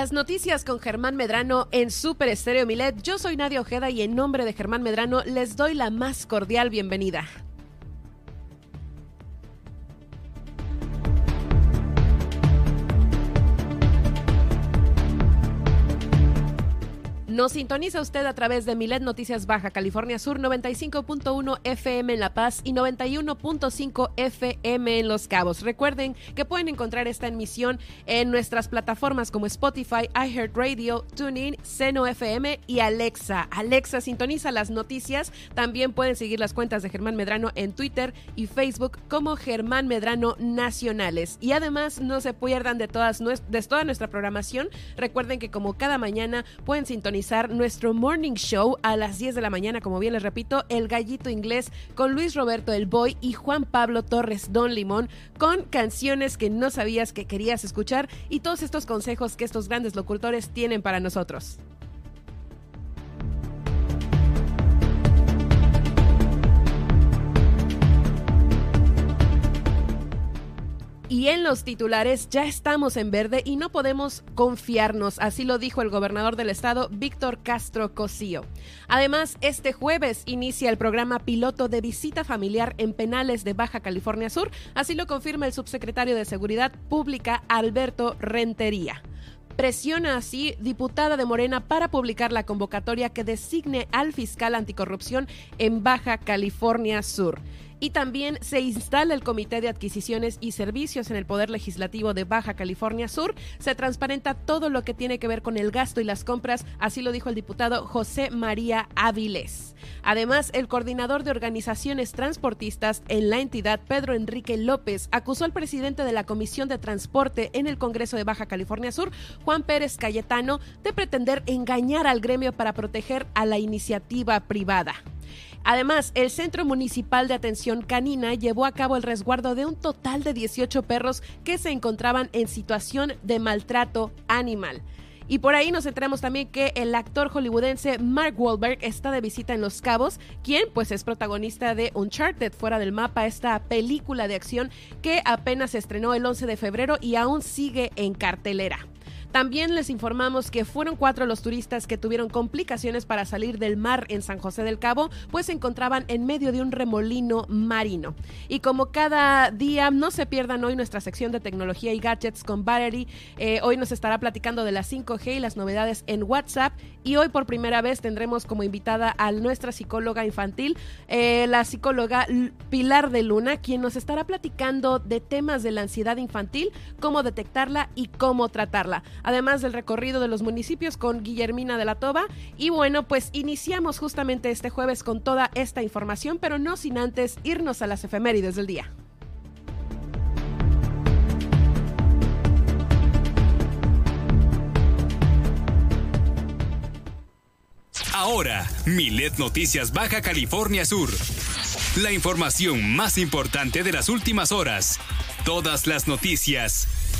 Las noticias con Germán Medrano en Super Estéreo Milet. Yo soy Nadia Ojeda y en nombre de Germán Medrano les doy la más cordial bienvenida. Nos sintoniza usted a través de Milet Noticias Baja California Sur 95.1 FM en La Paz y 91.5 FM en Los Cabos. Recuerden que pueden encontrar esta emisión en nuestras plataformas como Spotify, iHeartRadio, TuneIn, Seno FM y Alexa. Alexa sintoniza las noticias. También pueden seguir las cuentas de Germán Medrano en Twitter y Facebook como Germán Medrano Nacionales. Y además no se pierdan de, todas, de toda nuestra programación. Recuerden que como cada mañana pueden sintonizar nuestro morning show a las 10 de la mañana, como bien les repito, El Gallito Inglés con Luis Roberto El Boy y Juan Pablo Torres Don Limón con canciones que no sabías que querías escuchar y todos estos consejos que estos grandes locutores tienen para nosotros. Y en los titulares ya estamos en verde y no podemos confiarnos, así lo dijo el gobernador del estado, Víctor Castro Cosío. Además, este jueves inicia el programa piloto de visita familiar en penales de Baja California Sur, así lo confirma el subsecretario de Seguridad Pública, Alberto Rentería presiona así diputada de Morena para publicar la convocatoria que designe al fiscal anticorrupción en Baja California Sur y también se instala el Comité de Adquisiciones y Servicios en el Poder Legislativo de Baja California Sur. Se transparenta todo lo que tiene que ver con el gasto y las compras, así lo dijo el diputado José María Áviles. Además, el coordinador de organizaciones transportistas en la entidad, Pedro Enrique López, acusó al presidente de la Comisión de Transporte en el Congreso de Baja California Sur, Juan Pérez Cayetano, de pretender engañar al gremio para proteger a la iniciativa privada. Además, el Centro Municipal de Atención Canina llevó a cabo el resguardo de un total de 18 perros que se encontraban en situación de maltrato animal. Y por ahí nos enteramos también que el actor hollywoodense Mark Wahlberg está de visita en Los Cabos, quien pues es protagonista de Uncharted fuera del mapa, esta película de acción que apenas se estrenó el 11 de febrero y aún sigue en cartelera. También les informamos que fueron cuatro los turistas que tuvieron complicaciones para salir del mar en San José del Cabo, pues se encontraban en medio de un remolino marino. Y como cada día, no se pierdan hoy nuestra sección de tecnología y gadgets con Battery. Eh, hoy nos estará platicando de la 5G y las novedades en WhatsApp. Y hoy por primera vez tendremos como invitada a nuestra psicóloga infantil, eh, la psicóloga Pilar de Luna, quien nos estará platicando de temas de la ansiedad infantil, cómo detectarla y cómo tratarla además del recorrido de los municipios con Guillermina de la Toba. Y bueno, pues iniciamos justamente este jueves con toda esta información, pero no sin antes irnos a las efemérides del día. Ahora, Milet Noticias Baja California Sur. La información más importante de las últimas horas. Todas las noticias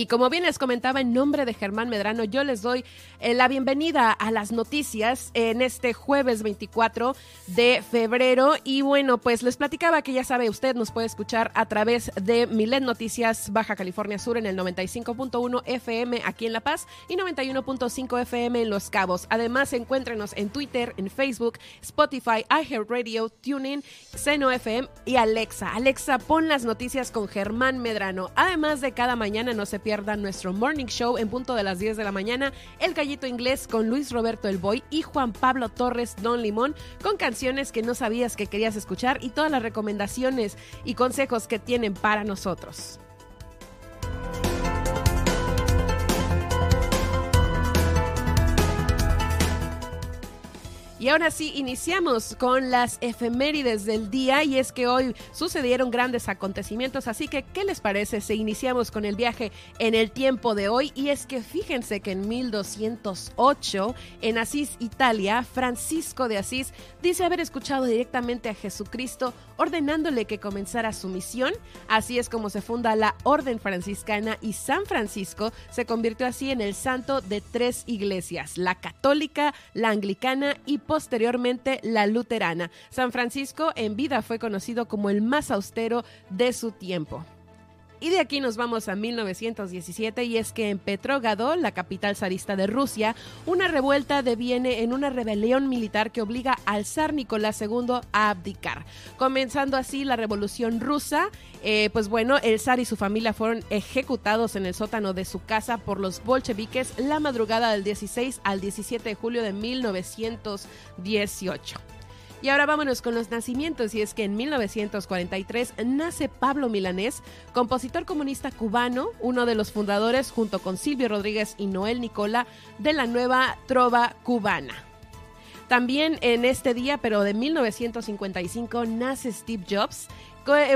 Y como bien les comentaba, en nombre de Germán Medrano, yo les doy eh, la bienvenida a las noticias en este jueves 24 de febrero. Y bueno, pues les platicaba que ya sabe, usted nos puede escuchar a través de Milet Noticias Baja California Sur en el 95.1 FM aquí en La Paz y 91.5 FM en Los Cabos. Además, encuéntrenos en Twitter, en Facebook, Spotify, iHeartRadio, TuneIn, Seno FM y Alexa. Alexa, pon las noticias con Germán Medrano. Además de cada mañana no se nuestro morning show en punto de las 10 de la mañana, El Gallito Inglés con Luis Roberto El Boy y Juan Pablo Torres Don Limón, con canciones que no sabías que querías escuchar y todas las recomendaciones y consejos que tienen para nosotros. Y ahora sí, iniciamos con las efemérides del día y es que hoy sucedieron grandes acontecimientos, así que ¿qué les parece si iniciamos con el viaje en el tiempo de hoy? Y es que fíjense que en 1208, en Asís, Italia, Francisco de Asís dice haber escuchado directamente a Jesucristo ordenándole que comenzara su misión. Así es como se funda la Orden Franciscana y San Francisco se convirtió así en el santo de tres iglesias, la católica, la anglicana y posteriormente la luterana. San Francisco en vida fue conocido como el más austero de su tiempo. Y de aquí nos vamos a 1917 y es que en Petrogrado, la capital zarista de Rusia, una revuelta deviene en una rebelión militar que obliga al zar Nicolás II a abdicar. Comenzando así la revolución rusa, eh, pues bueno, el zar y su familia fueron ejecutados en el sótano de su casa por los bolcheviques la madrugada del 16 al 17 de julio de 1918. Y ahora vámonos con los nacimientos, y es que en 1943 nace Pablo Milanés, compositor comunista cubano, uno de los fundadores, junto con Silvio Rodríguez y Noel Nicola, de la nueva trova cubana. También en este día, pero de 1955, nace Steve Jobs,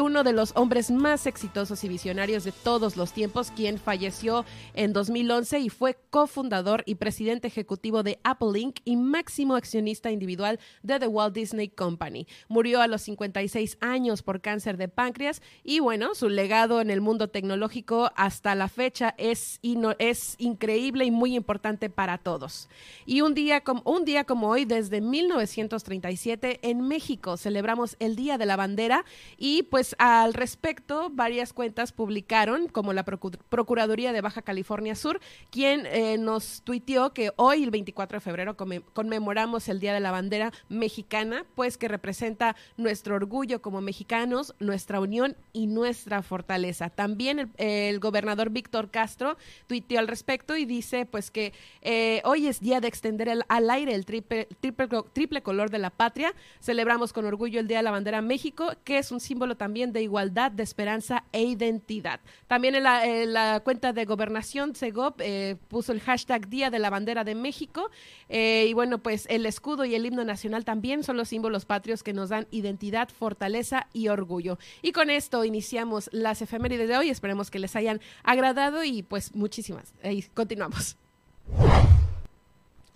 uno de los hombres más exitosos y visionarios de todos los tiempos, quien falleció en 2011 y fue cofundador y presidente ejecutivo de Apple Inc. y máximo accionista individual de The Walt Disney Company. Murió a los 56 años por cáncer de páncreas y bueno, su legado en el mundo tecnológico hasta la fecha es, es increíble y muy importante para todos. Y un día, como, un día como hoy, desde 1937, en México celebramos el Día de la Bandera y pues al respecto, varias cuentas publicaron, como la Procuraduría de Baja California Sur, quien eh, nos tuiteó que hoy, el 24 de febrero, conmemoramos el Día de la Bandera Mexicana, pues que representa nuestro orgullo como mexicanos, nuestra unión y nuestra fortaleza. También el, gobernador Víctor Castro tuiteó al respecto y dice pues que eh, hoy es día de extender al aire el triple, triple, triple color de la patria. Celebramos con orgullo el Día de la Bandera México, que es un símbolo también de igualdad, de esperanza e identidad. También en la, cuenta de Gobernación, Segov eh, puso el hashtag Día de la Bandera de México. Eh, y bueno, pues el escudo y el himno nacional también son los símbolos patrios que nos dan identidad, fortaleza y orgullo. Y con esto iniciamos las efemérides de hoy. Esperemos que les hayan agradado y pues muchísimas. Y continuamos.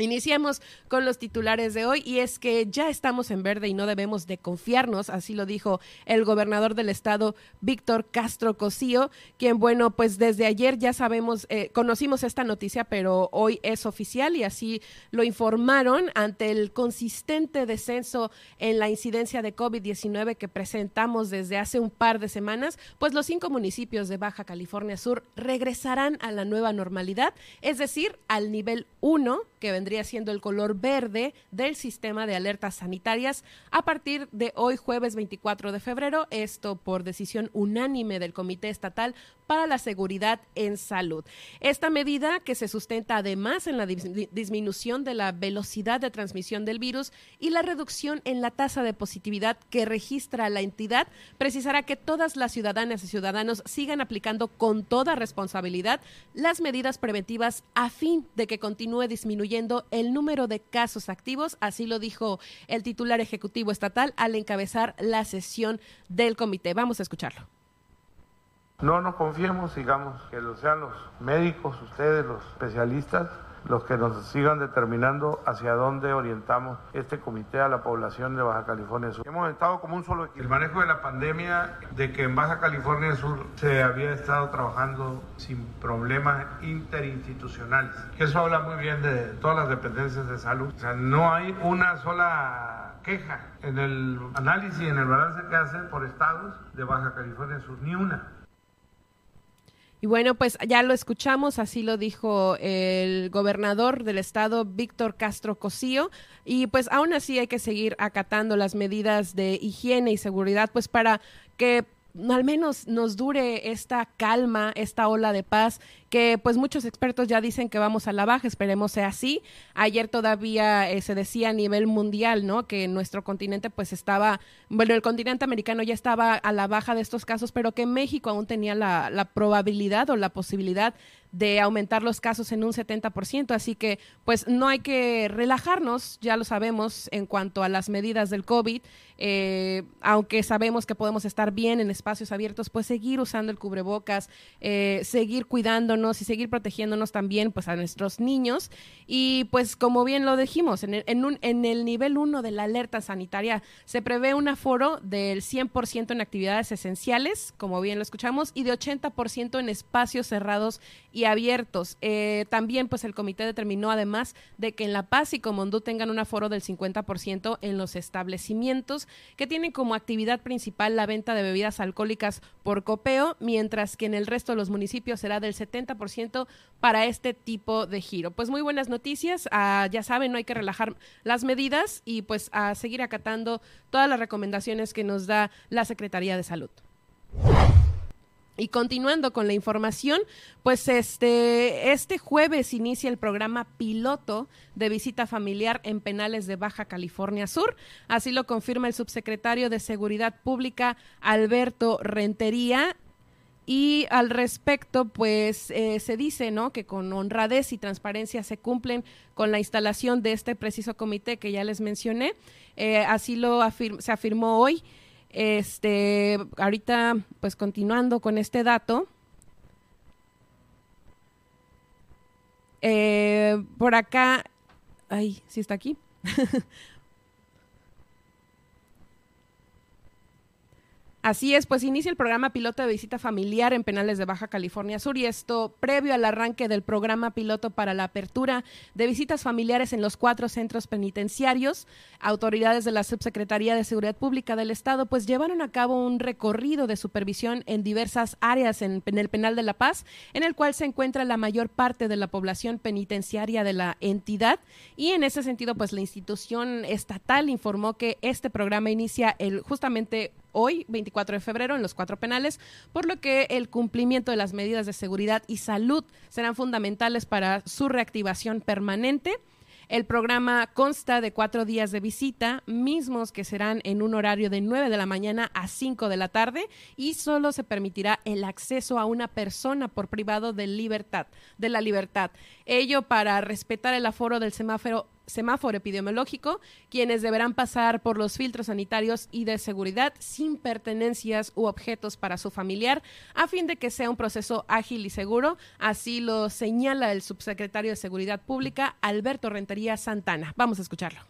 Iniciamos con los titulares de hoy y es que ya estamos en verde y no debemos de confiarnos, así lo dijo el gobernador del estado, Víctor Castro Cosío, quien, bueno, pues desde ayer ya sabemos, eh, conocimos esta noticia, pero hoy es oficial y así lo informaron ante el consistente descenso en la incidencia de COVID-19 que presentamos desde hace un par de semanas, pues los cinco municipios de Baja California Sur regresarán a la nueva normalidad, es decir, al nivel 1 que vendría siendo el color verde del sistema de alertas sanitarias. A partir de hoy jueves 24 de febrero, esto por decisión unánime del Comité Estatal para la Seguridad en Salud. Esta medida, que se sustenta además en la disminución de la velocidad de transmisión del virus y la reducción en la tasa de positividad que registra la entidad, precisará que todas las ciudadanas y ciudadanos sigan aplicando con toda responsabilidad las medidas preventivas a fin de que continúe disminuyendo el número de casos activos, así lo dijo el titular ejecutivo estatal al encabezar la sesión del comité. Vamos a escucharlo. No nos confiemos, digamos, que lo sean los médicos, ustedes, los especialistas, los que nos sigan determinando hacia dónde orientamos este comité a la población de Baja California Sur. Hemos estado como un solo equipo. El manejo de la pandemia, de que en Baja California Sur se había estado trabajando sin problemas interinstitucionales. Eso habla muy bien de todas las dependencias de salud. O sea, no hay una sola queja en el análisis en el balance que hacen por estados de Baja California Sur, ni una. Y bueno, pues ya lo escuchamos, así lo dijo el gobernador del estado, Víctor Castro Cosío, y pues aún así hay que seguir acatando las medidas de higiene y seguridad, pues para que al menos nos dure esta calma, esta ola de paz, que pues muchos expertos ya dicen que vamos a la baja, esperemos sea así. Ayer todavía eh, se decía a nivel mundial, ¿no? Que nuestro continente pues estaba, bueno, el continente americano ya estaba a la baja de estos casos, pero que México aún tenía la, la probabilidad o la posibilidad de aumentar los casos en un 70%, así que pues no hay que relajarnos, ya lo sabemos en cuanto a las medidas del COVID, eh, aunque sabemos que podemos estar bien en espacios abiertos, pues seguir usando el cubrebocas, eh, seguir cuidándonos y seguir protegiéndonos también pues a nuestros niños. Y pues como bien lo dijimos, en el, un, en el nivel 1 de la alerta sanitaria se prevé un aforo del 100% en actividades esenciales, como bien lo escuchamos, y de 80% en espacios cerrados abiertos. Eh, también, pues el comité determinó además de que en La Paz y Comondú tengan un aforo del 50% en los establecimientos que tienen como actividad principal la venta de bebidas alcohólicas por copeo, mientras que en el resto de los municipios será del 70% para este tipo de giro. Pues muy buenas noticias, ah, ya saben, no hay que relajar las medidas y pues a seguir acatando todas las recomendaciones que nos da la Secretaría de Salud. Y continuando con la información, pues este, este jueves inicia el programa piloto de visita familiar en penales de Baja California Sur. Así lo confirma el subsecretario de Seguridad Pública, Alberto Rentería. Y al respecto, pues eh, se dice, ¿no? Que con honradez y transparencia se cumplen con la instalación de este preciso comité que ya les mencioné. Eh, así lo se afirmó hoy. Este, ahorita, pues continuando con este dato. Eh, por acá, ay, sí está aquí. Así es, pues inicia el programa piloto de visita familiar en penales de Baja California Sur y esto previo al arranque del programa piloto para la apertura de visitas familiares en los cuatro centros penitenciarios. Autoridades de la Subsecretaría de Seguridad Pública del Estado pues llevaron a cabo un recorrido de supervisión en diversas áreas en, en el penal de La Paz, en el cual se encuentra la mayor parte de la población penitenciaria de la entidad y en ese sentido pues la institución estatal informó que este programa inicia el justamente hoy, 24 de febrero, en los cuatro penales, por lo que el cumplimiento de las medidas de seguridad y salud serán fundamentales para su reactivación permanente. El programa consta de cuatro días de visita, mismos que serán en un horario de 9 de la mañana a 5 de la tarde y solo se permitirá el acceso a una persona por privado de libertad, de la libertad. Ello para respetar el aforo del semáforo semáforo epidemiológico, quienes deberán pasar por los filtros sanitarios y de seguridad sin pertenencias u objetos para su familiar, a fin de que sea un proceso ágil y seguro. Así lo señala el subsecretario de Seguridad Pública, Alberto Rentería Santana. Vamos a escucharlo.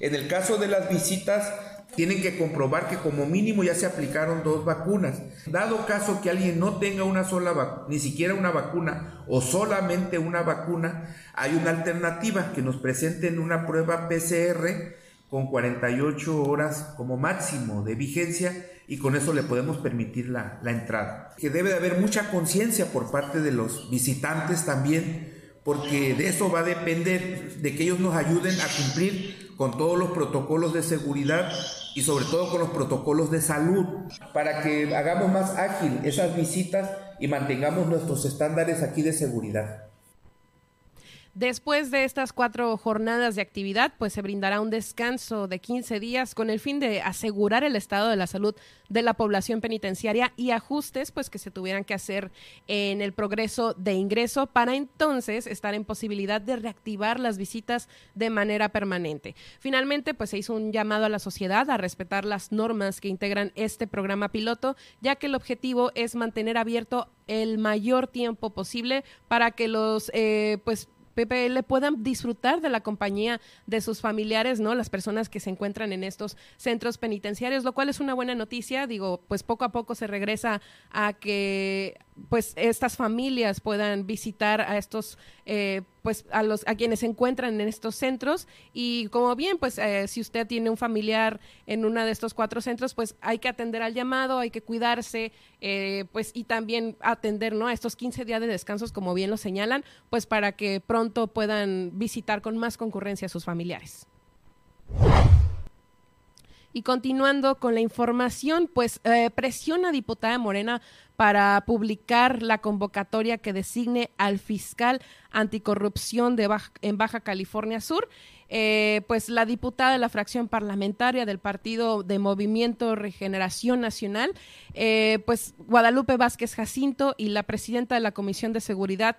En el caso de las visitas, tienen que comprobar que como mínimo ya se aplicaron dos vacunas. Dado caso que alguien no tenga una sola vacuna, ni siquiera una vacuna o solamente una vacuna, hay una alternativa que nos presenten una prueba PCR con 48 horas como máximo de vigencia y con eso le podemos permitir la, la entrada. Que debe de haber mucha conciencia por parte de los visitantes también, porque de eso va a depender de que ellos nos ayuden a cumplir con todos los protocolos de seguridad y sobre todo con los protocolos de salud para que hagamos más ágil esas visitas y mantengamos nuestros estándares aquí de seguridad. Después de estas cuatro jornadas de actividad, pues se brindará un descanso de 15 días con el fin de asegurar el estado de la salud de la población penitenciaria y ajustes pues que se tuvieran que hacer en el progreso de ingreso para entonces estar en posibilidad de reactivar las visitas de manera permanente. Finalmente, pues se hizo un llamado a la sociedad a respetar las normas que integran este programa piloto, ya que el objetivo es mantener abierto el mayor tiempo posible para que los eh, pues PPL puedan disfrutar de la compañía de sus familiares, ¿no? Las personas que se encuentran en estos centros penitenciarios, lo cual es una buena noticia. Digo, pues poco a poco se regresa a que pues estas familias puedan visitar a estos eh, pues a los a quienes se encuentran en estos centros. Y como bien pues eh, si usted tiene un familiar en uno de estos cuatro centros pues hay que atender al llamado hay que cuidarse eh, pues y también atender no a estos 15 días de descansos como bien lo señalan pues para que pronto puedan visitar con más concurrencia a sus familiares y continuando con la información, pues eh, presiona diputada Morena para publicar la convocatoria que designe al fiscal anticorrupción de en Baja California Sur. Eh, pues la diputada de la fracción parlamentaria del Partido de Movimiento Regeneración Nacional, eh, pues Guadalupe Vázquez Jacinto y la presidenta de la Comisión de Seguridad,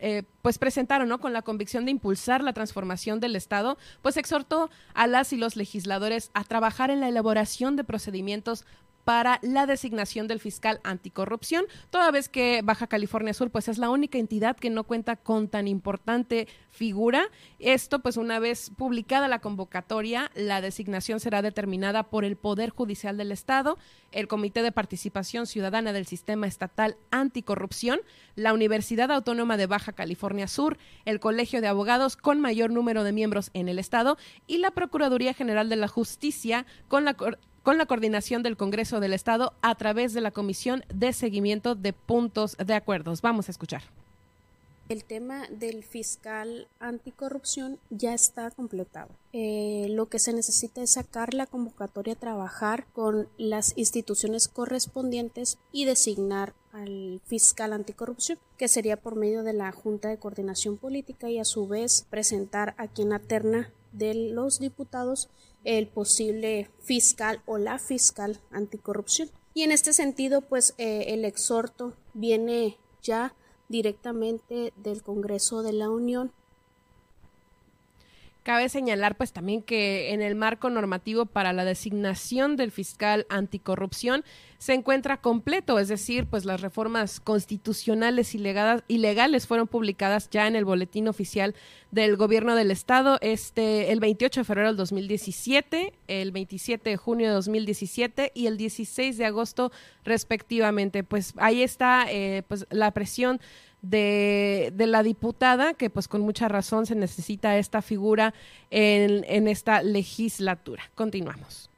eh, pues presentaron, ¿no? Con la convicción de impulsar la transformación del Estado, pues exhortó a las y los legisladores a trabajar en la elaboración de procedimientos para la designación del fiscal anticorrupción, toda vez que Baja California Sur pues es la única entidad que no cuenta con tan importante figura. Esto pues una vez publicada la convocatoria, la designación será determinada por el Poder Judicial del Estado, el Comité de Participación Ciudadana del Sistema Estatal Anticorrupción, la Universidad Autónoma de Baja California Sur, el Colegio de Abogados con mayor número de miembros en el Estado y la Procuraduría General de la Justicia con la con la coordinación del Congreso del Estado a través de la Comisión de Seguimiento de Puntos de Acuerdos. Vamos a escuchar. El tema del fiscal anticorrupción ya está completado. Eh, lo que se necesita es sacar la convocatoria trabajar con las instituciones correspondientes y designar al fiscal anticorrupción, que sería por medio de la Junta de Coordinación Política y a su vez presentar a quien aterna de los diputados el posible fiscal o la fiscal anticorrupción. Y en este sentido, pues eh, el exhorto viene ya directamente del Congreso de la Unión Cabe señalar pues también que en el marco normativo para la designación del fiscal anticorrupción se encuentra completo, es decir, pues las reformas constitucionales y, legales fueron publicadas ya en el boletín oficial del gobierno del estado este el 28 de febrero del 2017, el 27 de junio de 2017 y el 16 de agosto respectivamente. Pues ahí está eh, pues la presión de, la diputada, que pues con mucha razón se necesita esta figura en, en esta legislatura. Continuamos.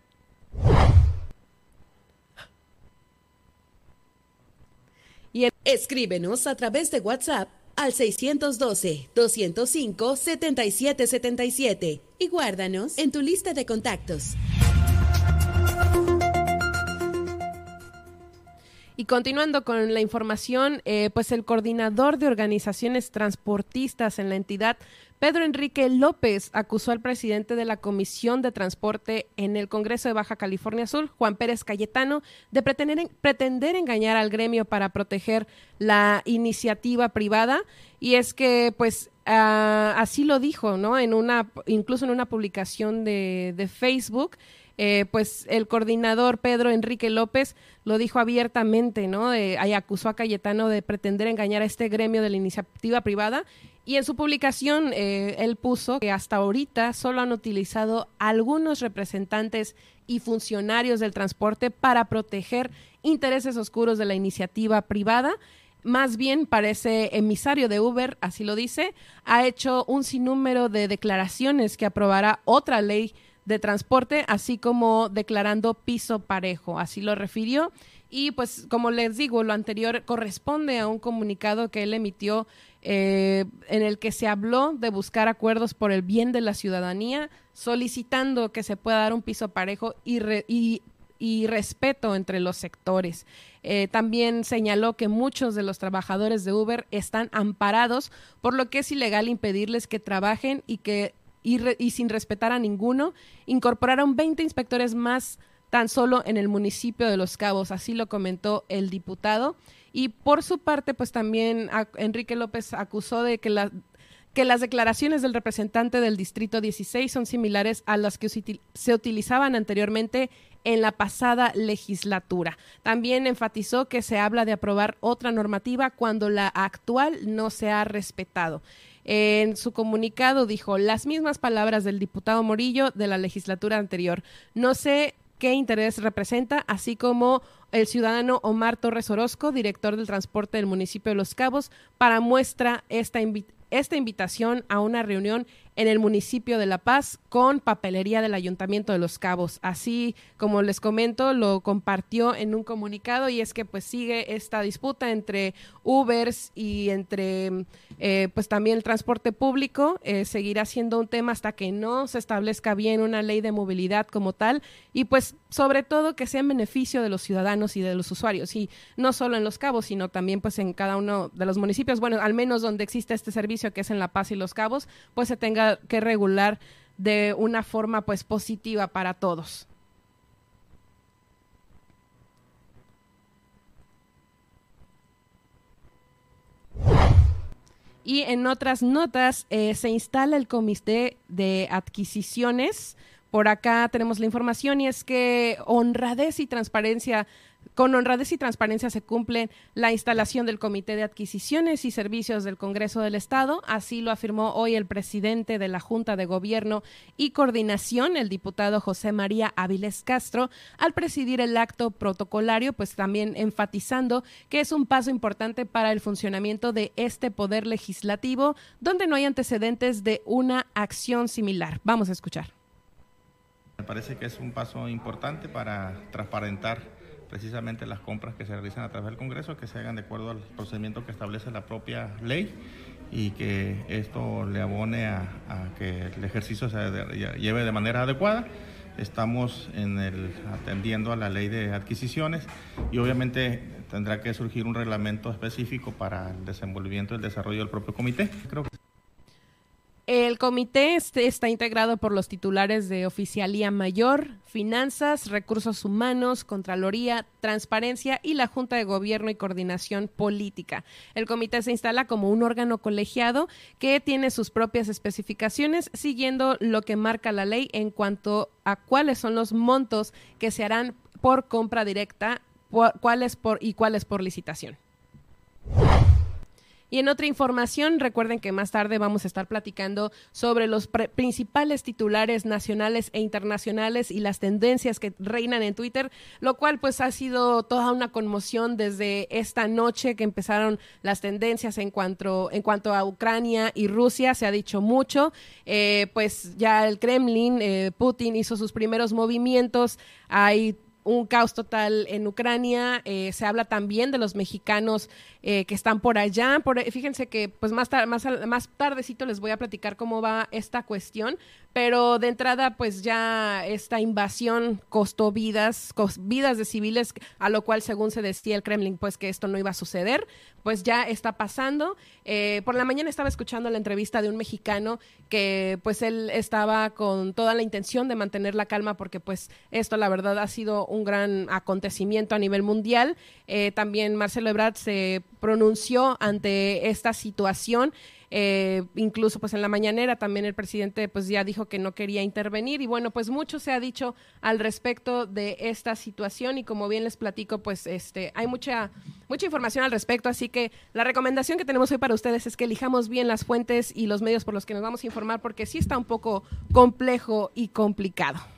Y Escríbenos a través de WhatsApp al 612-205-7777 y guárdanos en tu lista de contactos. Y continuando con la información, eh, pues el coordinador de organizaciones transportistas en la entidad, Pedro Enrique López, acusó al presidente de la Comisión de Transporte en el Congreso de Baja California Sur, Juan Pérez Cayetano, de pretender, pretender engañar al gremio para proteger la iniciativa privada. Y es que, pues, ah, así lo dijo, ¿no? En una, incluso en una publicación de, de Facebook. Eh, pues el coordinador Pedro Enrique López lo dijo abiertamente, ¿no? ahí acusó a Cayetano de pretender engañar a este gremio de la iniciativa privada y en su publicación eh, él puso que hasta ahorita solo han utilizado algunos representantes y funcionarios del transporte para proteger intereses oscuros de la iniciativa privada. Más bien parece emisario de Uber, así lo dice, ha hecho un sinnúmero de declaraciones que aprobará otra ley de transporte, así como declarando piso parejo. Así lo refirió. Y pues como les digo, lo anterior corresponde a un comunicado que él emitió eh, en el que se habló de buscar acuerdos por el bien de la ciudadanía, solicitando que se pueda dar un piso parejo y, y, respeto entre los sectores. Eh, también señaló que muchos de los trabajadores de Uber están amparados, por lo que es ilegal impedirles que trabajen y que y, sin respetar a ninguno, incorporaron 20 inspectores más tan solo en el municipio de Los Cabos, así lo comentó el diputado. Y por su parte, pues también Enrique López acusó de que, que las declaraciones del representante del Distrito 16 son similares a las que se utilizaban anteriormente en la pasada legislatura. También enfatizó que se habla de aprobar otra normativa cuando la actual no se ha respetado. En su comunicado dijo las mismas palabras del diputado Morillo de la legislatura anterior. No sé qué interés representa, así como el ciudadano Omar Torres Orozco, director del transporte del municipio de Los Cabos, para muestra esta, esta invitación a una reunión en el municipio de La Paz con papelería del Ayuntamiento de Los Cabos. Así como les comento, lo compartió en un comunicado y es que pues sigue esta disputa entre Ubers y entre eh, pues también el transporte público. Eh, seguirá siendo un tema hasta que no se establezca bien una ley de movilidad como tal y pues sobre todo que sea en beneficio de los ciudadanos y de los usuarios y no solo en Los Cabos, sino también pues en cada uno de los municipios, bueno, al menos donde existe este servicio que es en La Paz y Los Cabos, pues se tenga que regular de una forma pues positiva para todos. Y en otras notas, eh, se instala el Comité de Adquisiciones. Por acá tenemos la información y es que honradez y transparencia con honradez y transparencia se cumple la instalación del Comité de Adquisiciones y Servicios del Congreso del Estado. Así lo afirmó hoy el presidente de la Junta de Gobierno y Coordinación, el diputado José María Áviles Castro, al presidir el acto protocolario, pues también enfatizando que es un paso importante para el funcionamiento de este poder legislativo, donde no hay antecedentes de una acción similar. Vamos a escuchar. Me parece que es un paso importante para transparentar precisamente las compras que se realizan a través del Congreso, que se hagan de acuerdo al procedimiento que establece la propia ley y que esto le abone a, que el ejercicio se lleve de manera adecuada. Estamos en el, atendiendo a la ley de adquisiciones y obviamente tendrá que surgir un reglamento específico para el desenvolvimiento y el desarrollo del propio comité. Creo el comité está integrado por los titulares de Oficialía Mayor, Finanzas, Recursos Humanos, Contraloría, Transparencia y la Junta de Gobierno y Coordinación Política. El comité se instala como un órgano colegiado que tiene sus propias especificaciones siguiendo lo que marca la ley en cuanto a cuáles son los montos que se harán por compra directa cuáles por, y cuáles por licitación. Y en otra información, recuerden que más tarde vamos a estar platicando sobre los principales titulares nacionales e internacionales y las tendencias que reinan en Twitter, lo cual pues ha sido toda una conmoción desde esta noche que empezaron las tendencias en cuanto, en cuanto a Ucrania y Rusia, se ha dicho mucho, eh, pues ya el Kremlin, eh, Putin hizo sus primeros movimientos, hay un caos total en Ucrania. Eh, se habla también de los mexicanos eh, que están por allá. Fíjense que pues más, más, más tardecito les voy a platicar cómo va esta cuestión, pero de entrada pues ya esta invasión costó vidas, vidas de civiles, a lo cual según se decía el Kremlin pues que esto no iba a suceder, pues ya está pasando. Eh, por la mañana estaba escuchando la entrevista de un mexicano que pues él estaba con toda la intención de mantener la calma porque pues esto la verdad ha sido un gran acontecimiento a nivel mundial. Eh, también Marcelo Ebrard se pronunció ante esta situación. Eh, incluso pues en la mañanera también el presidente pues ya dijo que no quería intervenir y bueno pues mucho se ha dicho al respecto de esta situación y como bien les platico pues este hay mucha mucha información al respecto así que la recomendación que tenemos hoy para ustedes es que elijamos bien las fuentes y los medios por los que nos vamos a informar porque sí está un poco complejo y complicado.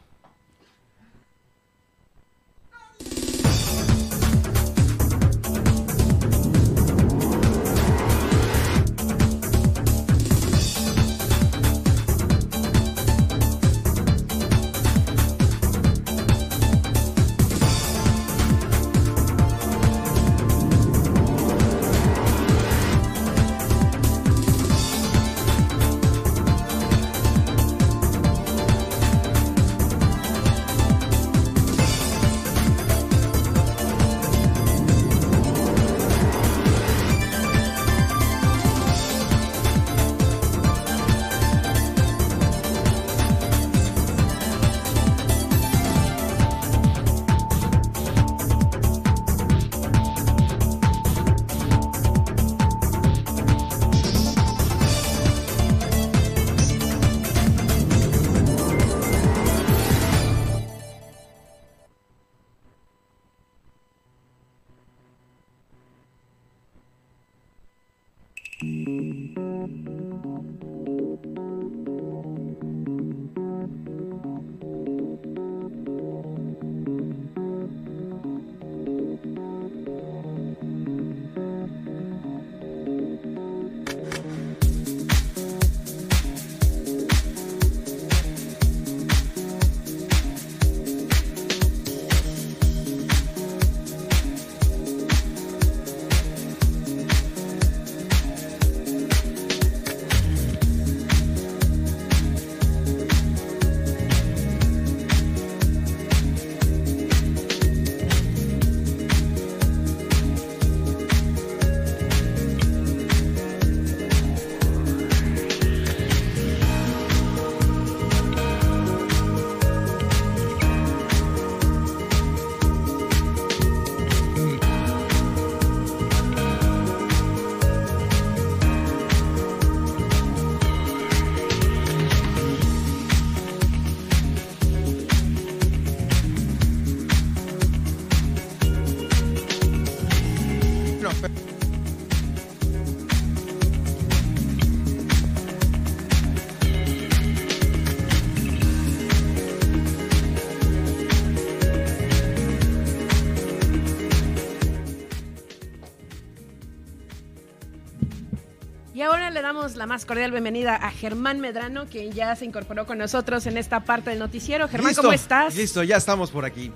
Damos la más cordial bienvenida a Germán Medrano, quien ya se incorporó con nosotros en esta parte del noticiero. Germán, ¿cómo estás? Listo, ya estamos por aquí.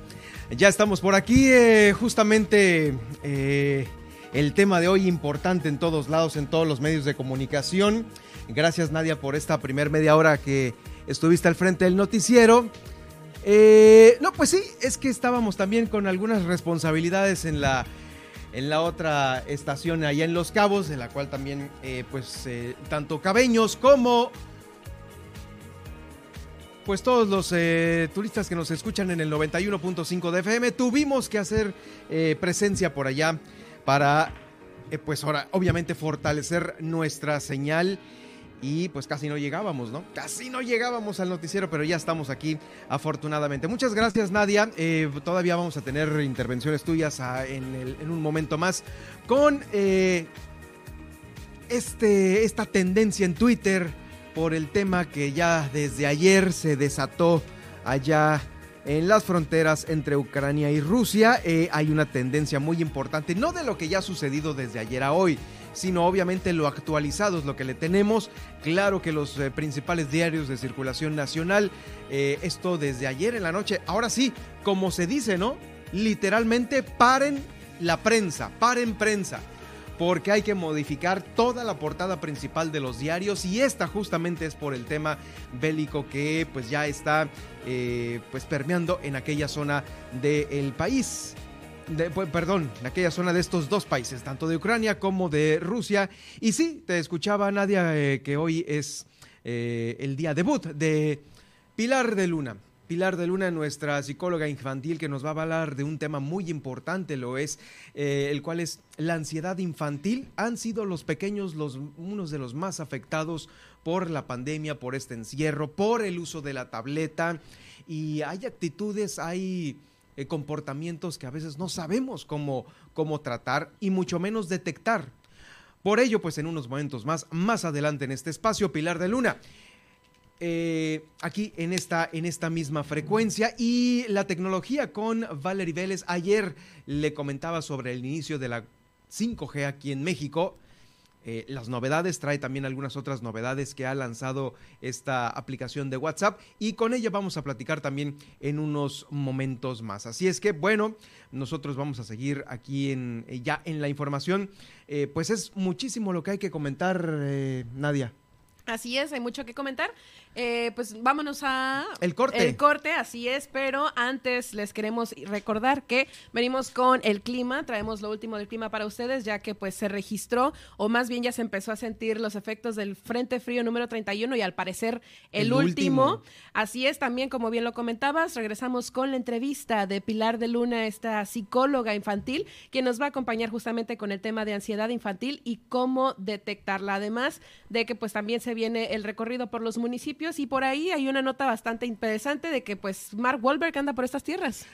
Ya estamos por aquí. Eh, justamente eh, el tema de hoy importante en todos lados, en todos los medios de comunicación. Gracias Nadia por esta primer media hora que estuviste al frente del noticiero. Eh, no, pues sí, es que estábamos también con algunas responsabilidades en la, en la otra estación allá en Los Cabos, en la cual también, eh, pues, eh, tanto cabeños como, pues, todos los turistas que nos escuchan en el 91.5 de FM, tuvimos que hacer presencia por allá para, pues, ahora, obviamente, fortalecer nuestra señal y pues casi no llegábamos, ¿no? Casi no llegábamos al noticiero, pero ya estamos aquí afortunadamente. Muchas gracias Nadia, eh, todavía vamos a tener intervenciones tuyas ah, en, un momento más con eh, este, esta tendencia en Twitter por el tema que ya desde ayer se desató allá en las fronteras entre Ucrania y Rusia. Eh, hay una tendencia muy importante, no de lo que ya ha sucedido desde ayer a hoy, sino obviamente lo actualizado es lo que le tenemos. Claro que los eh, principales diarios de circulación nacional, eh, esto desde ayer en la noche, ahora sí, como se dice, ¿no? Literalmente paren la prensa, paren prensa porque hay que modificar toda la portada principal de los diarios y esta justamente es por el tema bélico que pues ya está eh, pues permeando en aquella zona del país de, perdón, en aquella zona de estos dos países, tanto de Ucrania como de Rusia. Y sí, te escuchaba Nadia eh, que hoy es eh, el día debut de Pilar de Luna. Pilar de Luna, nuestra psicóloga infantil, que nos va a hablar de un tema muy importante, lo es, eh, el cual es la ansiedad infantil. Han sido los pequeños los, unos de los más afectados por la pandemia, por este encierro, por el uso de la tableta. Y hay actitudes, hay eh, comportamientos que a veces no sabemos cómo, cómo tratar y mucho menos detectar. Por ello, pues en unos momentos más, más adelante en este espacio, Pilar de Luna. Eh, aquí en esta, en esta misma frecuencia y la tecnología con Valerie Vélez. Ayer le comentaba sobre el inicio de la 5G aquí en México. Eh, las novedades, trae también algunas otras novedades que ha lanzado esta aplicación de WhatsApp y con ella vamos a platicar también en unos momentos más. Así es que bueno, nosotros vamos a seguir aquí en, eh, ya en la información. Eh, pues es muchísimo lo que hay que comentar, Nadia. Así es, hay mucho que comentar. Eh, pues vámonos a... El corte. El corte, así es, pero antes les queremos recordar que venimos con el clima, traemos lo último del clima para ustedes, ya que pues se registró, o más bien ya se empezó a sentir los efectos del Frente Frío número 31 y al parecer el, último. Así es, también como bien lo comentabas, regresamos con la entrevista de Pilar de Luna, esta psicóloga infantil, quien nos va a acompañar justamente con el tema de ansiedad infantil y cómo detectarla, además de que pues también se viene el recorrido por los municipios y por ahí hay una nota bastante interesante de que pues Mark Wahlberg anda por estas tierras.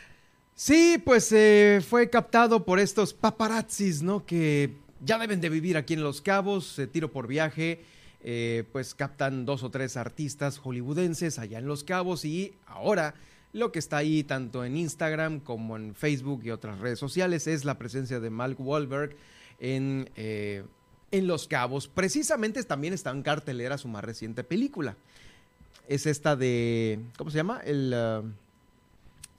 Sí, pues eh, fue captado por estos paparazzis, ¿no? Que ya deben de vivir aquí en Los Cabos, tiro por viaje, eh, pues captan dos o tres artistas hollywoodenses allá en Los Cabos y ahora lo que está ahí tanto en Instagram como en Facebook y otras redes sociales es la presencia de Mark Wahlberg en, eh, en Los Cabos. Precisamente también está en cartelera su más reciente película es esta de, ¿cómo se llama? El... Uh,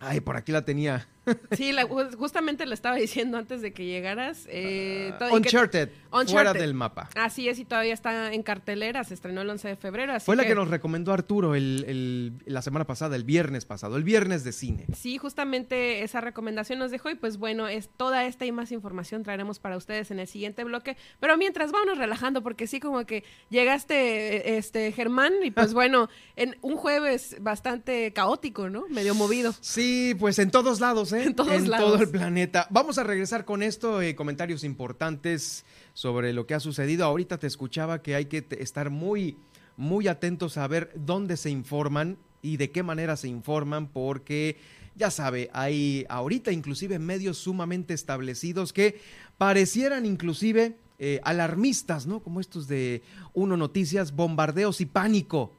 ay, por aquí la tenía. Sí, justamente lo estaba diciendo antes de que llegaras. Eh, ah, Uncharted, fuera del mapa. Así es, y todavía está en cartelera, se estrenó el 11 de febrero. Fue la que nos recomendó Arturo el, la semana pasada, el viernes pasado, el viernes de cine. Sí, justamente esa recomendación nos dejó y pues bueno, es toda esta y más información traeremos para ustedes en el siguiente bloque. Pero mientras, vámonos relajando porque sí como que llegaste, este, Germán, y pues bueno, en un jueves bastante caótico, ¿no? Medio movido. Sí, pues en todos lados ¿eh? En, todo el planeta. Vamos a regresar con esto, eh, comentarios importantes sobre lo que ha sucedido. Ahorita te escuchaba que hay que estar muy, muy atentos a ver dónde se informan y de qué manera se informan, porque ya sabe, hay ahorita inclusive medios sumamente establecidos que parecieran inclusive eh, alarmistas, ¿no? Como estos de Uno Noticias, bombardeos y pánico.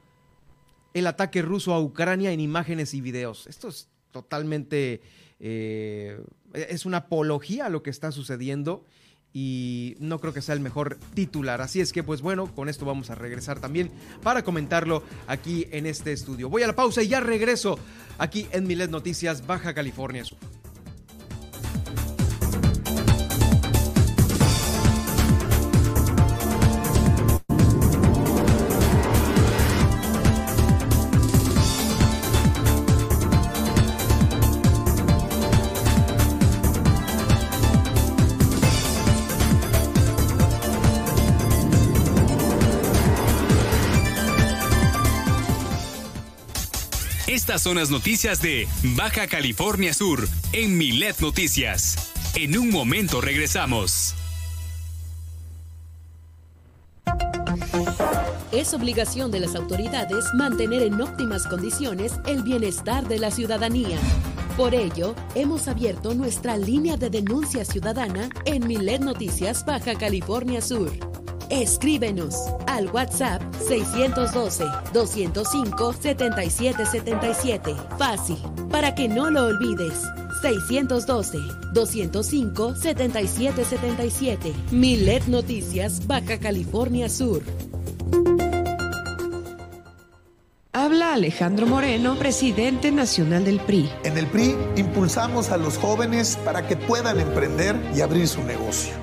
El ataque ruso a Ucrania en imágenes y videos. Esto es totalmente eh, es una apología a lo que está sucediendo y no creo que sea el mejor titular. Así es que pues bueno, con esto vamos a regresar también para comentarlo aquí en este estudio. Voy a la pausa y ya regreso aquí en Milet Noticias Baja California. Estas son las noticias de Baja California Sur en Milet Noticias. En un momento regresamos. Es obligación de las autoridades mantener en óptimas condiciones el bienestar de la ciudadanía. Por ello, hemos abierto nuestra línea de denuncia ciudadana en Milet Noticias Baja California Sur Escríbenos al WhatsApp 612-205-7777. Fácil, para que no lo olvides. 612-205-7777. Milet Noticias, Baja California Sur. Habla Alejandro Moreno, presidente nacional del PRI. En el PRI impulsamos a los jóvenes para que puedan emprender y abrir su negocio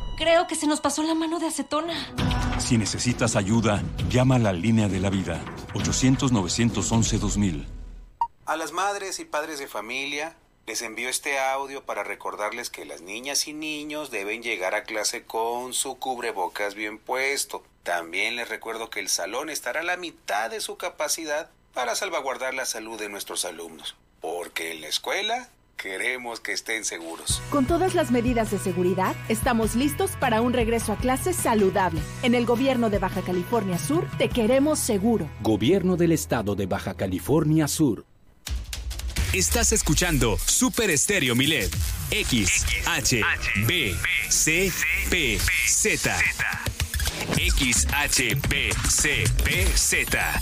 Creo que se nos pasó la mano de acetona. Si necesitas ayuda, llama a la línea de la vida. 800-911-2000. A las madres y padres de familia, les envío este audio para recordarles que las niñas y niños deben llegar a clase con su cubrebocas bien puesto. También les recuerdo que el salón estará a la mitad de su capacidad para salvaguardar la salud de nuestros alumnos. Porque en la escuela Queremos que estén seguros. Con todas las medidas de seguridad, estamos listos para un regreso a clases saludable. En el gobierno de Baja California Sur, te queremos seguro. Gobierno del Estado de Baja California Sur. Estás escuchando Super Estéreo Milet. X, H, B, C, P, Z. X, H, B, C, P, Z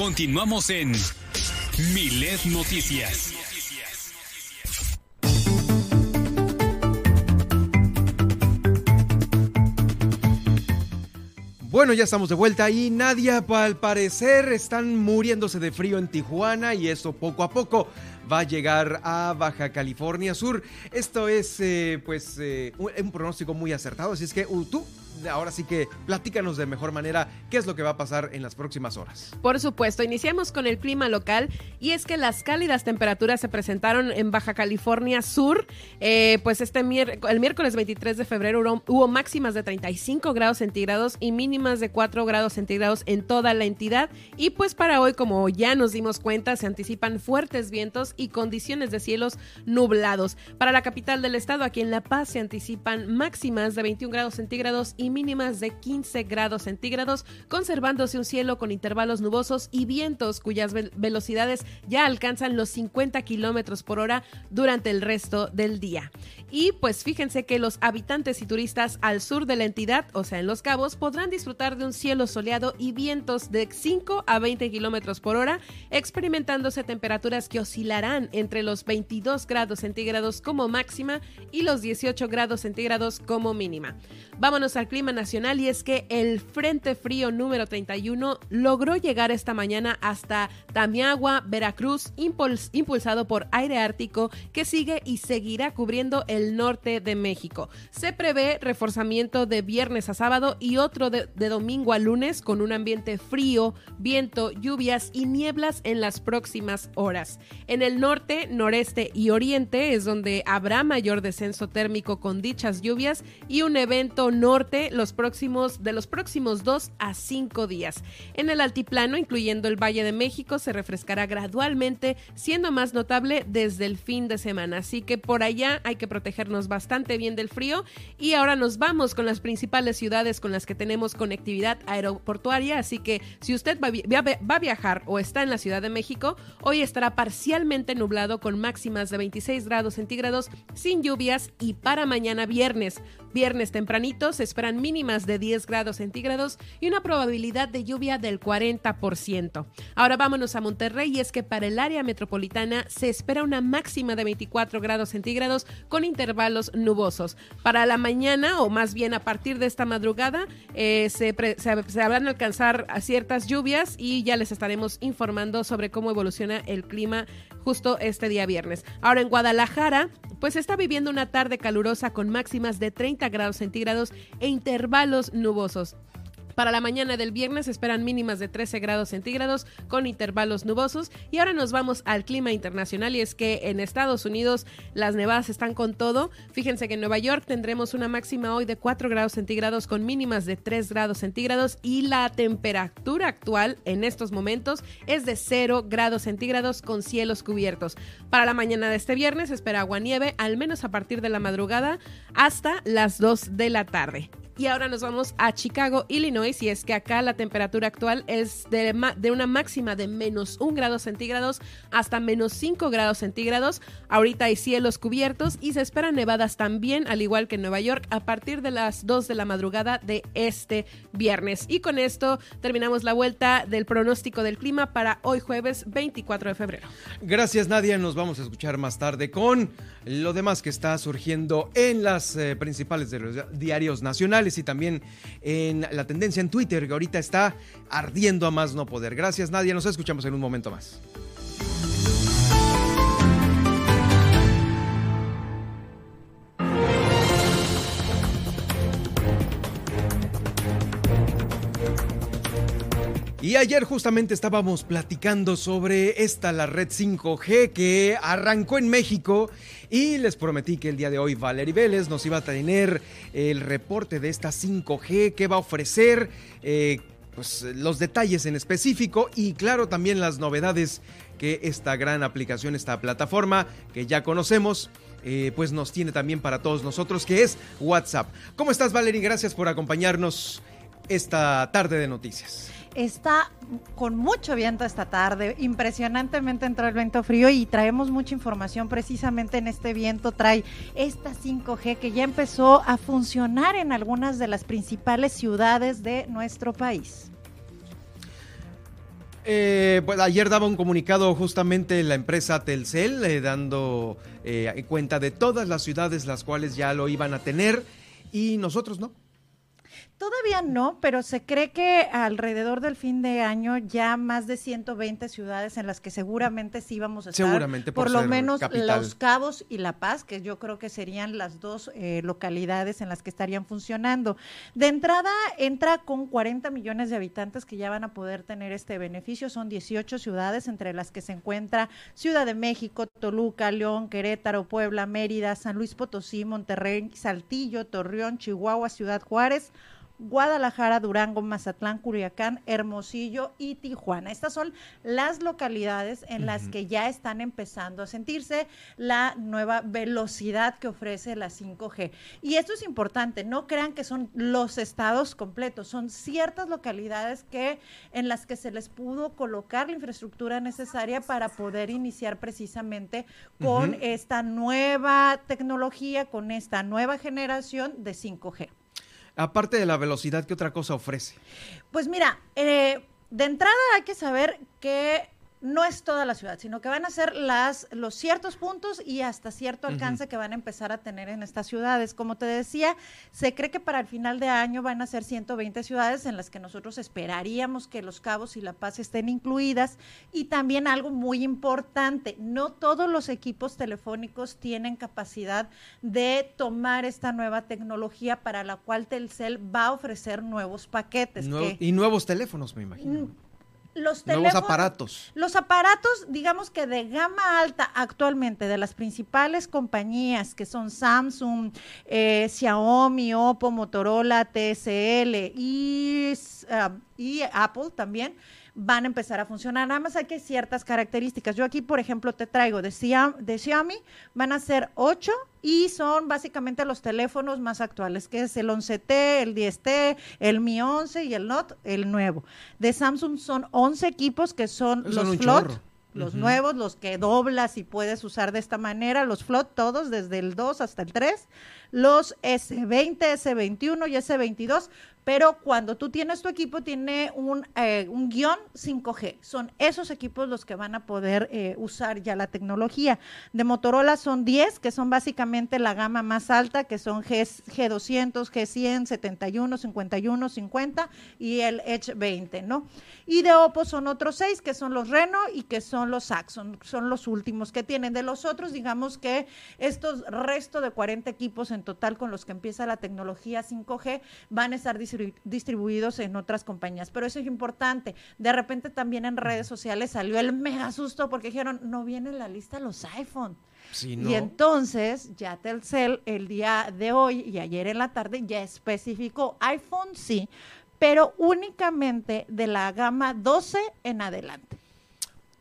Continuamos en Milet Noticias. Bueno, ya estamos de vuelta y Nadia, al parecer están muriéndose de frío en Tijuana y eso poco a poco va a llegar a Baja California Sur. Esto es eh, pues eh, un, pronóstico muy acertado, así es que uh, tú ahora sí que platícanos de mejor manera qué es lo que va a pasar en las próximas horas. Por supuesto, iniciamos con el clima local y es que las cálidas temperaturas se presentaron en Baja California Sur, eh, pues este el miércoles 23 de febrero hubo, máximas de 35 grados centígrados y mínimas de 4 grados centígrados en toda la entidad y pues para hoy como ya nos dimos cuenta se anticipan fuertes vientos y condiciones de cielos nublados. Para la capital del estado, aquí en La Paz, se anticipan máximas de 21 grados centígrados y mínimas de 15 grados centígrados, conservándose un cielo con intervalos nubosos y vientos cuyas velocidades ya alcanzan los 50 kilómetros por hora durante el resto del día. Y pues fíjense que los habitantes y turistas al sur de la entidad, o sea en Los Cabos, podrán disfrutar de un cielo soleado y vientos de 5 a 20 kilómetros por hora, experimentándose temperaturas que oscilarán entre los 22 grados centígrados como máxima y los 18 grados centígrados como mínima. Vámonos al clima nacional y es que el Frente Frío número 31 logró llegar esta mañana hasta Tamiagua, Veracruz, impulsado por aire ártico que sigue y seguirá cubriendo el norte de México. Se prevé reforzamiento de viernes a sábado y otro de, domingo a lunes con un ambiente frío, viento, lluvias y nieblas en las próximas horas. En el norte, noreste y oriente es donde habrá mayor descenso térmico con dichas lluvias y un evento norte los próximos de los próximos a cinco días. En el altiplano, incluyendo el Valle de México, se refrescará gradualmente, siendo más notable desde el fin de semana. Así que por allá hay que protegernos bastante bien del frío. Y ahora nos vamos con las principales ciudades con las que tenemos conectividad aeroportuaria. Así que si usted va, va a viajar o está en la Ciudad de México, hoy estará parcialmente nublado con máximas de 26 grados centígrados, sin lluvias y para mañana viernes Viernes tempranito se esperan mínimas de 10 grados centígrados y una probabilidad de lluvia del 40%. Ahora vámonos a Monterrey y es que para el área metropolitana se espera una máxima de 24 grados centígrados con intervalos nubosos. Para la mañana o más bien a partir de esta madrugada eh, se, a alcanzar ciertas lluvias y ya les estaremos informando sobre cómo evoluciona el clima justo este día viernes. Ahora en Guadalajara, pues está viviendo una tarde calurosa con máximas de 30 grados centígrados e intervalos nubosos. Para la mañana del viernes esperan mínimas de 13 grados centígrados con intervalos nubosos. Y ahora nos vamos al clima internacional y es que en Estados Unidos las nevadas están con todo. Fíjense que en Nueva York tendremos una máxima hoy de 4 grados centígrados con mínimas de 3 grados centígrados y la temperatura actual en estos momentos es de 0 grados centígrados con cielos cubiertos. Para la mañana de este viernes espera agua nieve al menos a partir de la madrugada hasta las 2 de la tarde. Y ahora nos vamos a Chicago, Illinois, y es que acá la temperatura actual es de, una máxima de menos un grado centígrados hasta menos 5 grados centígrados. Ahorita hay cielos cubiertos y se esperan nevadas también, al igual que en Nueva York, a partir de las 2 de la madrugada de este viernes. Y con esto terminamos la vuelta del pronóstico del clima para hoy jueves 24 de febrero. Gracias Nadia, nos vamos a escuchar más tarde con lo demás que está surgiendo en las eh, principales de los diarios nacionales y también en la tendencia en Twitter, que ahorita está ardiendo a más no poder. Gracias, Nadia. Nos escuchamos en un momento más. Y ayer justamente estábamos platicando sobre esta, la red 5G que arrancó en México y les prometí que el día de hoy Valerie Vélez nos iba a tener el reporte de esta 5G, que va a ofrecer, eh, pues, los detalles en específico y claro también las novedades que esta gran aplicación, esta plataforma que ya conocemos, eh, pues nos tiene también para todos nosotros, que es WhatsApp. ¿Cómo estás Valerie? Gracias por acompañarnos esta tarde de noticias. Está con mucho viento esta tarde, impresionantemente entró el viento frío y traemos mucha información precisamente en este viento. Trae esta 5G que ya empezó a funcionar en algunas de las principales ciudades de nuestro país. Eh, pues ayer daba un comunicado justamente la empresa Telcel eh, dando eh, cuenta de todas las ciudades las cuales ya lo iban a tener y nosotros no. Todavía no, pero se cree que alrededor del fin de año ya más de 120 ciudades en las que seguramente sí vamos a estar. Seguramente, por, lo menos Los Cabos y La Paz, que yo creo que serían las dos eh, localidades en las que estarían funcionando. De entrada entra con 40 millones de habitantes que ya van a poder tener este beneficio. Son 18 ciudades entre las que se encuentra Ciudad de México, Toluca, León, Querétaro, Puebla, Mérida, San Luis Potosí, Monterrey, Saltillo, Torreón, Chihuahua, Ciudad Juárez. Guadalajara, Durango, Mazatlán, Culiacán, Hermosillo y Tijuana. Estas son las localidades en las que ya están empezando a sentirse la nueva velocidad que ofrece la 5G. Y esto es importante, no crean que son los estados completos, son ciertas localidades que en las que se les pudo colocar la infraestructura necesaria para poder iniciar precisamente con esta nueva tecnología, con esta nueva generación de 5G. Aparte de la velocidad, ¿qué otra cosa ofrece? Pues mira, eh, de entrada hay que saber que no es toda la ciudad, sino que van a ser las, los ciertos puntos y hasta cierto alcance que van a empezar a tener en estas ciudades. Como te decía, se cree que para el final de año van a ser 120 ciudades en las que nosotros esperaríamos que Los Cabos y La Paz estén incluidas. Y también algo muy importante, no todos los equipos telefónicos tienen capacidad de tomar esta nueva tecnología para la cual Telcel va a ofrecer nuevos paquetes. Nuevo- y nuevos teléfonos, me imagino. Los Nuevos aparatos. Los aparatos, digamos que de gama alta actualmente de las principales compañías que son Samsung, eh, Xiaomi, Oppo, Motorola, TCL y, ah, y Apple también van a empezar a funcionar. Nada más hay que ciertas características. Yo aquí, por ejemplo, te traigo de, Xia- de Xiaomi, van a ser 8 y son básicamente los teléfonos más actuales, que es el 11T, el 10T, el Mi 11 y el Note, el nuevo. De Samsung son 11 equipos que son los Flot, chorro. los nuevos, los que doblas y puedes usar de esta manera, los Flot todos, desde el 2 hasta el 3, los S20, S21 y S22, pero cuando tú tienes tu equipo tiene un, eh, un guion 5G. Son esos equipos los que van a poder eh, usar ya la tecnología. De Motorola son 10, que son básicamente la gama más alta, que son G, G200, G100, 71, 51, 50 y el Edge 20, ¿no? Y de Oppo son otros 6, que son los Reno y que son los Saxon, son los últimos que tienen. De los otros, digamos que estos resto de 40 equipos en total con los que empieza la tecnología 5G van a estar distribu- distribuidos en otras compañías. Pero eso es importante. De repente también en redes sociales salió el mega susto porque dijeron, no viene en la lista los iPhone. Sí, Y entonces ya Telcel el día de hoy y ayer en la tarde ya especificó iPhone sí, pero únicamente de la gama 12 en adelante.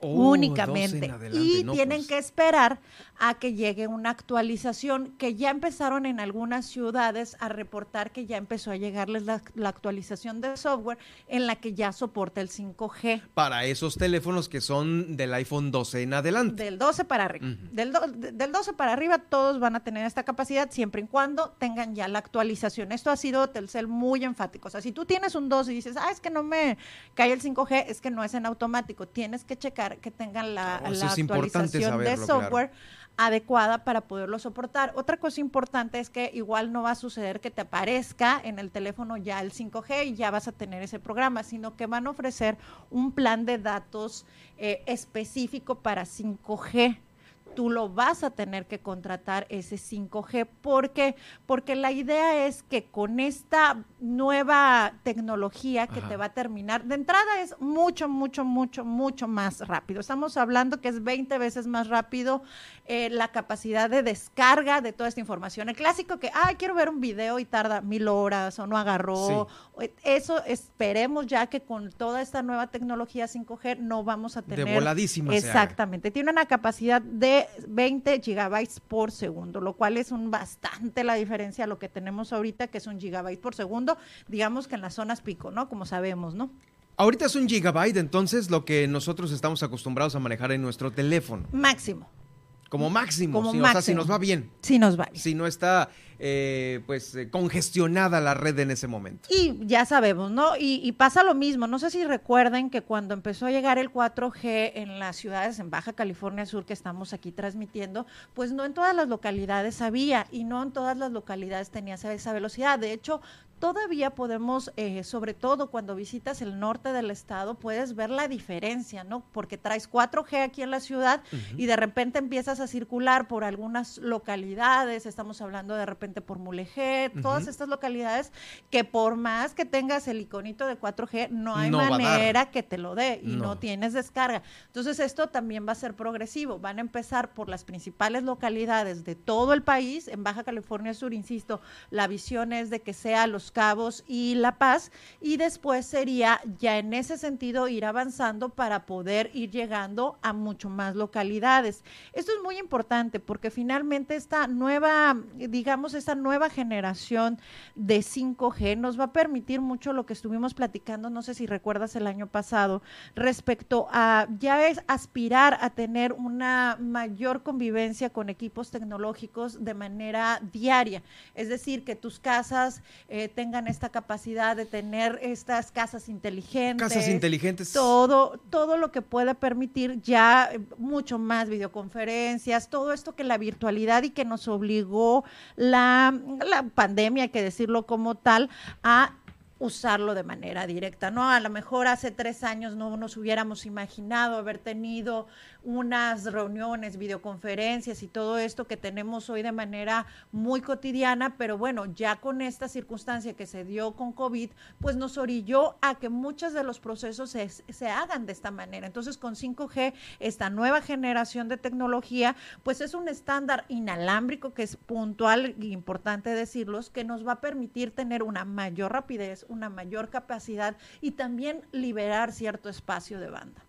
Oh, únicamente. 12 en adelante, y no, tienen pues. que esperar a que llegue una actualización que ya empezaron en algunas ciudades a reportar que ya empezó a llegarles la, la actualización del software en la que ya soporta el 5G. Para esos teléfonos que son del iPhone 12 en adelante. Del 12 para arriba. del, do- de- del 12 para arriba todos van a tener esta capacidad siempre y cuando tengan ya la actualización. Esto ha sido Telcel muy enfático. O sea, si tú tienes un 12 y dices, ah, es que no me cae el 5G, es que no es en automático. Tienes que checar que tengan la, Oh, la actualización de claro. Adecuada para poderlo soportar. Otra cosa importante es que igual no va a suceder que te aparezca en el teléfono ya el 5G y ya vas a tener ese programa, sino que van a ofrecer un plan de datos eh, específico para 5G. Tú lo vas a tener que contratar ese 5G. ¿Por qué? Porque la idea es que con esta nueva tecnología que Ajá. te va a terminar, de entrada es mucho, mucho, mucho, mucho más rápido. Estamos hablando que es 20 veces más rápido eh, la capacidad de descarga de toda esta información. El clásico que, ay, quiero ver un video y tarda mil horas o no agarró. O- Eso esperemos ya que con toda esta nueva tecnología 5G no vamos a De tener. voladísima se haga. Exactamente. Tiene una capacidad de 20 gigabytes por segundo, lo cual es un bastante la diferencia a lo que tenemos ahorita, que es un gigabyte por segundo, digamos que en las zonas pico, ¿no? Como sabemos, ¿no? Ahorita es un gigabyte, entonces lo que nosotros estamos acostumbrados a manejar en nuestro teléfono. Máximo. Como máximo. Como sí, O sea, si máximo. nos va bien. Sí nos va bien. Si no está, eh, pues, eh, congestionada la red en ese momento. Y ya sabemos, ¿no? Y, y pasa lo mismo. No sé si recuerden que cuando empezó a llegar el 4G en las ciudades en Baja California Sur que estamos aquí transmitiendo, pues no en todas las localidades había y no en todas las localidades tenía esa, esa velocidad. De hecho, todavía podemos, eh, sobre todo cuando visitas el norte del estado, puedes ver la diferencia, ¿no? Porque traes 4G aquí en la ciudad y de repente empiezas a circular por algunas localidades, estamos hablando de repente por Mulegé, todas estas localidades que por más que tengas el iconito de 4G, no hay No manera que te lo dé y no. No. tienes descarga. Entonces esto también va a ser progresivo. Van a empezar por las principales localidades de todo el país. En Baja California Sur, insisto, la visión es de que sea Los Cabos y La Paz y después sería ya en ese sentido ir avanzando para poder ir llegando a mucho más localidades. Esto es muy importante porque finalmente esta nueva, digamos, esta nueva generación de 5G nos va a permitir mucho lo que estuvimos platicando, no sé si recuerdas el año pasado, respecto a ya es aspirar a tener una mayor convivencia con equipos tecnológicos de manera diaria. Es decir, que tus casas eh, tengan esta capacidad de tener estas casas inteligentes. Casas inteligentes. Todo, todo lo que pueda permitir ya eh, mucho más videoconferencias, todo esto que la virtualidad y que nos obligó la, la pandemia, hay que decirlo como tal, a usarlo de manera directa, ¿no? A lo mejor hace tres años no nos hubiéramos imaginado haber tenido unas reuniones, videoconferencias y todo esto que tenemos hoy de manera muy cotidiana, pero bueno, ya con esta circunstancia que se dio con COVID, pues nos orilló a que muchos de los procesos se, se hagan de esta manera. Entonces, con 5G, esta nueva generación de tecnología, pues es un estándar inalámbrico que es puntual e importante decirlos, que nos va a permitir tener una mayor rapidez, una mayor capacidad y también liberar cierto espacio de banda.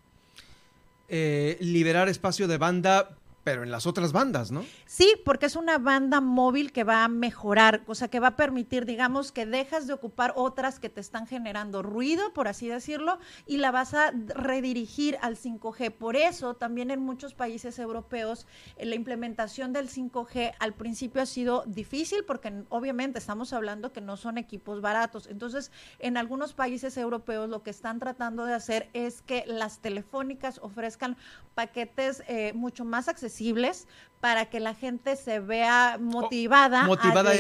Eh, liberar espacio de banda pero en las otras bandas, ¿no? Sí, porque es una banda móvil que va a mejorar, o sea, que va a permitir, digamos, que dejas de ocupar otras que te están generando ruido, por así decirlo, y la vas a redirigir al 5G. Por eso, también en muchos países europeos, eh, la implementación del 5G al principio ha sido difícil, porque obviamente estamos hablando que no son equipos baratos. Entonces, en algunos países europeos lo que están tratando de hacer es que las telefónicas ofrezcan paquetes eh, mucho más accesibles accesibles para que la gente se vea motivada, motivada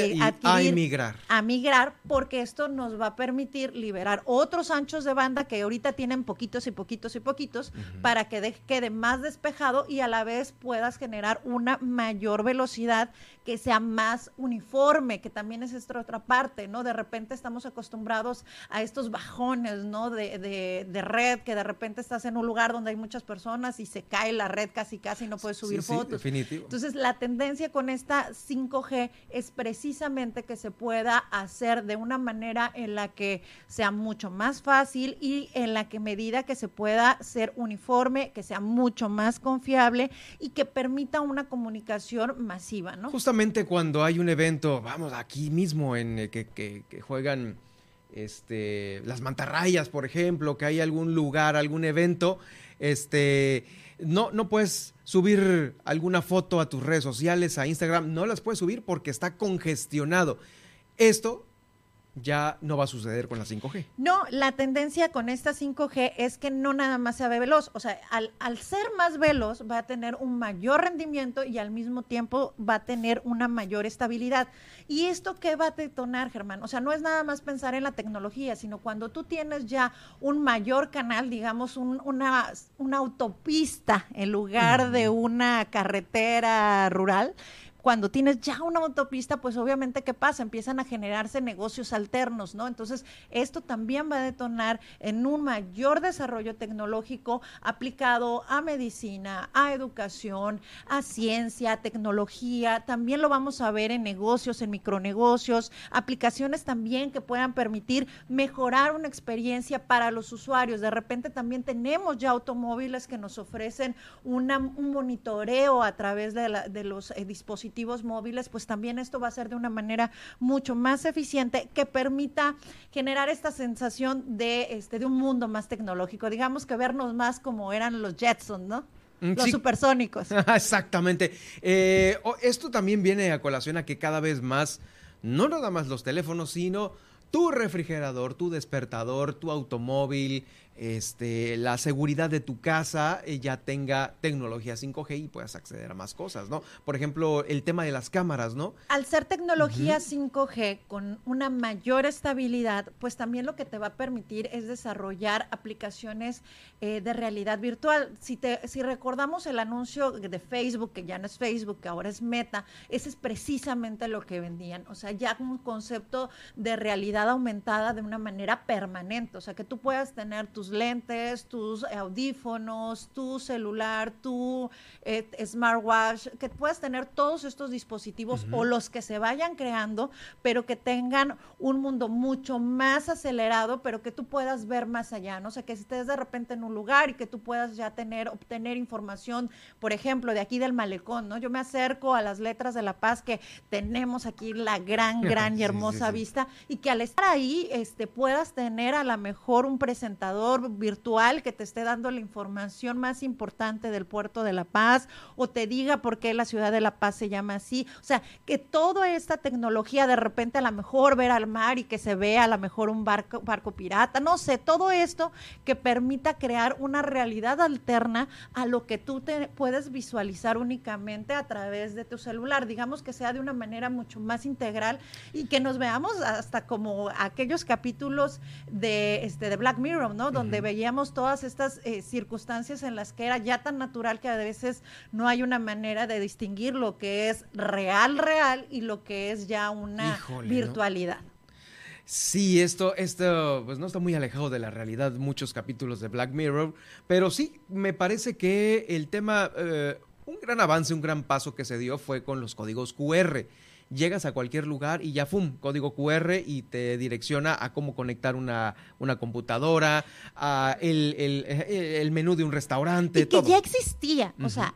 a, a, migrar. A migrar, porque esto nos va a permitir liberar otros anchos de banda que ahorita tienen poquitos y poquitos y poquitos, para que quede más despejado y a la vez puedas generar una mayor velocidad que sea más uniforme, que también es esta otra parte, ¿no? De repente estamos acostumbrados a estos bajones, ¿no? De, de, red, que de repente estás en un lugar donde hay muchas personas y se cae la red casi casi no puedes subir fotos. Entonces, la tendencia con esta 5G es precisamente que se pueda hacer de una manera en la que sea mucho más fácil y en la que medida que se pueda ser uniforme, que sea mucho más confiable y que permita una comunicación masiva, ¿no? Justamente cuando hay un evento, vamos, aquí mismo en el que, que, juegan este, las mantarrayas, por ejemplo, que hay algún lugar, algún evento, este, no, no puedes subir alguna foto a tus redes sociales, a Instagram, no las puedes subir porque está congestionado. Esto ya no va a suceder con la 5G. No, la tendencia con esta 5G es que no nada más sea veloz, o sea, al, al, ser más veloz va a tener un mayor rendimiento y al mismo tiempo va a tener una mayor estabilidad. ¿Y esto qué va a detonar, Germán? O sea, no es nada más pensar en la tecnología, sino cuando tú tienes ya un mayor canal, digamos, una, una autopista en lugar de una carretera rural, cuando tienes ya una autopista, pues obviamente, ¿qué pasa? Empiezan a generarse negocios alternos, ¿no? Entonces, esto también va a detonar en un mayor desarrollo tecnológico aplicado a medicina, a educación, a ciencia, tecnología. También lo vamos a ver en negocios, en micronegocios, aplicaciones también que puedan permitir mejorar una experiencia para los usuarios. De repente también tenemos ya automóviles que nos ofrecen un monitoreo a través de, de los eh, dispositivos móviles, pues también esto va a ser de una manera mucho más eficiente que permita generar esta sensación de, este, de un mundo más tecnológico, digamos que vernos más como eran los Jetsons, ¿no? Mm, los supersónicos. Exactamente. Eh, esto también viene a colación a que cada vez más, no nada más los teléfonos, sino tu refrigerador, tu despertador, tu automóvil, este, la seguridad de tu casa ya tenga tecnología 5G y puedas acceder a más cosas, ¿no? Por ejemplo, el tema de las cámaras, ¿no? Al ser tecnología 5G con una mayor estabilidad, pues también lo que te va a permitir es desarrollar aplicaciones eh, de realidad virtual. Si, te, si recordamos el anuncio de Facebook, que ya no es Facebook, que ahora es Meta, ese es precisamente lo que vendían. O sea, ya un concepto de realidad aumentada de una manera permanente. O sea, que tú puedas tener tu tus lentes, tus audífonos, tu celular, tu eh, smartwatch, que puedas tener todos estos dispositivos o los que se vayan creando, pero que tengan un mundo mucho más acelerado, pero que tú puedas ver más allá, ¿no? O sea, que estés de repente en un lugar y que tú puedas ya tener, obtener información, por ejemplo, de aquí del malecón, ¿no? Yo me acerco a las letras de La Paz que tenemos aquí la gran, gran y hermosa vista y que al estar ahí, este, puedas tener a lo mejor un presentador virtual que te esté dando la información más importante del puerto de La Paz o te diga por qué la ciudad de La Paz se llama así. O sea, que toda esta tecnología de repente a lo mejor ver al mar y que se vea a lo mejor un barco, barco pirata, no sé, todo esto que permita crear una realidad alterna a lo que tú te puedes visualizar únicamente a través de tu celular. Digamos que sea de una manera mucho más integral y que nos veamos hasta como aquellos capítulos de, este, de Black Mirror, ¿no? Donde veíamos todas estas eh, circunstancias en las que era ya tan natural que a veces no hay una manera de distinguir lo que es real, real y lo que es ya una virtualidad. Sí, esto, esto, pues no está muy alejado de la realidad, muchos capítulos de Black Mirror, pero sí, me parece que el tema, eh, un gran avance, un gran paso que se dio fue con los códigos QR. Llegas a cualquier lugar y ya, ¡fum!, código QR y te direcciona a cómo conectar una, una computadora, a el, el, menú de un restaurante. Y que ya existía, o sea,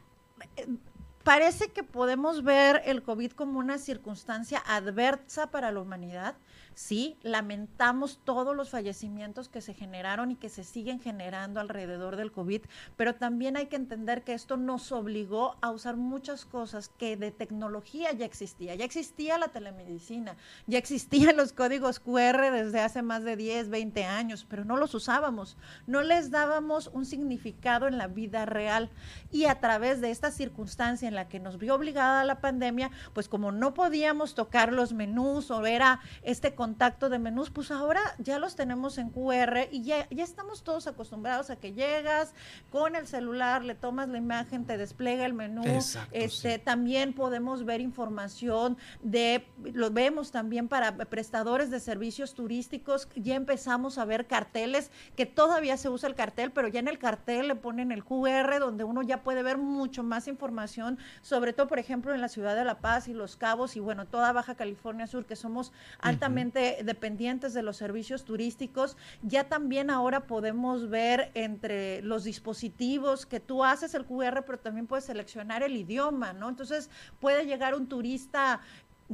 parece que podemos ver el COVID como una circunstancia adversa para la humanidad, Sí, lamentamos todos los fallecimientos que se generaron y que se siguen generando alrededor del COVID, pero también hay que entender que esto nos obligó a usar muchas cosas que de tecnología ya existía. Ya existía la telemedicina, ya existían los códigos QR desde hace más de 10, 20 años, pero no los usábamos, no les dábamos un significado en la vida real. Y a través de esta circunstancia en la que nos vio obligada la pandemia, pues como no podíamos tocar los menús o era este contacto de menús, pues ahora ya los tenemos en QR y ya, ya estamos todos acostumbrados a que llegas con el celular, le tomas la imagen, te despliega el menú. este, También podemos ver información de, lo vemos también para prestadores de servicios turísticos, ya empezamos a ver carteles, que todavía se usa el cartel, pero ya en el cartel le ponen el QR, donde uno ya puede ver mucho más información, sobre todo, por ejemplo, en la ciudad de La Paz y Los Cabos y bueno, toda Baja California Sur, que somos altamente dependientes de los servicios turísticos, ya también ahora podemos ver entre los dispositivos que tú haces el QR, pero también puedes seleccionar el idioma, ¿no? Entonces puede llegar un turista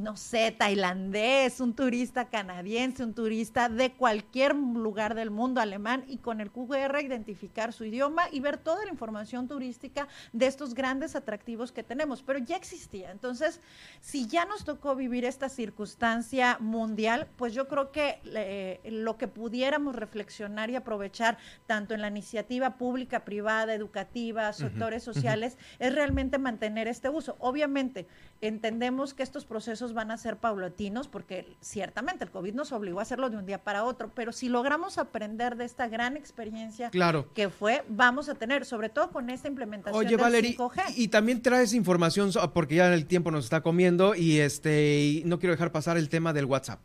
no sé, tailandés, un turista canadiense, un turista de cualquier lugar del mundo alemán y con el QR identificar su idioma y ver toda la información turística de estos grandes atractivos que tenemos. Pero ya existía. Entonces, si ya nos tocó vivir esta circunstancia mundial, pues yo creo que eh, lo que pudiéramos reflexionar y aprovechar tanto en la iniciativa pública, privada, educativa, sectores sociales, es realmente mantener este uso. Obviamente, entendemos que estos procesos van a ser paulatinos porque ciertamente el COVID nos obligó a hacerlo de un día para otro, pero si logramos aprender de esta gran experiencia que fue, vamos a tener, sobre todo con esta implementación Oye, del 5G. Y, también traes información porque ya el tiempo nos está comiendo y este no quiero dejar pasar el tema del WhatsApp.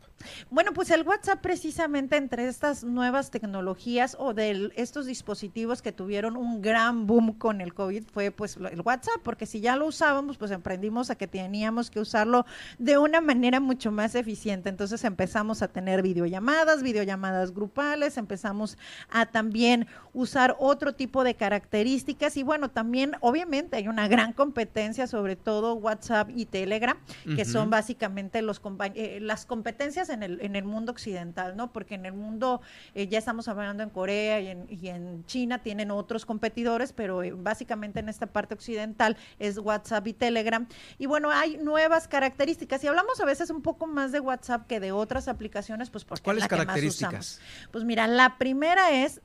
Bueno, pues el WhatsApp precisamente entre estas nuevas tecnologías o de estos dispositivos que tuvieron un gran boom con el COVID fue pues el WhatsApp, porque si ya lo usábamos, pues aprendimos a que teníamos que usarlo de una manera mucho más eficiente. Entonces empezamos a tener videollamadas, videollamadas grupales, empezamos a también usar otro tipo de características y bueno, también obviamente hay una gran competencia, sobre todo WhatsApp y Telegram, que son básicamente los eh, las competencias en el, en el mundo occidental, ¿no? Porque en el mundo, eh, ya estamos hablando en Corea y en, y en China, tienen otros competidores, pero eh, básicamente en esta parte occidental es WhatsApp y Telegram. Y bueno, hay nuevas características. Y hablamos a veces un poco más de WhatsApp que de otras aplicaciones, pues porque ¿Cuáles la características? Que más usamos. Pues mira, la primera es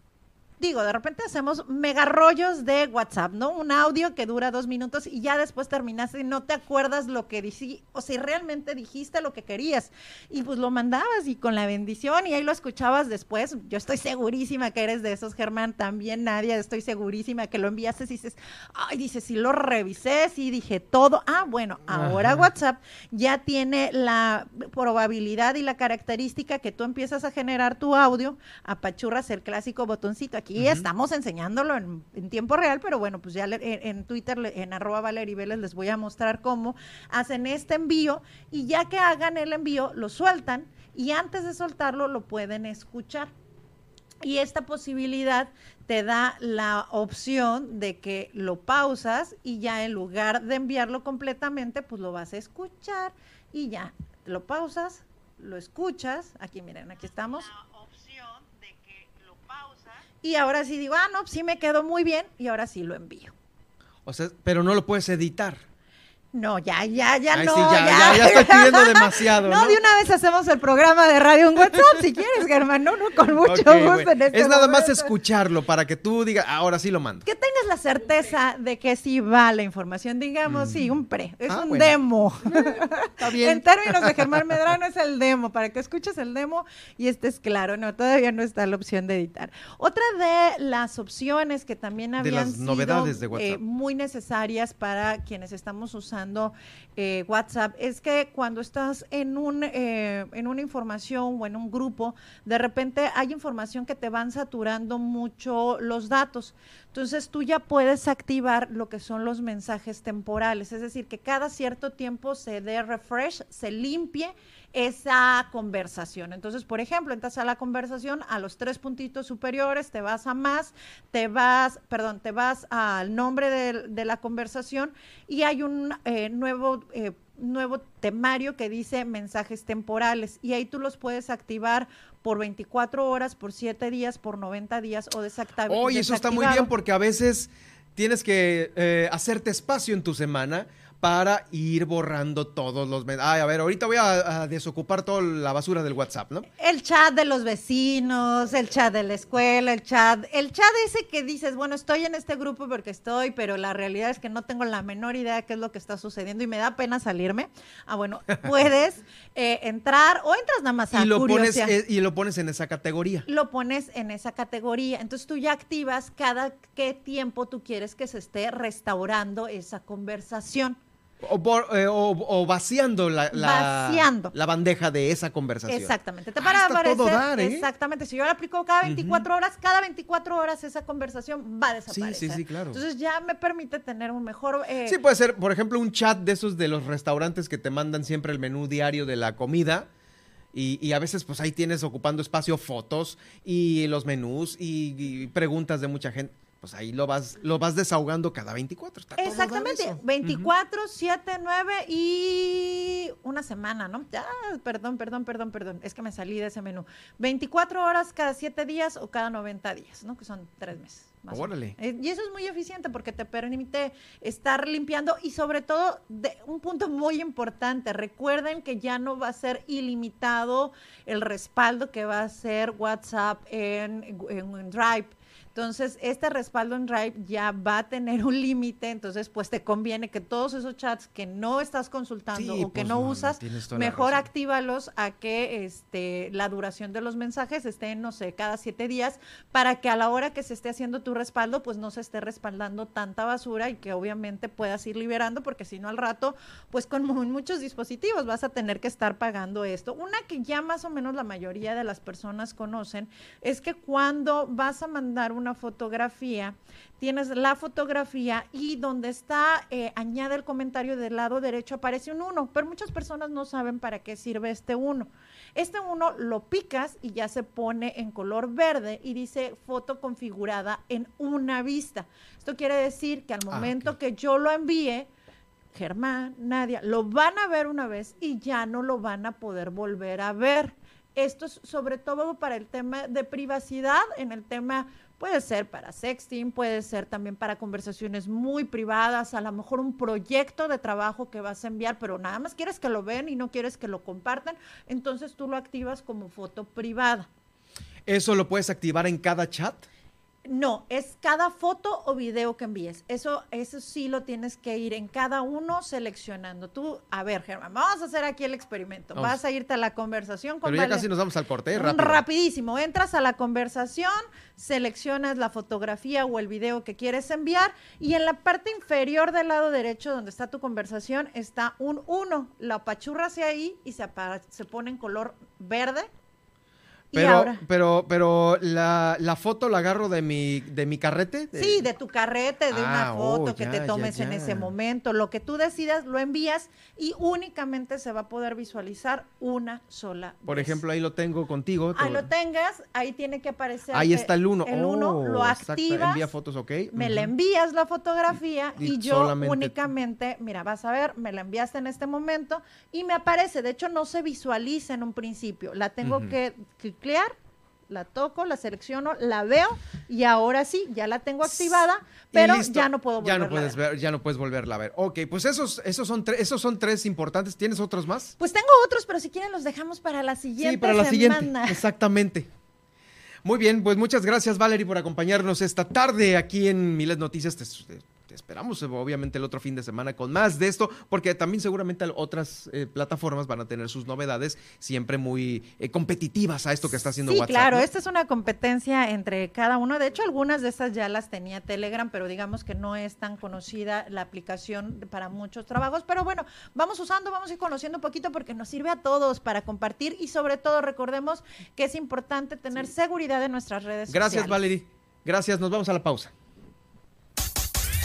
digo, de repente hacemos mega rollos de WhatsApp, ¿no? Un audio que dura dos minutos y ya después terminaste y no te acuerdas lo que dijiste, o si realmente dijiste lo que querías. Y pues lo mandabas y con la bendición y ahí lo escuchabas después. Yo estoy segurísima que eres de esos, Germán, también nadie, estoy segurísima que lo enviaste y dices, ay, dices, si lo revisé, sí dije todo. Ah, bueno, ahora WhatsApp ya tiene la probabilidad y la característica que tú empiezas a generar tu audio, apachurras el clásico botoncito aquí aquí estamos enseñándolo en, tiempo real, pero bueno, pues ya en, Twitter, en arroba Valerie Vélez, les voy a mostrar cómo hacen este envío y ya que hagan el envío, lo sueltan y antes de soltarlo lo pueden escuchar. Y esta posibilidad te da la opción de que lo pausas y ya en lugar de enviarlo completamente, pues lo vas a escuchar y ya lo pausas, lo escuchas. Aquí miren, aquí estamos. La opción de que lo pausas. Y ahora sí digo, ah, no, sí me quedó muy bien y ahora sí lo envío. O sea, pero no lo puedes editar. No, ya, ya, ya Ay, no. Sí, ya, ya, ya, estoy pidiendo demasiado. No, de una vez hacemos el programa de radio en WhatsApp, si quieres, Germán. No, no, con mucho gusto. En este es nada más escucharlo para que tú digas, ahora sí lo mando. Que tengas la certeza de que sí va la información. Digamos, sí, un pre. Es ah, un demo. Está bien. en términos de Germán Medrano es el demo, para que escuches el demo y estés claro. No, todavía no está la opción de editar. Otra de las opciones que también habían de las novedades de WhatsApp. Eh, muy necesarias para quienes estamos usando eh, WhatsApp es que cuando estás en, un, eh, en una información o en un grupo, de repente hay información que te van saturando mucho los datos. Entonces tú ya puedes activar lo que son los mensajes temporales, es decir, que cada cierto tiempo se dé refresh, se limpie esa conversación. Entonces, por ejemplo, entras a la conversación, a los tres puntitos superiores, te vas a más, te vas, perdón, te vas al nombre de, la conversación y hay un eh, nuevo... Eh, nuevo temario que dice mensajes temporales y ahí tú los puedes activar por 24 horas, por 7 días, por 90 días o desactivar. Oye, eso está muy bien porque a veces tienes que eh, hacerte espacio en tu semana para ir borrando todos los... Ay, a ver, ahorita voy a, desocupar toda la basura del WhatsApp, ¿no? El chat de los vecinos, el chat de la escuela, el chat, el chat ese que dices, bueno, estoy en este grupo porque estoy, pero la realidad es que no tengo la menor idea de qué es lo que está sucediendo y me da pena salirme. Ah, bueno, puedes eh, entrar o entras nada más a y lo pones eh, Y lo pones en esa categoría. Lo pones en esa categoría. Entonces tú ya activas cada qué tiempo tú quieres que se esté restaurando esa conversación. Eh, o, vaciando la, la, bandeja de esa conversación. Exactamente. Te para aparecer, ¿eh? Exactamente. Si yo la aplico cada 24 horas, cada 24 horas esa conversación va a desaparecer. Sí, sí, sí, claro. Entonces ya me permite tener un mejor. Eh, sí, puede ser, por ejemplo, un chat de esos de los restaurantes que te mandan siempre el menú diario de la comida. Y, a veces pues ahí tienes ocupando espacio fotos y los menús y preguntas de mucha gente pues ahí lo vas, lo vas desahogando cada 24. Está Exactamente, 24, 7, 9 y una semana, ¿no? Ya, perdón, perdón, perdón, perdón, es que me salí de ese menú. 24 horas cada 7 días o cada 90 días, ¿no? Que son 3 meses. Órale. Eh, y eso es muy eficiente porque te permite estar limpiando y sobre todo, de, un punto muy importante, recuerden que ya no va a ser ilimitado el respaldo que va a hacer WhatsApp en, en Drive entonces, este respaldo en Drive ya va a tener un límite, entonces pues te conviene que todos esos chats que no estás consultando o que pues, no, usas, mejor actívalos a que este la duración de los mensajes esté, no sé, cada siete días, para que a la hora que se esté haciendo tu respaldo, pues no se esté respaldando tanta basura y que obviamente puedas ir liberando, porque si no al rato, pues con muchos dispositivos vas a tener que estar pagando esto. Una que ya más o menos la mayoría de las personas conocen es que cuando vas a mandar un una fotografía, tienes la fotografía y donde está, eh, añade el comentario del lado derecho, aparece un 1, pero muchas personas no saben para qué sirve este 1. Este 1 lo picas y ya se pone en color verde y dice foto configurada en una vista. Esto quiere decir que al ah, momento que yo lo envíe, Germán, Nadia, lo van a ver una vez y ya no lo van a poder volver a ver. Esto es sobre todo para el tema de privacidad, en el tema Puede ser para sexting, puede ser también para conversaciones muy privadas, a lo mejor un proyecto de trabajo que vas a enviar, pero nada más quieres que lo vean y no quieres que lo compartan, entonces tú lo activas como foto privada. ¿Eso lo puedes activar en cada chat? No, es cada foto o video que envíes. Eso, eso sí lo tienes que ir en cada uno seleccionando. Tú, a ver, Germán, vamos a hacer aquí el experimento. Vas a irte a la conversación con Pero ya casi nos vamos al corte, rápido. Rapidísimo. Entras a la conversación, seleccionas la fotografía o el video que quieres enviar y en la parte inferior del lado derecho donde está tu conversación está un 1. Lo apachurras ahí y se, se pone en color verde Pero, pero, pero la, la, foto la agarro de mi, de mi carrete. Sí, de tu carrete, de una ah, foto oh, que te tomes en ese momento. Lo que tú decidas, lo envías y únicamente se va a poder visualizar una sola. Por ejemplo, ahí lo tengo contigo. Ahí lo tengas, ahí tiene que aparecer. Ahí está el uno. El uno, oh, lo activas. Envía fotos, ok. Me le envías la fotografía y, yo únicamente, mira, vas a ver, me la enviaste en este momento y me aparece. De hecho, no se visualiza en un principio. La tengo que cliclear la toco, la selecciono, la veo y ahora sí, ya la tengo activada, pero ya no puedo volverla ya no puedes ver. Ya no puedes volverla a ver. Ok, pues esos, esos, son, esos son tres importantes. ¿Tienes otros más? Pues tengo otros, pero si quieren los dejamos para la siguiente Sí, para la siguiente, exactamente. Muy bien, pues muchas gracias Valerie por acompañarnos esta tarde aquí en Miles Noticias esperamos obviamente el otro fin de semana con más de esto, porque también seguramente otras eh, plataformas van a tener sus novedades siempre muy eh, competitivas a esto que está haciendo sí, WhatsApp. Claro, esta es una competencia entre cada uno. De hecho, algunas de estas ya las tenía Telegram, pero digamos que no es tan conocida la aplicación para muchos trabajos. Pero bueno, vamos usando, vamos a ir conociendo un poquito porque nos sirve a todos para compartir y sobre todo recordemos que es importante tener seguridad en nuestras redes Gracias, sociales. Gracias, Valerie. Gracias, nos vamos a la pausa.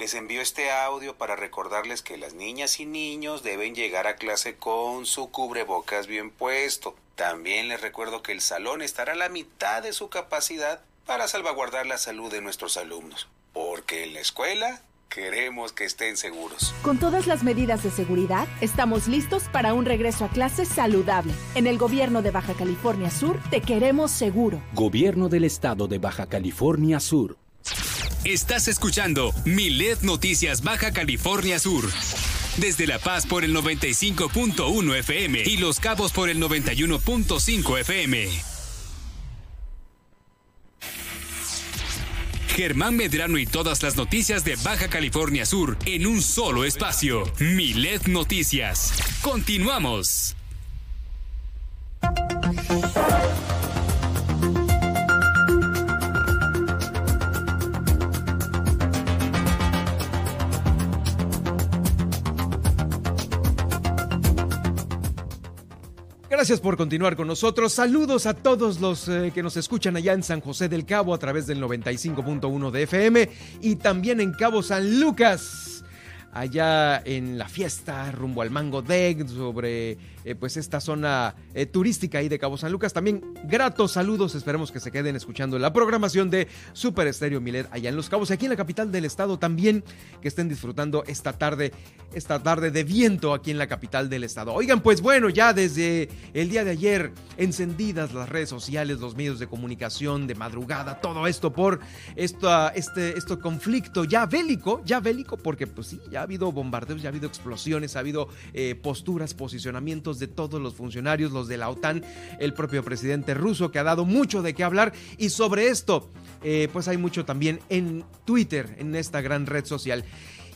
les envío este audio para recordarles que las niñas y niños deben llegar a clase con su cubrebocas bien puesto. También les recuerdo que el salón estará a la mitad de su capacidad para salvaguardar la salud de nuestros alumnos. Porque en la escuela queremos que estén seguros. Con todas las medidas de seguridad, estamos listos para un regreso a clases saludable. En el gobierno de Baja California Sur, te queremos seguro. Gobierno del estado de Baja California Sur. Estás escuchando Milet Noticias Baja California Sur. Desde La Paz por el 95.1 FM y Los Cabos por el 91.5 FM. Germán Medrano y todas las noticias de Baja California Sur en un solo espacio. Milet Noticias. Continuamos. Gracias por continuar con nosotros. Saludos a todos los eh, que nos escuchan allá en San José del Cabo a través del 95.1 de FM y también en Cabo San Lucas allá en la fiesta rumbo al Mango Deck sobre eh, pues esta zona eh, turística ahí de Cabo San Lucas. También gratos saludos, esperemos que se queden escuchando la programación de Super Estéreo Milet allá en Los Cabos, aquí en la capital del estado también, que estén disfrutando esta tarde, esta tarde de viento aquí en la capital del estado. Oigan, pues bueno, ya desde el día de ayer encendidas las redes sociales, los medios de comunicación de madrugada, todo esto por este, este conflicto ya bélico, ya bélico, porque pues sí, ya Ya ha habido bombardeos, ya ha habido explosiones, ha habido eh, posturas, posicionamientos de todos los funcionarios, los de la OTAN, el propio presidente ruso que ha dado mucho de qué hablar y sobre esto, eh, pues hay mucho también en Twitter, en esta gran red social.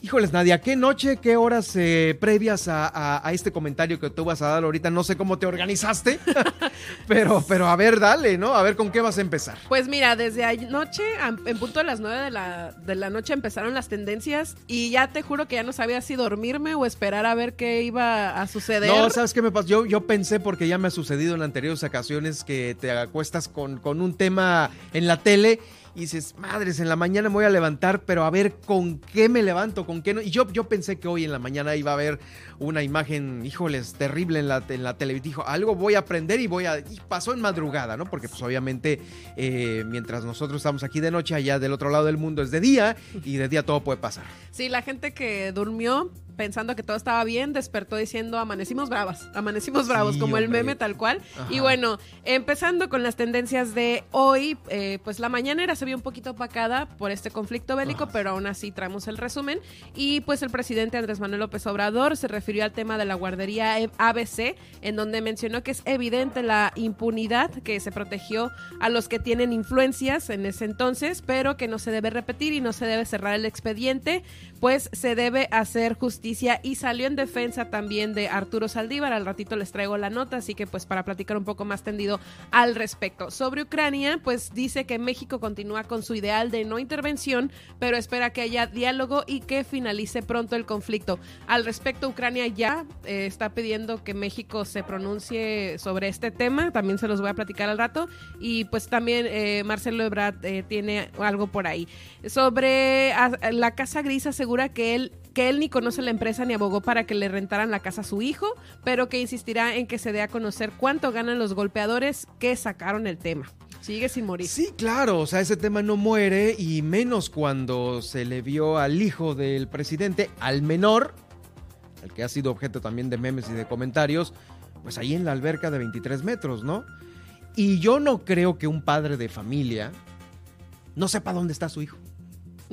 Híjoles, Nadia, ¿qué noche, qué horas eh, previas a, este comentario que tú vas a dar ahorita? No sé cómo te organizaste, pero, pero a ver, dale, ¿no? A ver con qué vas a empezar. Pues mira, desde anoche, en punto de las nueve de la, de la noche empezaron las tendencias y ya te juro que ya no sabía si dormirme o esperar a ver qué iba a suceder. No, ¿sabes qué me pasó? Yo, yo pensé, porque ya me ha sucedido en anteriores ocasiones, que te acuestas con, con un tema en la tele y dices, madres, en la mañana me voy a levantar, pero a ver con qué me levanto, con qué no. Y yo, yo pensé que hoy en la mañana iba a haber una imagen, híjoles, terrible en la, en la televisión. Dijo, algo voy a aprender y voy a... Y pasó en madrugada, ¿no? Porque pues obviamente eh, mientras nosotros estamos aquí de noche, allá del otro lado del mundo es de día y de día todo puede pasar. Sí, la gente que durmió pensando que todo estaba bien, despertó diciendo amanecimos bravas, amanecimos bravos, como el meme tal cual. Y bueno, empezando con las tendencias de hoy, eh, pues la mañanera se vio un poquito opacada por este conflicto bélico, pero aún así traemos el resumen. Y pues el presidente Andrés Manuel López Obrador se refirió al tema de la guardería ABC, en donde mencionó que es evidente la impunidad que se protegió a los que tienen influencias en ese entonces, pero que no se debe repetir y no se debe cerrar el expediente, pues se debe hacer justicia y salió en defensa también de Arturo Saldívar. Al ratito les traigo la nota, así que pues para platicar un poco más tendido al respecto. Sobre Ucrania, pues dice que México continúa con su ideal de no intervención, pero espera que haya diálogo y que finalice pronto el conflicto. Al respecto, Ucrania ya eh, está pidiendo que México se pronuncie sobre este tema, también se los voy a platicar al rato, y pues también eh, Marcelo Ebrard eh, tiene algo por ahí. Sobre la Casa Gris asegura que él que él ni conoce la empresa ni abogó para que le rentaran la casa a su hijo, pero que insistirá en que se dé a conocer cuánto ganan los golpeadores que sacaron el tema. Sigue sin morir. Sí, claro, o sea, ese tema no muere y menos cuando se le vio al hijo del presidente, al menor, el que ha sido objeto también de memes y de comentarios, pues ahí en la alberca de 23 metros, ¿no? Y yo no creo que un padre de familia no sepa dónde está su hijo.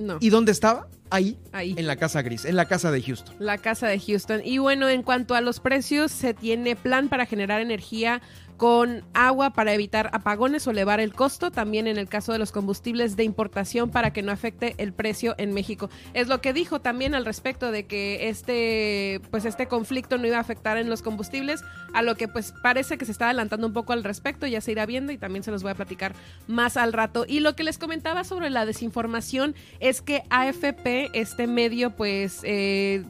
No. ¿Y dónde estaba? Ahí, Ahí, en la Casa Gris, en la Casa de Houston. La Casa de Houston. Y bueno, en cuanto a los precios, se tiene plan para generar energía con agua para evitar apagones o elevar el costo, también en el caso de los combustibles de importación para que no afecte el precio en México. Es lo que dijo también al respecto de que este pues este conflicto no iba a afectar en los combustibles, a lo que pues parece que se está adelantando un poco al respecto, ya se irá viendo y también se los voy a platicar más al rato. Y lo que les comentaba sobre la desinformación es que AFP, este medio pues eh,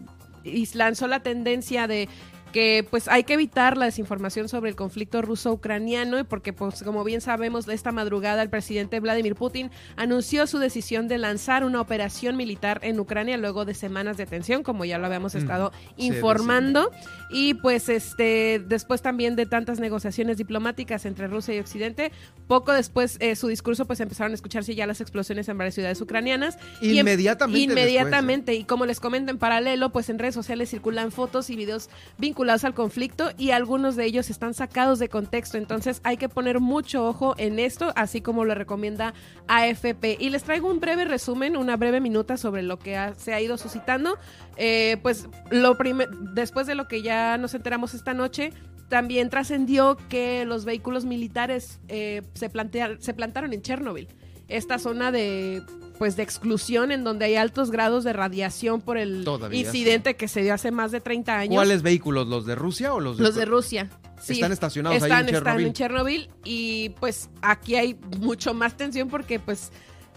lanzó la tendencia de que pues hay que evitar la desinformación sobre el conflicto ruso-ucraniano y porque pues como bien sabemos esta madrugada el presidente Vladimir Putin anunció su decisión de lanzar una operación militar en Ucrania luego de semanas de tensión como ya lo habíamos mm, estado informando. Y pues este después también de tantas negociaciones diplomáticas entre Rusia y Occidente poco después eh, su discurso pues empezaron a escucharse ya las explosiones en varias ciudades ucranianas. Inmediatamente y inmediatamente y como les comento en paralelo pues en redes sociales circulan fotos y videos vinculados al conflicto y algunos de ellos están sacados de contexto. Entonces hay que poner mucho ojo en esto, así como lo recomienda AFP. Y les traigo un breve resumen, una breve minuta sobre lo que se ha ido suscitando. Eh, pues lo después de lo que ya nos enteramos esta noche, también trascendió que los vehículos militares eh, se, se plantaron en Chernobyl, esta zona de pues de exclusión en donde hay altos grados de radiación por el incidente que se dio hace más de 30 años. ¿Cuáles vehículos? ¿Los de Rusia o los de Los de Rusia. Sí, están estacionados ahí en Chernobyl. Están en Chernobyl y pues aquí hay mucho más tensión porque pues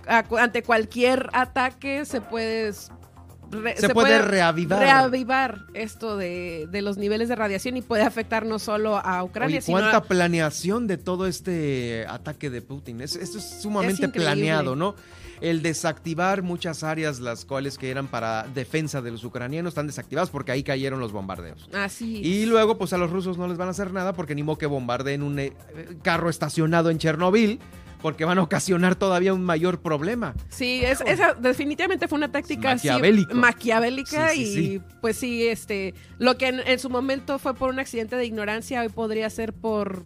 ante cualquier ataque se puede se, puede, reavivar. reavivar esto de, los niveles de radiación y puede afectar no solo a Ucrania, Oye, ¿cuánta planeación de todo este ataque de Putin? Esto es sumamente planeado, ¿no? El desactivar muchas áreas las cuales que eran para defensa de los ucranianos están desactivadas porque ahí cayeron los bombardeos. Así. Y luego pues a los rusos no les van a hacer nada porque ni modo que bombardeen un eh, carro estacionado en Chernobyl porque van a ocasionar todavía un mayor problema. Sí, es, esa definitivamente fue una táctica maquiavélica y pues sí, este, lo que en, su momento fue por un accidente de ignorancia hoy podría ser por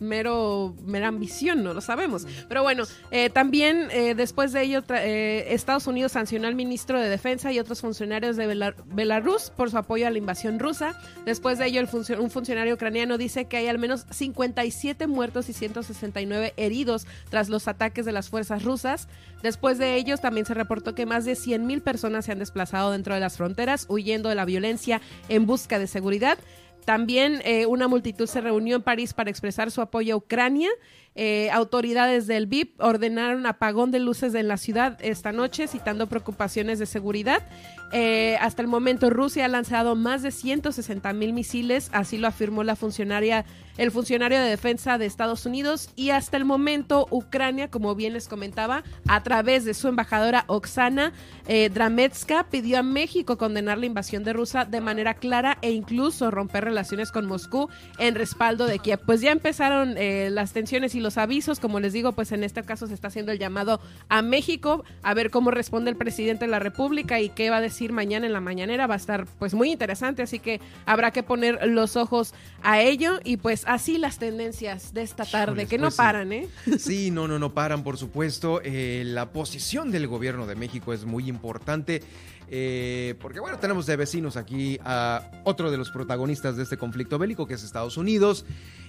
mero mera ambición, no lo sabemos. Pero bueno, eh, también eh, después de ello, eh, Estados Unidos sancionó al ministro de Defensa y otros funcionarios de Belarus por su apoyo a la invasión rusa. Después de ello, el un funcionario ucraniano dice que hay al menos 57 muertos y 169 heridos tras los ataques de las fuerzas rusas. Después de ellos, también se reportó que más de 100.000 personas se han desplazado dentro de las fronteras, huyendo de la violencia en busca de seguridad. También eh, una multitud se reunió en París para expresar su apoyo a Ucrania eh, autoridades del BIP ordenaron apagón de luces en la ciudad esta noche, citando preocupaciones de seguridad. Eh, hasta el momento, Rusia ha lanzado más de 160 mil misiles, así lo afirmó la funcionaria, el funcionario de defensa de Estados Unidos. Y hasta el momento, Ucrania, como bien les comentaba, a través de su embajadora Oksana eh, Drametska, pidió a México condenar la invasión de Rusia de manera clara e incluso romper relaciones con Moscú en respaldo de Kiev. Pues ya empezaron las tensiones y los avisos. Como les digo, pues en este caso se está haciendo el llamado a México a ver cómo responde el presidente de la República y qué va a decir mañana en la mañanera. Va a estar pues muy interesante, así que habrá que poner los ojos a ello y pues así las tendencias de esta tarde, que no pues paran, ¿eh? Sí, no, no, no paran, por supuesto. Eh, la posición del gobierno de México es muy importante. Eh, porque bueno, tenemos de vecinos aquí a otro de los protagonistas de este conflicto bélico, que es Estados Unidos.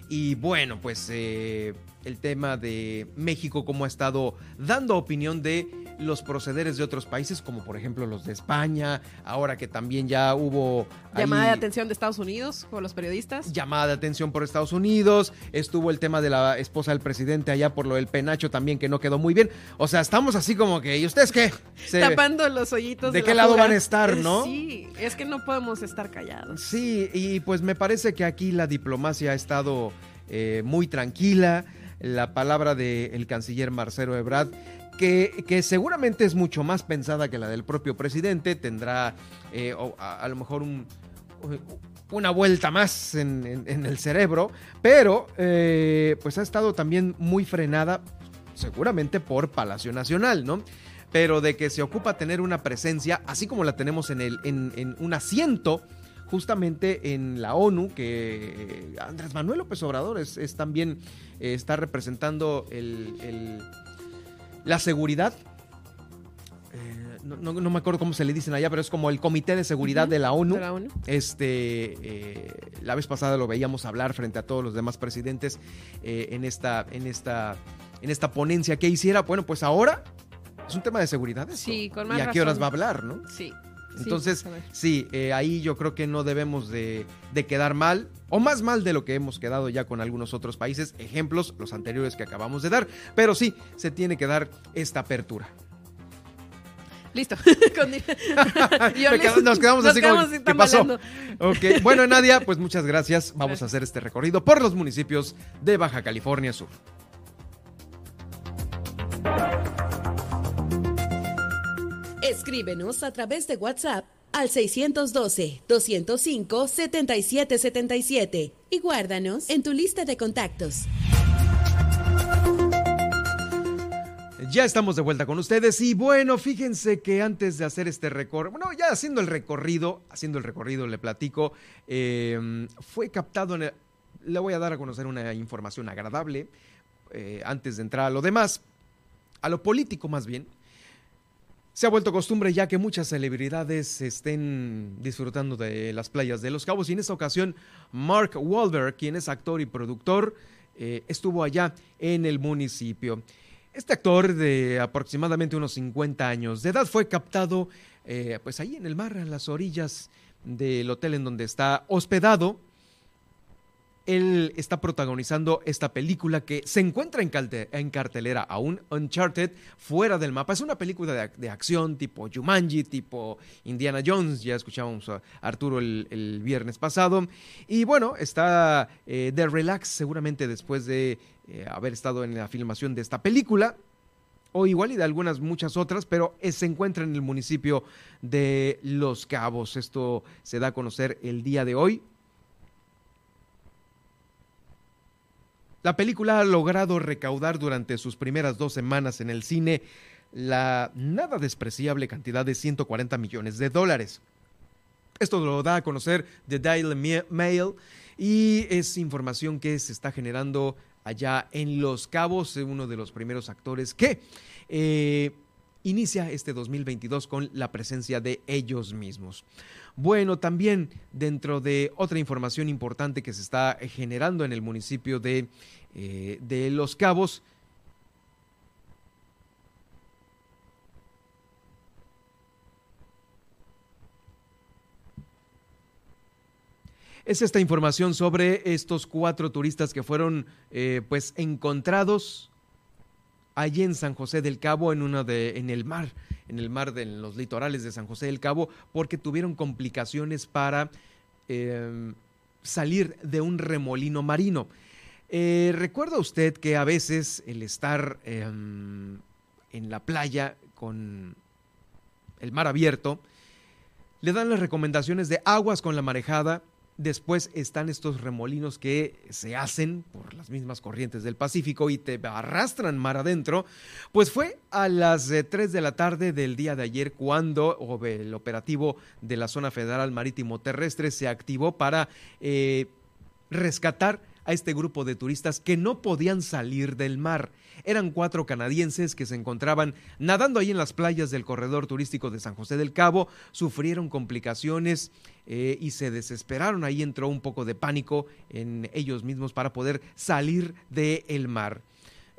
Y bueno, pues eh, el tema de México, cómo ha estado dando opinión de los procederes de otros países, como por ejemplo los de España, ahora que también ya hubo... Llamada de atención de Estados Unidos por los periodistas. Llamada de atención por Estados Unidos, estuvo el tema de la esposa del presidente allá por lo del penacho también, que no quedó muy bien. O sea, estamos así como que, ¿y ustedes qué? Tapando los hoyitos. ¿De, qué lado van a estar, no? Sí, es que no podemos estar callados. Sí, y pues me parece que aquí la diplomacia ha estado eh, muy tranquila. La palabra del canciller Marcelo Ebrard que, seguramente es mucho más pensada que la del propio presidente, tendrá eh, a, lo mejor una vuelta más en, el cerebro, pero eh, pues ha estado también muy frenada, seguramente por Palacio Nacional, ¿no? Pero de que se ocupa tener una presencia, así como la tenemos en, el, un asiento justamente en la ONU, que Andrés Manuel López Obrador es, también, eh, está representando el, la seguridad. Eh, no, me acuerdo cómo se le dicen allá, pero es como el Comité de Seguridad de, la ONU. Este, eh, la vez pasada lo veíamos hablar frente a todos los demás presidentes en, esta, en, esta, en esta ponencia que hiciera. Bueno, pues ahora es un tema de seguridad. Sí, con más ¿Y a qué horas va a hablar, no? Sí. Entonces, sí, eh, ahí yo creo que no debemos de, quedar mal, o más mal de lo que hemos quedado ya con algunos otros países, ejemplos, los anteriores que acabamos de dar, pero sí, se tiene que dar esta apertura. Listo. nos quedamos así como, ¿qué pasó? Okay. Bueno, Nadia, pues muchas gracias. Vamos a hacer este recorrido por los municipios de Baja California Sur. Escríbenos a través de WhatsApp al 612-205-7777 y guárdanos en tu lista de contactos. Ya estamos de vuelta con ustedes y bueno, fíjense que antes de hacer este recorrido, bueno, ya haciendo el recorrido, haciendo el recorrido, le platico, em, fue captado, en le voy a dar a conocer una información agradable eh, antes de entrar a lo demás, a lo político más bien. Se ha vuelto costumbre ya que muchas celebridades estén disfrutando de las playas de Los Cabos y en esta ocasión Mark Wahlberg, quien es actor y productor, eh, estuvo allá en el municipio. Este actor de aproximadamente unos 50 años de edad fue captado eh, pues ahí en el mar, en las orillas del hotel en donde está hospedado él está protagonizando esta película que se encuentra en, cartelera aún, Uncharted, fuera del mapa. Es una película de, acción tipo Jumanji, tipo Indiana Jones. Ya escuchábamos a Arturo el, viernes pasado. Y bueno, está eh, de relax seguramente después de eh, haber estado en la filmación de esta película o igual y de algunas muchas otras, pero se encuentra en el municipio de Los Cabos. Esto se da a conocer el día de hoy. La película ha logrado recaudar durante sus primeras dos semanas en el cine la nada despreciable cantidad de 140 millones de dólares. Esto lo da a conocer The Daily Mail y es información que se está generando allá en Los Cabos, uno de los primeros actores que eh, inicia este 2022 con la presencia de ellos mismos. Bueno, también dentro de otra información importante que se está generando en el municipio de, eh, de Los Cabos, es esta información sobre estos cuatro turistas que fueron eh, pues encontrados allí en San José del Cabo en uno de en el mar en el mar de los litorales de San José del Cabo porque tuvieron complicaciones para em, salir de un remolino marino. Eh, ¿Recuerda usted que a veces el estar em, en la playa con el mar abierto le dan las recomendaciones de aguas con la marejada, Después están estos remolinos que se hacen por las mismas corrientes del Pacífico y te arrastran mar adentro. Pues fue a las 3 eh, de la tarde del día de ayer cuando el operativo de la Zona Federal Marítimo Terrestre se activó para eh, rescatar a este grupo de turistas que no podían salir del mar. Eran cuatro canadienses que se encontraban nadando ahí en las playas del corredor turístico de San José del Cabo, sufrieron complicaciones eh, y se desesperaron. Ahí entró un poco de pánico en ellos mismos para poder salir del mar.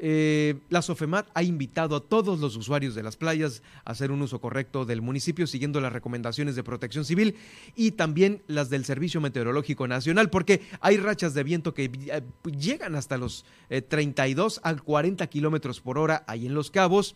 Eh, la Sofemat ha invitado a todos los usuarios de las playas a hacer un uso correcto del municipio siguiendo las recomendaciones de protección civil y también las del Servicio Meteorológico Nacional porque hay rachas de viento que eh, llegan hasta los 32 eh, al 40 kilómetros por hora ahí en Los Cabos.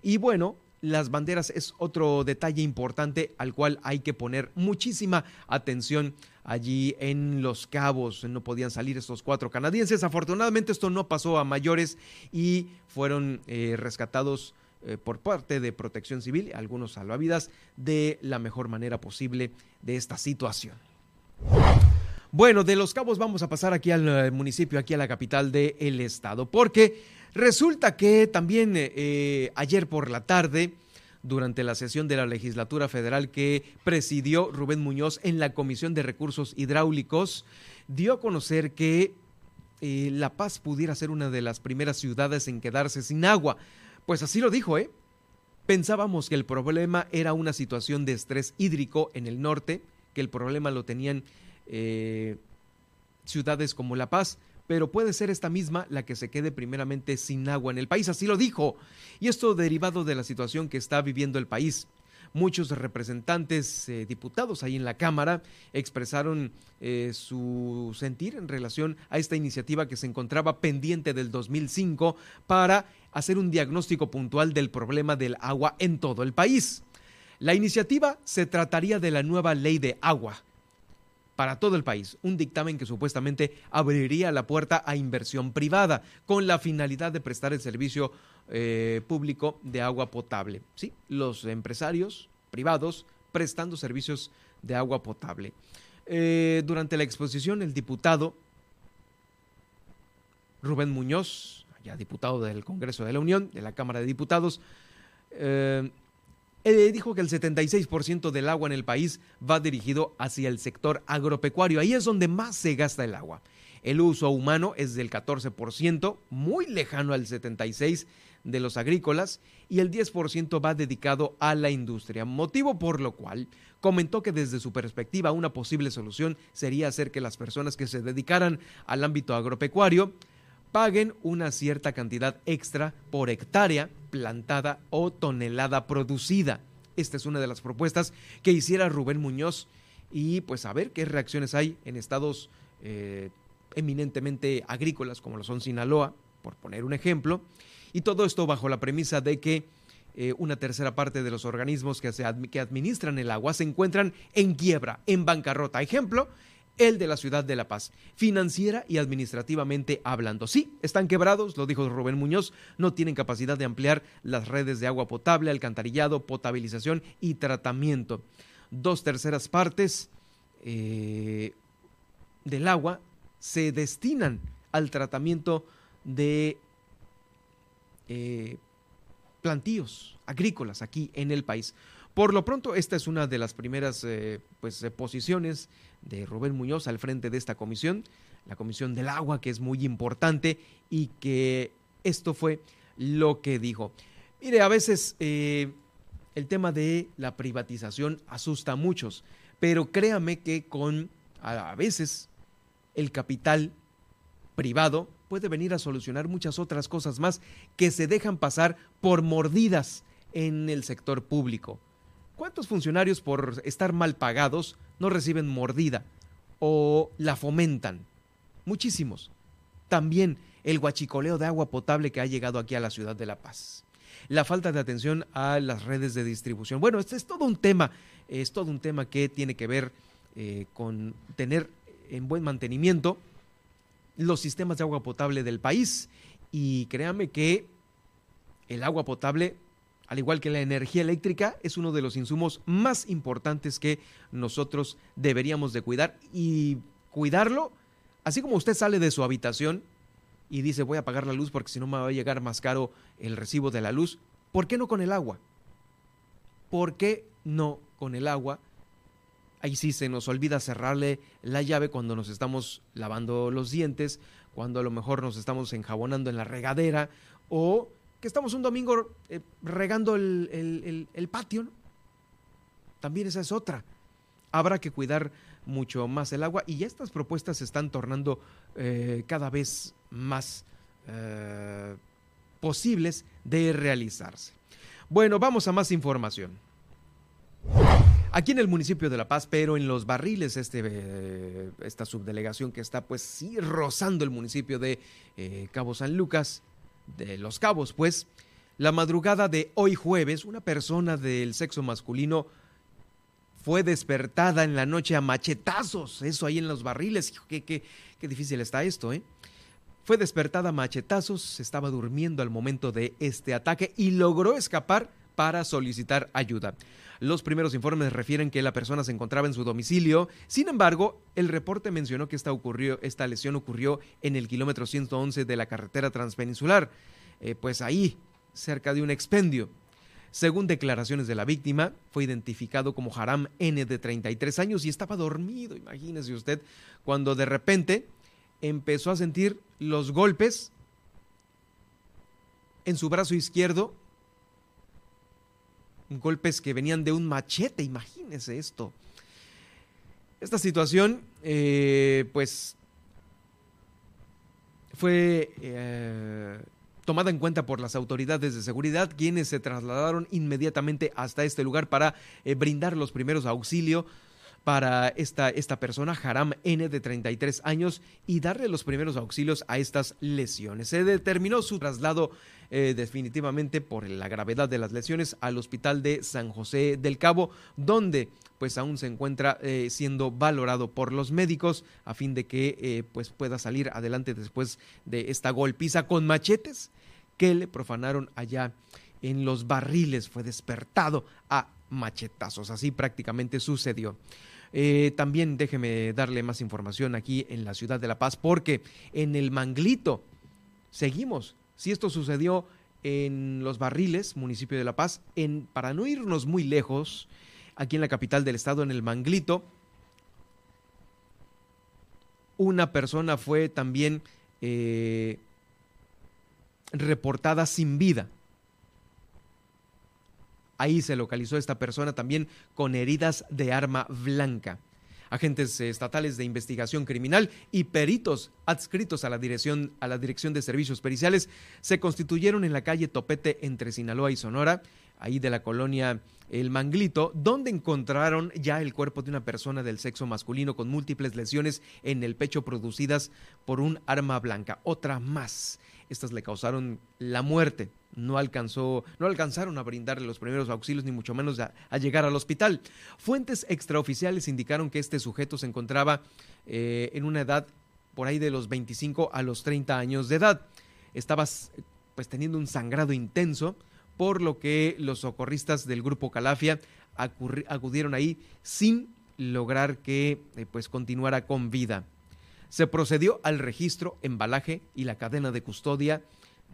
Y bueno, las banderas es otro detalle importante al cual hay que poner muchísima atención allí en Los Cabos. No podían salir estos cuatro canadienses. Afortunadamente esto no pasó a mayores y fueron eh, rescatados eh, por parte de Protección Civil, algunos salvavidas, de la mejor manera posible de esta situación. Bueno, de Los Cabos vamos a pasar aquí al eh, municipio, aquí a la capital del estado, porque Resulta que también eh, eh, ayer por la tarde, durante la sesión de la legislatura federal que presidió Rubén Muñoz en la Comisión de Recursos Hidráulicos, dio a conocer que eh, La Paz pudiera ser una de las primeras ciudades en quedarse sin agua. Pues así lo dijo, ¿eh? Pensábamos que el problema era una situación de estrés hídrico en el norte, que el problema lo tenían ciudades como La Paz, pero puede ser esta misma la que se quede primeramente sin agua en el país, así lo dijo. Y esto derivado de la situación que está viviendo el país. Muchos representantes, eh, diputados ahí en la Cámara, expresaron eh, su sentir en relación a esta iniciativa que se encontraba pendiente del 2005 para hacer un diagnóstico puntual del problema del agua en todo el país. La iniciativa se trataría de la nueva ley de agua, para todo el país, un dictamen que supuestamente abriría la puerta a inversión privada con la finalidad de prestar el servicio eh, público de agua potable. Sí, los empresarios privados prestando servicios de agua potable. Eh, durante la exposición, el diputado Rubén Muñoz, ya diputado del Congreso de la Unión, de la Cámara de Diputados, eh, eh, dijo que el 76% del agua en el país va dirigido hacia el sector agropecuario. Ahí es donde más se gasta el agua. El uso humano es del 14%, muy lejano al 76% de los agrícolas, y el 10% va dedicado a la industria, motivo por lo cual comentó que desde su perspectiva una posible solución sería hacer que las personas que se dedicaran al ámbito agropecuario paguen una cierta cantidad extra por hectárea plantada o tonelada producida. Esta es una de las propuestas que hiciera Rubén Muñoz y pues a ver qué reacciones hay en estados eh, eminentemente agrícolas como lo son Sinaloa, por poner un ejemplo, y todo esto bajo la premisa de que eh, una tercera parte de los organismos que, que administran el agua se encuentran en quiebra, en bancarrota. Ejemplo, el de la ciudad de La Paz, financiera y administrativamente hablando. Sí, están quebrados, lo dijo Rubén Muñoz, no tienen capacidad de ampliar las redes de agua potable, alcantarillado, potabilización y tratamiento. Dos terceras partes eh, del agua se destinan al tratamiento de eh, plantíos agrícolas aquí en el país. Por lo pronto, esta es una de las primeras eh, pues, posiciones de Rubén Muñoz al frente de esta comisión, la Comisión del Agua, que es muy importante y que esto fue lo que dijo. Mire, a veces eh, el tema de la privatización asusta a muchos, pero créame que con a veces el capital privado puede venir a solucionar muchas otras cosas más que se dejan pasar por mordidas en el sector público. ¿Cuántos funcionarios por estar mal pagados no reciben mordida o la fomentan? Muchísimos. También el guachicoleo de agua potable que ha llegado aquí a la ciudad de La Paz. La falta de atención a las redes de distribución. Bueno, este es todo un tema, es todo un tema que tiene que ver eh, con tener en buen mantenimiento los sistemas de agua potable del país. Y créame que el agua potable, al igual que la energía eléctrica, es uno de los insumos más importantes que nosotros deberíamos de cuidar y cuidarlo, así como usted sale de su habitación y dice voy a apagar la luz porque si no me va a llegar más caro el recibo de la luz. ¿Por qué no con el agua? ¿Por qué no con el agua? Ahí sí se nos olvida cerrarle la llave cuando nos estamos lavando los dientes, cuando a lo mejor nos estamos enjabonando en la regadera o que estamos un domingo eh, regando el, patio. También esa es otra. Habrá que cuidar mucho más el agua y estas propuestas se están tornando eh, cada vez más eh, posibles de realizarse. Bueno, vamos a más información. Aquí en el municipio de La Paz, pero en los barriles, este, esta subdelegación que está pues sí rozando el municipio de Cabo San Lucas, de Los Cabos, pues, la madrugada de hoy jueves, una persona del sexo masculino fue despertada en la noche a machetazos, eso ahí en los barriles, qué, qué, qué difícil está esto, ¿eh? Fue despertada a machetazos, estaba durmiendo al momento de este ataque y logró escapar para solicitar ayuda. Los primeros informes refieren que la persona se encontraba en su domicilio. Sin embargo, el reporte mencionó que esta, lesión ocurrió en el kilómetro 111 de la carretera transpeninsular, eh, pues ahí, cerca de un expendio. Según declaraciones de la víctima, fue identificado como Haram N de 33 años y estaba dormido, imagínese usted, cuando de repente empezó a sentir los golpes en su brazo izquierdo, golpes que venían de un machete, imagínese esto. Esta situación, eh, pues, fue eh, tomada en cuenta por las autoridades de seguridad, quienes se trasladaron inmediatamente hasta este lugar para eh, brindar los primeros auxilios para esta, esta persona, Haram N, de 33 años, y darle los primeros auxilios a estas lesiones. Se determinó su traslado eh, definitivamente por la gravedad de las lesiones al hospital de San José del Cabo, donde pues aún se encuentra eh, siendo valorado por los médicos a fin de que eh, pues pueda salir adelante después de esta golpiza con machetes que le profanaron allá en los barriles. Fue despertado a machetazos. Así prácticamente sucedió. Eh, también déjeme darle más información aquí en la ciudad de La Paz, porque en el Manglito seguimos. Si esto sucedió en Los Barriles, municipio de La Paz, en, para no irnos muy lejos, aquí en la capital del estado, en el Manglito, una persona fue también eh, reportada sin vida. Ahí se localizó esta persona también con heridas de arma blanca. Agentes estatales de investigación criminal y peritos adscritos a la dirección, a la dirección de servicios periciales se constituyeron en la calle Topete entre Sinaloa y Sonora, ahí de la colonia El Manglito, donde encontraron ya el cuerpo de una persona del sexo masculino con múltiples lesiones en el pecho producidas por un arma blanca. Otra más. Estas le causaron la muerte no alcanzó, no alcanzaron a brindarle los primeros auxilios ni mucho menos a, llegar al hospital. Fuentes extraoficiales indicaron que este sujeto se encontraba eh, en una edad por ahí de los 25 a los 30 años de edad. Estaba pues teniendo un sangrado intenso, por lo que los socorristas del grupo Calafia acudieron ahí sin lograr que eh, pues continuara con vida. Se procedió al registro, embalaje y la cadena de custodia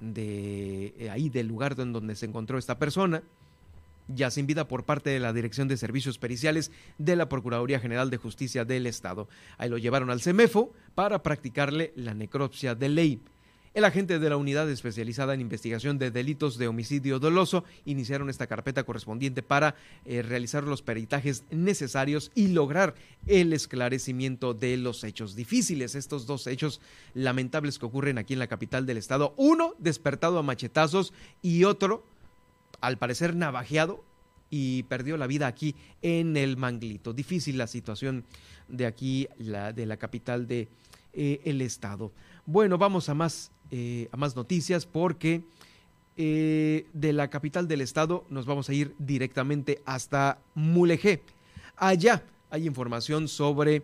de eh, ahí del lugar en donde se encontró esta persona. ya sin vida por parte de la Dirección de Servicios Periciales de la Procuraduría General de Justicia del Estado. Ahí lo llevaron al CEMEFO para practicarle la necropsia de ley. El agente de la unidad especializada en investigación de delitos de homicidio doloso iniciaron esta carpeta correspondiente para eh, realizar los peritajes necesarios y lograr el esclarecimiento de los hechos difíciles. Estos dos hechos lamentables que ocurren aquí en la capital del estado. Uno despertado a machetazos y otro al parecer navajeado y perdió la vida aquí en el Manglito. Difícil la situación de aquí, la, de la capital de eh, estado. Bueno, vamos a más, eh, a más noticias porque eh, de la capital del estado nos vamos a ir directamente hasta Mulegé. Allá hay información sobre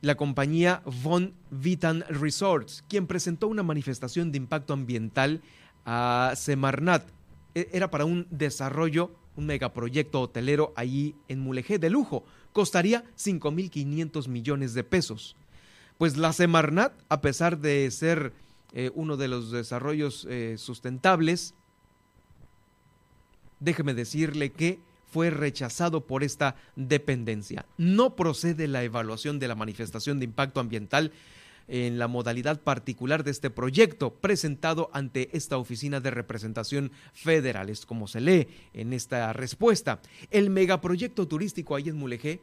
la compañía Von Vitan Resorts, quien presentó una manifestación de impacto ambiental a Semarnat. E, era para un desarrollo, un megaproyecto hotelero allí en Mulegé de lujo. Costaría 5.500 millones de pesos. Pues la Semarnat, a pesar de ser eh, uno de los desarrollos eh, sustentables, déjeme decirle que fue rechazado por esta dependencia. No procede la evaluación de la manifestación de impacto ambiental en la modalidad particular de este proyecto presentado ante esta oficina de representación federal, es como se lee en esta respuesta. El megaproyecto turístico ahí en Mulegé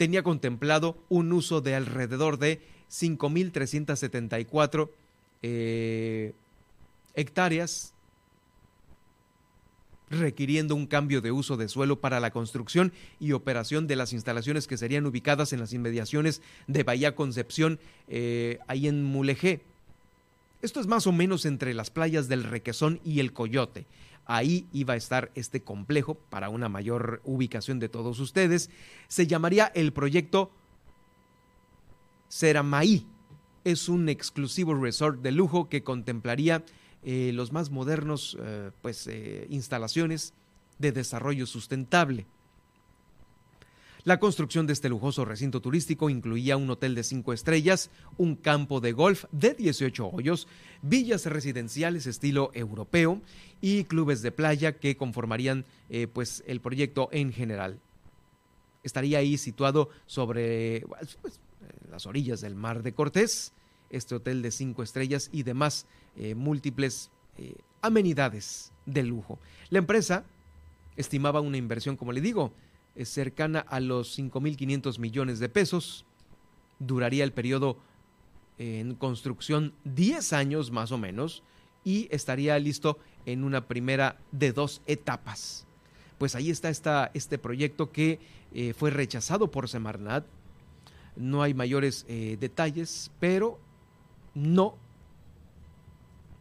tenía contemplado un uso de alrededor de 5.374 eh, hectáreas requiriendo un cambio de uso de suelo para la construcción y operación de las instalaciones que serían ubicadas en las inmediaciones de Bahía Concepción, eh, ahí en Mulegé. Esto es más o menos entre las playas del Requesón y el Coyote. Ahí iba a estar este complejo para una mayor ubicación de todos ustedes. Se llamaría el proyecto Seramaí. Es un exclusivo resort de lujo que contemplaría eh, los más modernos eh, pues, eh, instalaciones de desarrollo sustentable. La construcción de este lujoso recinto turístico incluía un hotel de cinco estrellas, un campo de golf de 18 hoyos, villas residenciales estilo europeo y clubes de playa que conformarían pues, el proyecto en general. Estaría ahí situado sobre pues, las orillas del mar de Cortés, este hotel de cinco estrellas y demás eh, múltiples eh, amenidades de lujo. La empresa estimaba una inversión, como le digo, eh, cercana a los 5.500 millones de pesos. Duraría el periodo en construcción 10 años más o menos y estaría listo en una primera de dos etapas. Pues ahí está este proyecto que fue rechazado por Semarnat. No hay mayores detalles, pero no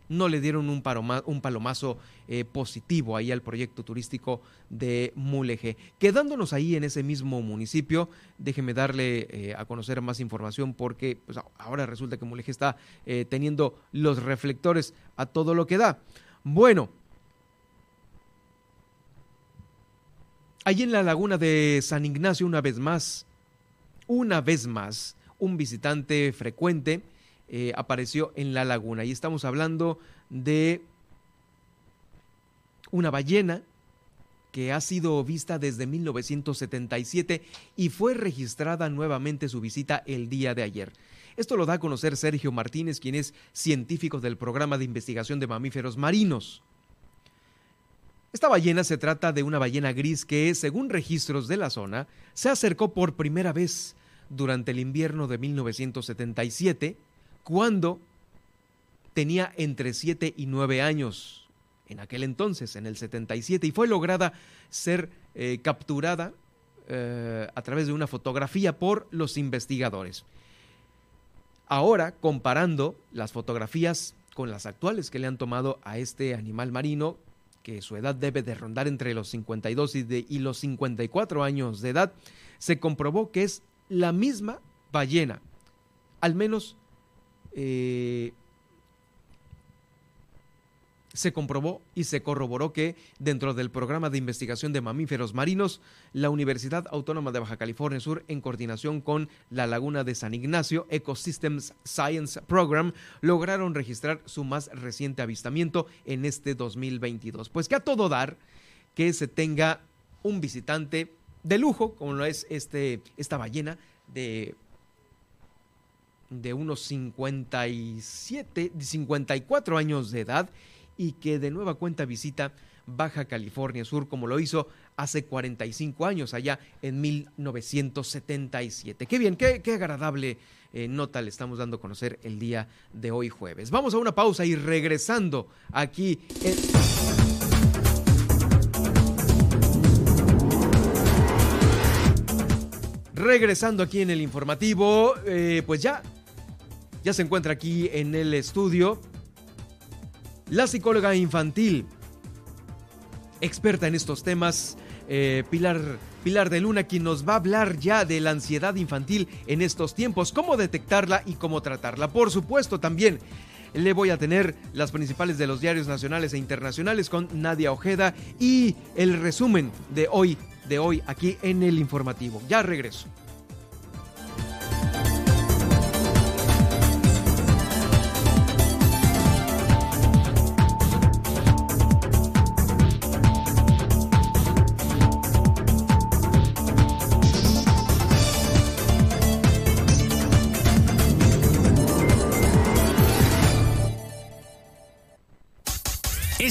no le dieron un, un palomazo eh, positivo ahí al proyecto turístico de Mulegé. Quedándonos ahí en ese mismo municipio, déjeme darle eh, a conocer más información porque pues, ahora resulta que Mulegé está eh, teniendo los reflectores a todo lo que da. Bueno, allí en la laguna de San Ignacio una vez más, una vez más, un visitante frecuente, apareció en la laguna. Y estamos hablando de una ballena que ha sido vista desde 1977 y fue registrada nuevamente su visita el día de ayer. Esto lo da a conocer Sergio Martínez, quien es científico del programa de investigación de mamíferos marinos. Esta ballena se trata de una ballena gris que, según registros de la zona, se acercó por primera vez durante el invierno de 1977 cuando tenía entre 7 y 9 años, en aquel entonces, en el 77, y fue lograda ser eh, capturada eh, a través de una fotografía por los investigadores. Ahora, comparando las fotografías con las actuales que le han tomado a este animal marino, que su edad debe de rondar entre los 52 y, los 54 años de edad, se comprobó que es la misma ballena, al menos eh, se comprobó y se corroboró que dentro del programa de investigación de mamíferos marinos, la Universidad Autónoma de Baja California Sur, en coordinación con la Laguna de San Ignacio Ecosystems Science Program, lograron registrar su más reciente avistamiento en este 2022. Pues que a todo dar que se tenga un visitante de lujo, como lo es este, esta ballena de de unos 57, 54 años de edad y que de nueva cuenta visita Baja California Sur como lo hizo hace 45 años, allá en 1977. Qué bien, qué, qué agradable eh, nota le estamos dando a conocer el día de hoy jueves. Vamos a una pausa y regresando aquí. Regresando aquí en el informativo, eh, pues ya, ya se encuentra aquí en el estudio la psicóloga infantil, experta en estos temas, eh, Pilar, Pilar de Luna, quien nos va a hablar ya de la ansiedad infantil en estos tiempos, cómo detectarla y cómo tratarla. Por supuesto, también le voy a tener las principales de los diarios nacionales e internacionales con Nadia Ojeda y el resumen de hoy, de hoy aquí en el informativo. Ya regreso.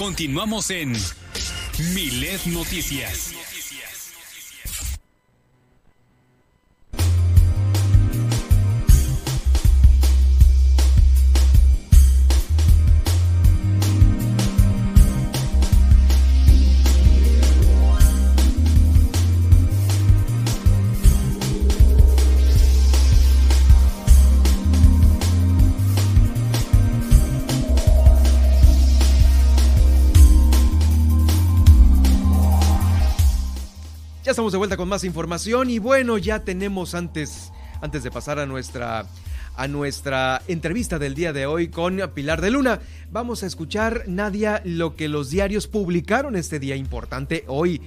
Continuamos en Milet Noticias. Ya estamos de vuelta con más información y bueno, ya tenemos antes, antes de pasar a nuestra a nuestra entrevista del día de hoy con Pilar de Luna. Vamos a escuchar, Nadia, lo que los diarios publicaron este día importante hoy.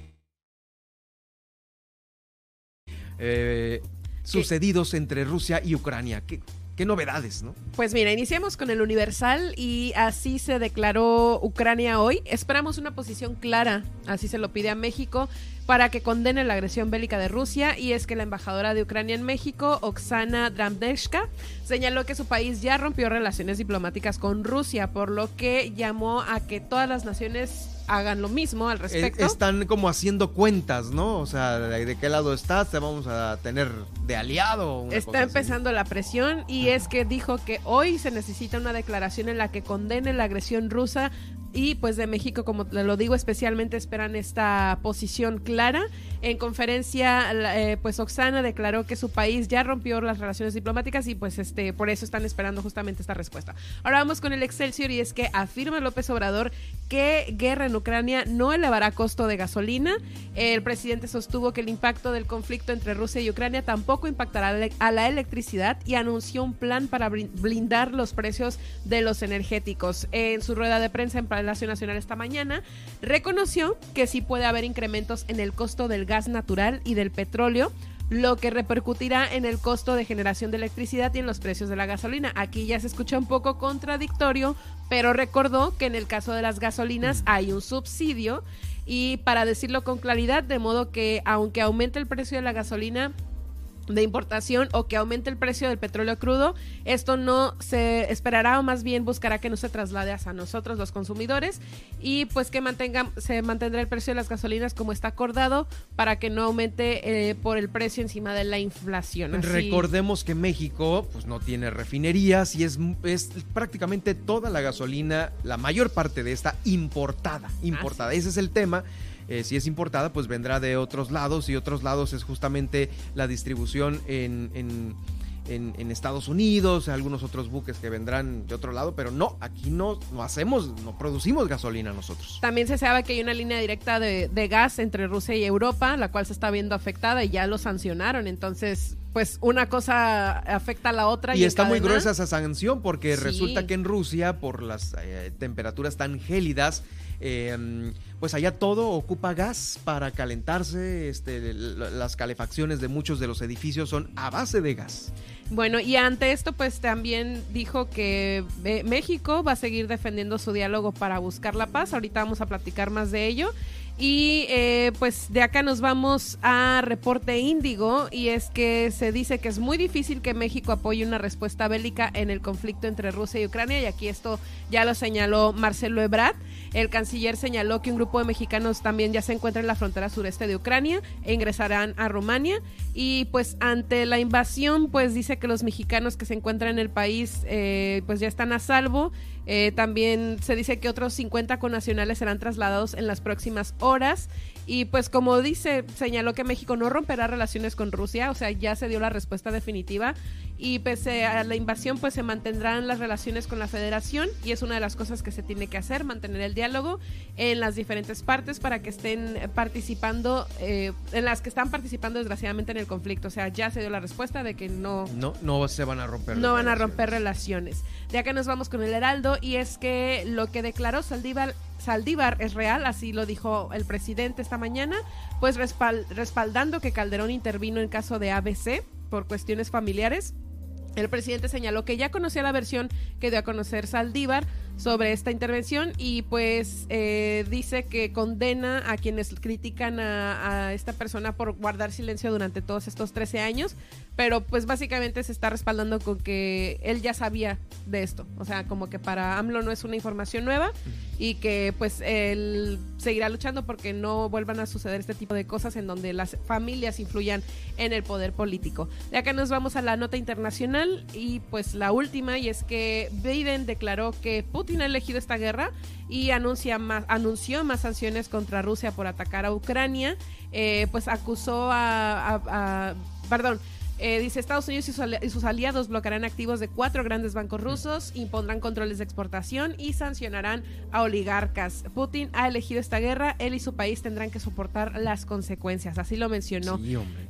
Eh, sucedidos entre Rusia y Ucrania. ¿Qué, qué novedades, ¿no? Pues mira, iniciamos con el Universal y así se declaró Ucrania hoy. Esperamos una posición clara, así se lo pide a México, para que condene la agresión bélica de Rusia y es que la embajadora de Ucrania en México, Oksana Dramdeshka, señaló que su país ya rompió relaciones diplomáticas con Rusia, por lo que llamó a que todas las naciones hagan lo mismo al respecto. están como haciendo cuentas, ¿no? O sea, de, qué lado estás, te vamos a tener de aliado. Está empezando la presión y es que dijo que hoy se necesita una declaración en la que condene la agresión rusa y pues de México, como lo digo, especialmente esperan esta posición clara. En conferencia, eh, pues Oxana declaró que su país ya rompió las relaciones diplomáticas y pues este por eso están esperando justamente esta respuesta. Ahora vamos con el Excelsior y es que afirma López Obrador que guerra en Ucrania no elevará costo de gasolina. El presidente sostuvo que el impacto del conflicto entre Rusia y Ucrania tampoco impactará a la electricidad y anunció un plan para blindar los precios de los energéticos. En su rueda de prensa en Palacio Nacional esta mañana, reconoció que sí puede haber incrementos en el costo del gas natural y del petróleo, lo que repercutirá en el costo de generación de electricidad y en los precios de la gasolina. Aquí ya se escucha un poco contradictorio, pero recordó que en el caso de las gasolinas hay un subsidio y para decirlo con claridad, de modo que aunque aumente el precio de la gasolina, de importación o que aumente el precio del petróleo crudo, esto no se esperará o más bien buscará que no se traslade hacia nosotros los consumidores y pues que mantenga, se mantendrá el precio de las gasolinas como está acordado para que no aumente eh, por el precio encima de la inflación. Recordemos que México pues no tiene refinerías y es, es prácticamente toda la gasolina, la mayor parte de esta importada, importada. Ese es el tema eh, si es importada, pues vendrá de otros lados y otros lados es justamente la distribución en, en en, Estados Unidos, algunos otros buques que vendrán de otro lado, pero no, aquí no, no hacemos, no producimos gasolina nosotros. También se sabe que hay una línea directa de, de, gas entre Rusia y Europa, la cual se está viendo afectada y ya lo sancionaron, entonces pues una cosa afecta a la otra. Y, está muy gruesa esa sanción porque resulta que en Rusia, por las eh, temperaturas tan gélidas, eh, pues allá todo ocupa gas para calentarse, este, las calefacciones de muchos de los edificios son a base de gas. Bueno, y ante esto, pues también dijo que eh, México va a seguir defendiendo su diálogo para buscar la paz. Ahorita vamos a platicar más de ello. Y eh, pues de acá nos vamos a reporte índigo. Y es que se dice que es muy difícil que México apoye una respuesta bélica en el conflicto entre Rusia y Ucrania. Y aquí esto ya lo señaló Marcelo Ebrard. El canciller señaló que un grupo de mexicanos también ya se encuentra en la frontera sureste de Ucrania e ingresarán a Rumania. Y pues ante la invasión pues dice que los mexicanos que se encuentran en el país eh, pues ya están a salvo eh, también se dice que otros 50 connacionales serán trasladados en las próximas horas. Y pues como dice, señaló que México no romperá relaciones con Rusia, o sea, ya se dio la respuesta definitiva. Y pese a la invasión, pues se mantendrán las relaciones con la federación y es una de las cosas que se tiene que hacer, mantener el diálogo en las diferentes partes para que estén participando, eh, en las que están participando desgraciadamente en el conflicto. O sea, ya se dio la respuesta de que no... No, no se van a romper. No van a romper relaciones. De acá nos vamos con el Heraldo y es que lo que declaró Saldívar, Saldívar es real, así lo dijo el presidente esta mañana, pues respaldando que Calderón intervino en caso de ABC por cuestiones familiares. El presidente señaló que ya conocía la versión que dio a conocer Saldívar sobre esta intervención y pues eh, dice que condena a quienes critican a, esta persona por guardar silencio durante todos estos 13 años, pero pues básicamente se está respaldando con que él ya sabía de esto, o sea, como que para AMLO no es una información nueva y que pues él seguirá luchando porque no vuelvan a suceder este tipo de cosas en donde las familias influyan en el poder político. De acá nos vamos a la nota internacional y pues la última y es que Biden declaró que Putin ha elegido esta guerra y anuncia más, anunció más sanciones contra Rusia por atacar a Ucrania, eh, pues acusó a, a perdón, Eh, dice Estados Unidos y sus aliados bloquearán activos de cuatro grandes bancos rusos, impondrán controles de exportación y sancionarán a oligarcas. Putin ha elegido esta guerra, él y su país tendrán que soportar las consecuencias, así lo mencionó.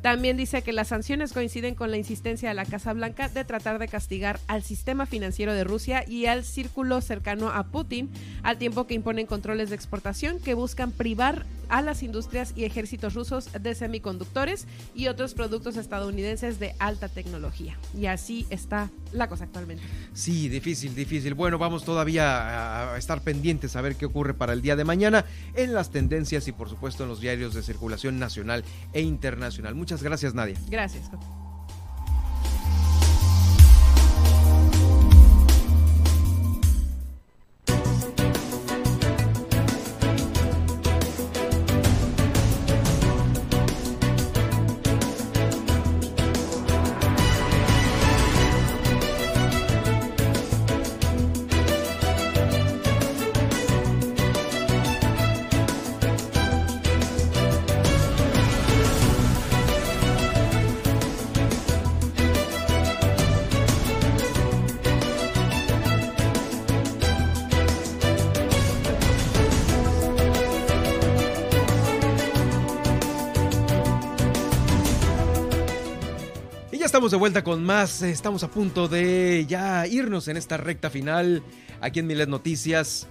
También dice que las sanciones coinciden con la insistencia de la Casa Blanca de tratar de castigar al sistema financiero de Rusia y al círculo cercano a Putin, al tiempo que imponen controles de exportación que buscan privar a las industrias y ejércitos rusos de semiconductores y otros productos estadounidenses de alta tecnología. Y así está la cosa actualmente. Sí, difícil, difícil. Bueno, vamos todavía a estar pendientes a ver qué ocurre para el día de mañana en las tendencias y por supuesto en los diarios de circulación nacional e internacional. Muchas gracias, Nadia. Gracias. Estamos de vuelta con más. Estamos a punto de ya irnos en esta recta final aquí en Miles Noticias.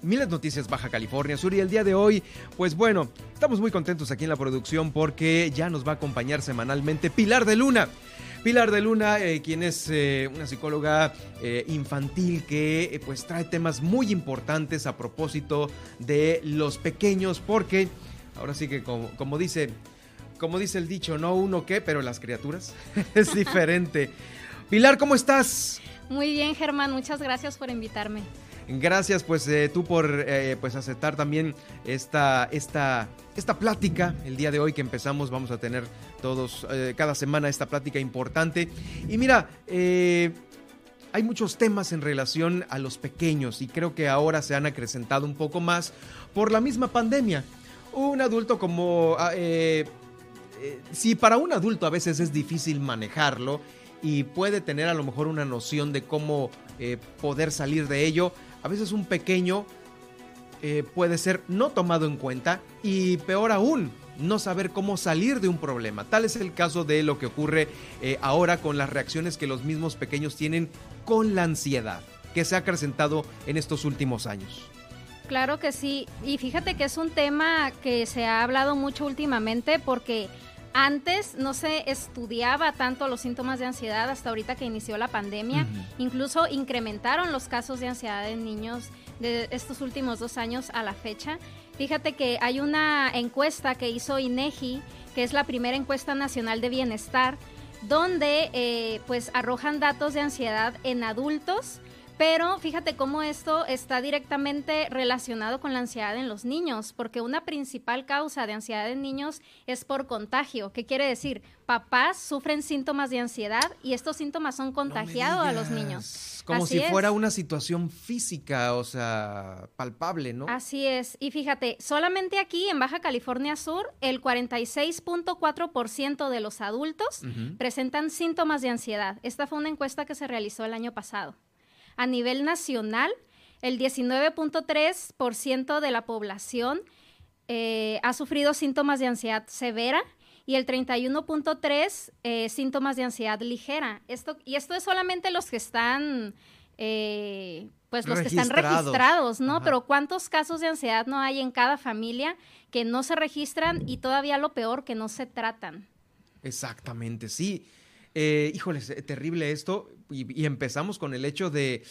Miles Noticias Baja California Sur y el día de hoy, pues bueno, estamos muy contentos aquí en la producción porque ya nos va a acompañar semanalmente Pilar de Luna. Pilar de Luna, eh, quien es eh, una psicóloga eh, infantil que pues trae temas muy importantes a propósito de los pequeños porque ahora sí que como, como dice como dice el dicho, no uno qué, pero las criaturas es diferente. Pilar, ¿cómo estás? Muy bien, Germán, muchas gracias por invitarme. Gracias, pues eh, tú por eh, pues aceptar también esta, esta, esta plática el día de hoy que empezamos. Vamos a tener todos, eh, cada semana esta plática importante. Y mira, hay muchos temas en relación a los pequeños y creo que ahora se han acrecentado un poco más por la misma pandemia. Un adulto como ah, eh, si para un adulto a veces es difícil manejarlo y puede tener a lo mejor una noción de cómo eh, poder salir de ello, a veces un pequeño eh, puede ser no tomado en cuenta y peor aún, no saber cómo salir de un problema. Tal es el caso de lo que ocurre ahora con las reacciones que los mismos pequeños tienen con la ansiedad que se ha acrecentado en estos últimos años. Claro que sí, y fíjate que es un tema que se ha hablado mucho últimamente porque antes no se estudiaba tanto los síntomas de ansiedad hasta ahorita que inició la pandemia. Incluso incrementaron los casos de ansiedad en niños de estos últimos dos años a la fecha. Fíjate que hay una encuesta que hizo INEGI, que es la primera encuesta nacional de bienestar, donde eh, pues arrojan datos de ansiedad en adultos pero fíjate cómo esto está directamente relacionado con la ansiedad en los niños, porque una principal causa de ansiedad en niños es por contagio. ¿Qué quiere decir? Papás sufren síntomas de ansiedad y estos síntomas son contagiados a los niños. Como si fuera una situación física, o sea, palpable, ¿no? Así es. Y fíjate, solamente aquí en Baja California Sur, el 46.4% de los adultos presentan síntomas de ansiedad. Esta fue una encuesta que se realizó el año pasado. A nivel nacional, el 19.3% de la población eh, ha sufrido síntomas de ansiedad severa y el 31.3 eh, síntomas de ansiedad ligera. Esto, y esto es solamente los que están, eh, pues los que están registrados, ¿no? Pero ¿cuántos casos de ansiedad no hay en cada familia que no se registran y todavía lo peor, que no se tratan? Exactamente, sí. Eh, híjole, terrible esto. Y, empezamos con el hecho de,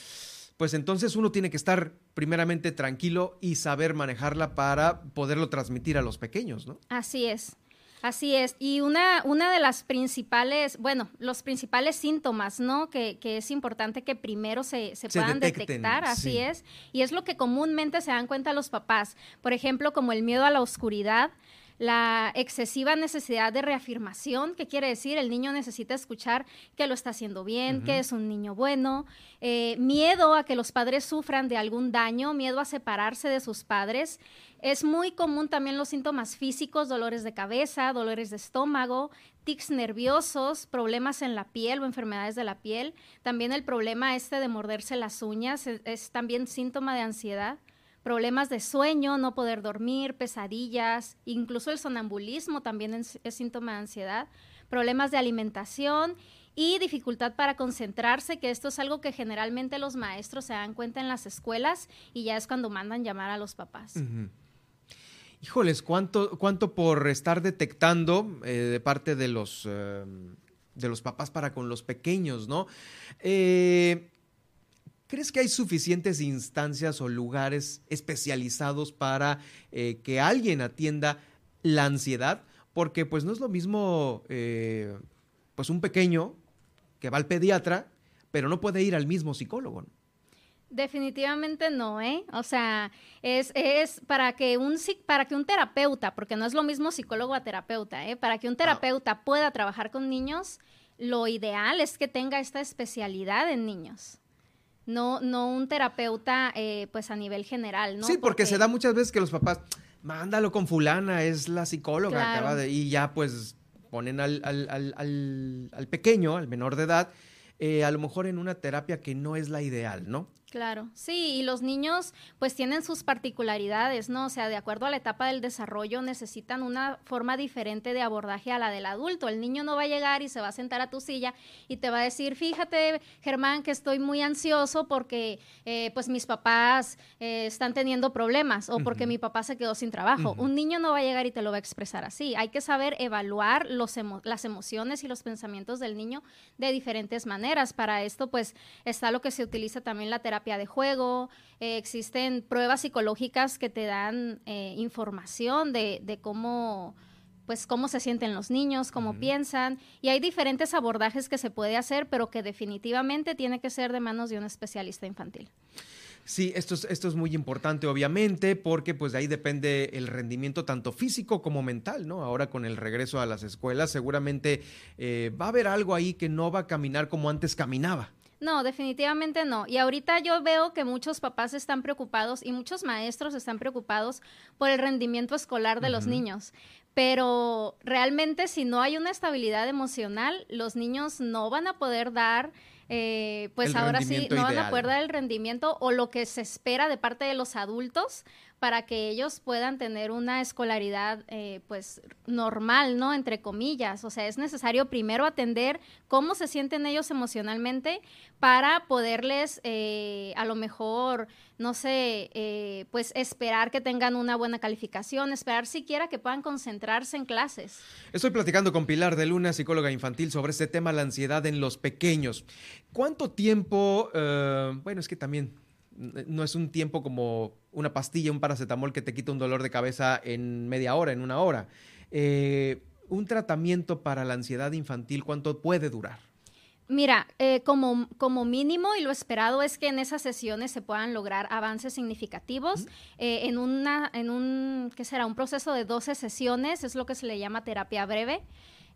pues entonces uno tiene que estar primeramente tranquilo y saber manejarla para poderlo transmitir a los pequeños, ¿no? Así es. Así es, y una, una de las principales, bueno, los principales síntomas, ¿no? Que, que es importante que primero se, se, puedan detectar, así es, y es lo que comúnmente se dan cuenta los papás, por ejemplo, como el miedo a la oscuridad, la excesiva necesidad de reafirmación, que quiere decir el niño necesita escuchar que lo está haciendo bien, que es un niño bueno, eh, miedo a que los padres sufran de algún daño, miedo a separarse de sus padres. Es muy común también los síntomas físicos, dolores de cabeza, dolores de estómago, tics nerviosos, problemas en la piel o enfermedades de la piel. También el problema este de morderse las uñas es, es también síntoma de ansiedad. Problemas de sueño, no poder dormir, pesadillas, incluso el sonambulismo también es, síntoma de ansiedad. Problemas de alimentación y dificultad para concentrarse, que esto es algo que generalmente los maestros se dan cuenta en las escuelas y ya es cuando mandan llamar a los papás. Híjoles, ¿cuánto, cuánto por estar detectando eh, de parte de los, eh, de los papás para con los pequeños, ¿no? Eh, ¿Crees que hay suficientes instancias o lugares especializados para que alguien atienda la ansiedad? Porque pues no es lo mismo pues un pequeño que va al pediatra, pero no puede ir al mismo psicólogo. Definitivamente no, ¿eh? O sea, es, es para, que un, para que un terapeuta, porque no es lo mismo psicólogo a terapeuta, ¿eh? Para que un terapeuta pueda trabajar con niños, lo ideal es que tenga esta especialidad en niños. No, no un terapeuta, eh, pues a nivel general, ¿no? Sí, porque, se da muchas veces que los papás, mándalo con fulana, es la psicóloga, acaba de, y ya pues ponen al, al, pequeño, al menor de edad, eh, a lo mejor en una terapia que no es la ideal, ¿no? Claro, sí, y los niños pues tienen sus particularidades, ¿no? O sea, de acuerdo a la etapa del desarrollo necesitan una forma diferente de abordaje a la del adulto. El niño no va a llegar y se va a sentar a tu silla y te va a decir, fíjate, Germán, que estoy muy ansioso porque eh, pues mis papás eh, están teniendo problemas o porque mi papá se quedó sin trabajo. Un niño no va a llegar y te lo va a expresar así. Hay que saber evaluar los las emociones y los pensamientos del niño de diferentes maneras. Para esto pues está lo que se utiliza también la terapia de juego, eh, existen pruebas psicológicas que te dan eh, información de, cómo pues cómo se sienten los niños, cómo piensan, y hay diferentes abordajes que se puede hacer, pero que definitivamente tiene que ser de manos de un especialista infantil. Sí, esto es, esto es muy importante, obviamente, porque pues de ahí depende el rendimiento tanto físico como mental, ¿no? Ahora con el regreso a las escuelas, seguramente eh, va a haber algo ahí que no va a caminar como antes caminaba. No, definitivamente no. Y ahorita yo veo que muchos papás están preocupados y muchos maestros están preocupados por el rendimiento escolar de los niños. Pero realmente si no hay una estabilidad emocional, los niños no van a poder dar eh, pues ahora sí, no van a poder dar el rendimiento o lo que se espera de parte de los adultos para que ellos puedan tener una escolaridad eh, pues normal, ¿no? Entre comillas. O sea, es necesario primero atender cómo se sienten ellos emocionalmente para poderles eh, a lo mejor, no sé, eh, pues esperar que tengan una buena calificación, esperar siquiera que puedan concentrarse en clases. Estoy platicando con Pilar de Luna, psicóloga infantil, sobre este tema, la ansiedad en los pequeños. ¿Cuánto tiempo, bueno, es que también no es un tiempo como una pastilla, un paracetamol que te quita un dolor de cabeza en media hora, en una hora. Eh, un tratamiento para la ansiedad infantil, ¿cuánto puede durar? Mira, eh, como, como mínimo y lo esperado es que en esas sesiones se puedan lograr avances significativos. Eh, en, una, en un, ¿qué será? Un proceso de 12 sesiones, es lo que se le llama terapia breve.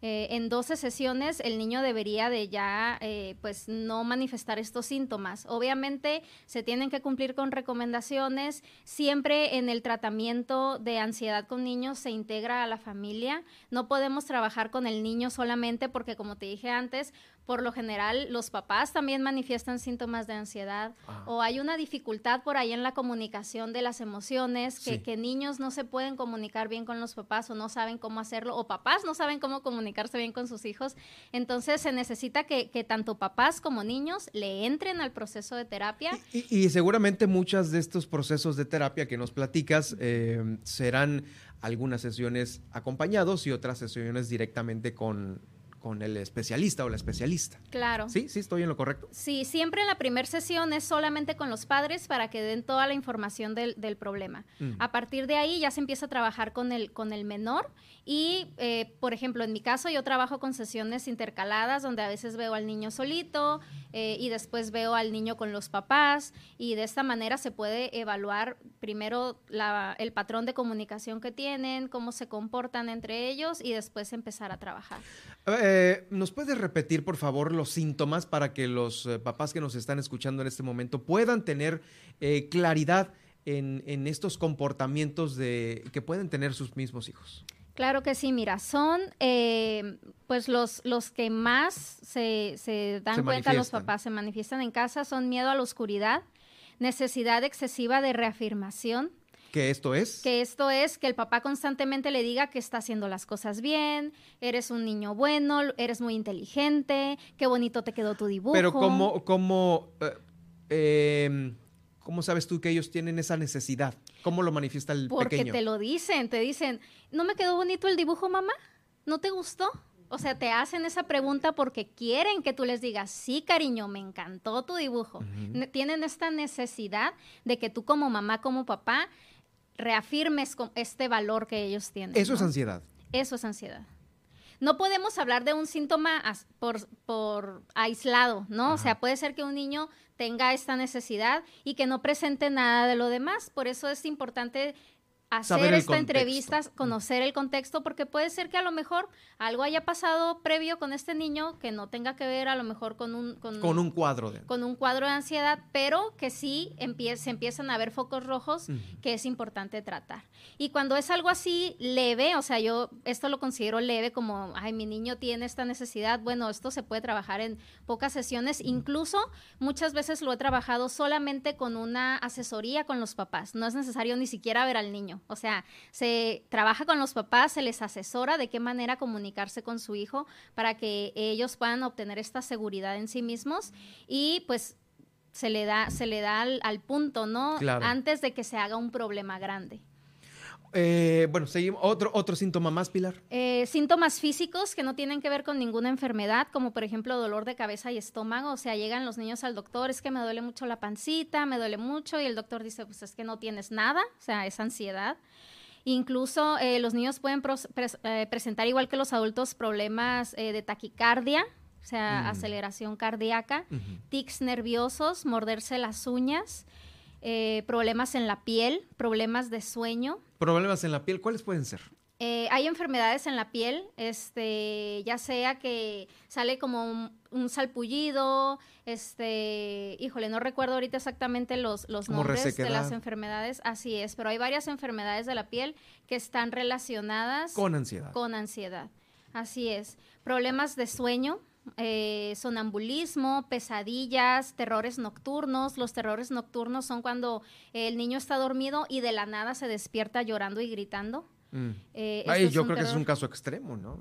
Eh, en 12 sesiones el niño debería de ya eh, pues no manifestar estos síntomas. Obviamente se tienen que cumplir con recomendaciones. Siempre en el tratamiento de ansiedad con niños se integra a la familia. No podemos trabajar con el niño solamente porque como te dije antes, por lo general los papás también manifiestan síntomas de ansiedad ah. o hay una dificultad por ahí en la comunicación de las emociones, que, que, niños no se pueden comunicar bien con los papás o no saben cómo hacerlo, o papás no saben cómo comunicarse bien con sus hijos. Entonces se necesita que, que tanto papás como niños le entren al proceso de terapia. Y, seguramente muchas de estos procesos de terapia que nos platicas eh, serán algunas sesiones acompañados y otras sesiones directamente con con el especialista o la especialista. Claro. Sí, sí, estoy en lo correcto. Sí, siempre en la primera sesión es solamente con los padres para que den toda la información del, problema. Mm. A partir de ahí ya se empieza a trabajar con el, con el menor y, eh, por ejemplo, en mi caso yo trabajo con sesiones intercaladas donde a veces veo al niño solito eh, y después veo al niño con los papás y de esta manera se puede evaluar primero la, el patrón de comunicación que tienen, cómo se comportan entre ellos y después empezar a trabajar. Eh, ¿Nos puedes repetir, por favor, los síntomas para que los eh, papás que nos están escuchando en este momento puedan tener eh, claridad en, estos comportamientos de, que pueden tener sus mismos hijos? Claro que sí, mira, son eh, pues los, los que más se, se dan cuenta los papás, se manifiestan en casa, son miedo a la oscuridad, necesidad excesiva de reafirmación, ¿Que esto es? Que esto es que el papá constantemente le diga que está haciendo las cosas bien, eres un niño bueno, eres muy inteligente, qué bonito te quedó tu dibujo. Pero cómo, cómo, eh, em, ¿cómo sabes tú que ellos tienen esa necesidad? ¿Cómo lo manifiesta el Porque pequeño? Porque te lo dicen, te dicen, ¿no me quedó bonito el dibujo, mamá? ¿No te gustó? O sea, te hacen esa pregunta porque quieren que tú les digas, sí, cariño, me encantó tu dibujo. Tienen esta necesidad de que tú como mamá, como papá, reafirmes este valor que ellos tienen. Eso es ansiedad. Eso es ansiedad. No podemos hablar de un síntoma por, por aislado, ¿no? O sea, puede ser que un niño tenga esta necesidad y que no presente nada de lo demás. Por eso es importante hacer esta entrevista, conocer el contexto, porque puede ser que a lo mejor algo haya pasado previo con este niño que no tenga que ver a lo mejor con un... Con, un cuadro de... Con un cuadro de ansiedad, pero que sí se empiezan a ver focos rojos que es importante tratar. Y cuando es algo así leve, o sea, yo esto lo considero leve como, ay, mi niño tiene esta necesidad, bueno, esto se puede trabajar en pocas sesiones, incluso muchas veces lo he trabajado solamente con una asesoría con los papás, no es necesario ni siquiera ver al niño. O sea, se trabaja con los papás, se les asesora de qué manera comunicarse con su hijo para que ellos puedan obtener esta seguridad en sí mismos y pues se le da, se le da al, punto, ¿no? Antes de que se haga un problema grande. Eh, bueno, seguimos. Otro, otro síntoma más, Pilar. Eh, síntomas físicos que no tienen que ver con ninguna enfermedad, como por ejemplo dolor de cabeza y estómago. O sea, llegan los niños al doctor, es que me duele mucho la pancita, me duele mucho, y el doctor dice, pues es que no tienes nada, o sea, es ansiedad. Incluso eh, los niños pueden presentar, igual que los adultos, problemas de taquicardia, o sea, mm. aceleración cardíaca, tics nerviosos, morderse las uñas. Eh, problemas en la piel, problemas de sueño. Problemas en la piel, ¿cuáles pueden ser? Eh, hay enfermedades en la piel, este, ya sea que sale como un, salpullido, este, híjole, no recuerdo ahorita exactamente los, los nombres de las enfermedades, así es, pero hay varias enfermedades de la piel que están relacionadas con ansiedad. Con ansiedad, así es. Problemas de sueño, eh, sonambulismo, pesadillas, terrores nocturnos. Los terrores nocturnos son cuando el niño está dormido y de la nada se despierta llorando y gritando. Mm. Eh, yo creo que es un caso extremo, ¿no?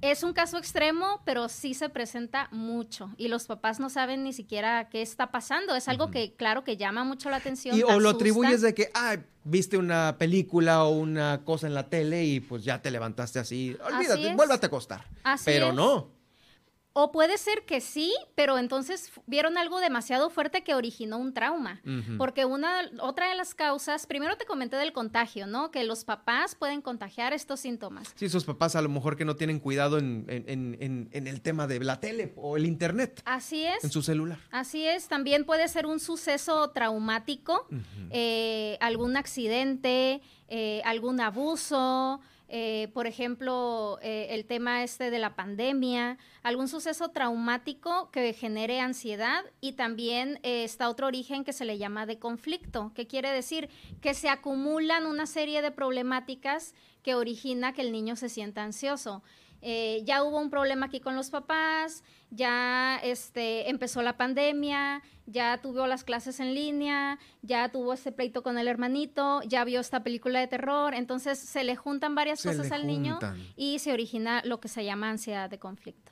Es un caso extremo, pero sí se presenta mucho y los papás no saben ni siquiera qué está pasando. Es algo que, claro, que llama mucho la atención. Y, o lo atribuyes de que, ah, viste una película o una cosa en la tele y pues ya te levantaste así. Olvídate, vuélvate a acostar. pero no. O puede ser que sí, pero entonces vieron algo demasiado fuerte que originó un trauma. Porque una, otra de las causas, primero te comenté del contagio, ¿no? Que los papás pueden contagiar estos síntomas. Sí, esos papás a lo mejor que no tienen cuidado en, el tema de la tele o el internet. Así es. En su celular. Así es. También puede ser un suceso traumático, eh, algún accidente, eh, algún abuso. Eh, por ejemplo, eh, el tema este de la pandemia, algún suceso traumático que genere ansiedad y también eh, está otro origen que se le llama de conflicto, que quiere decir que se acumulan una serie de problemáticas que origina que el niño se sienta ansioso. Ya hubo un problema aquí con los papás, ya este, empezó la pandemia, ya tuvo las clases en línea, ya tuvo ese pleito con el hermanito, ya vio esta película de terror, entonces se le juntan varias cosas al niño y se origina lo que se llama ansiedad de conflicto.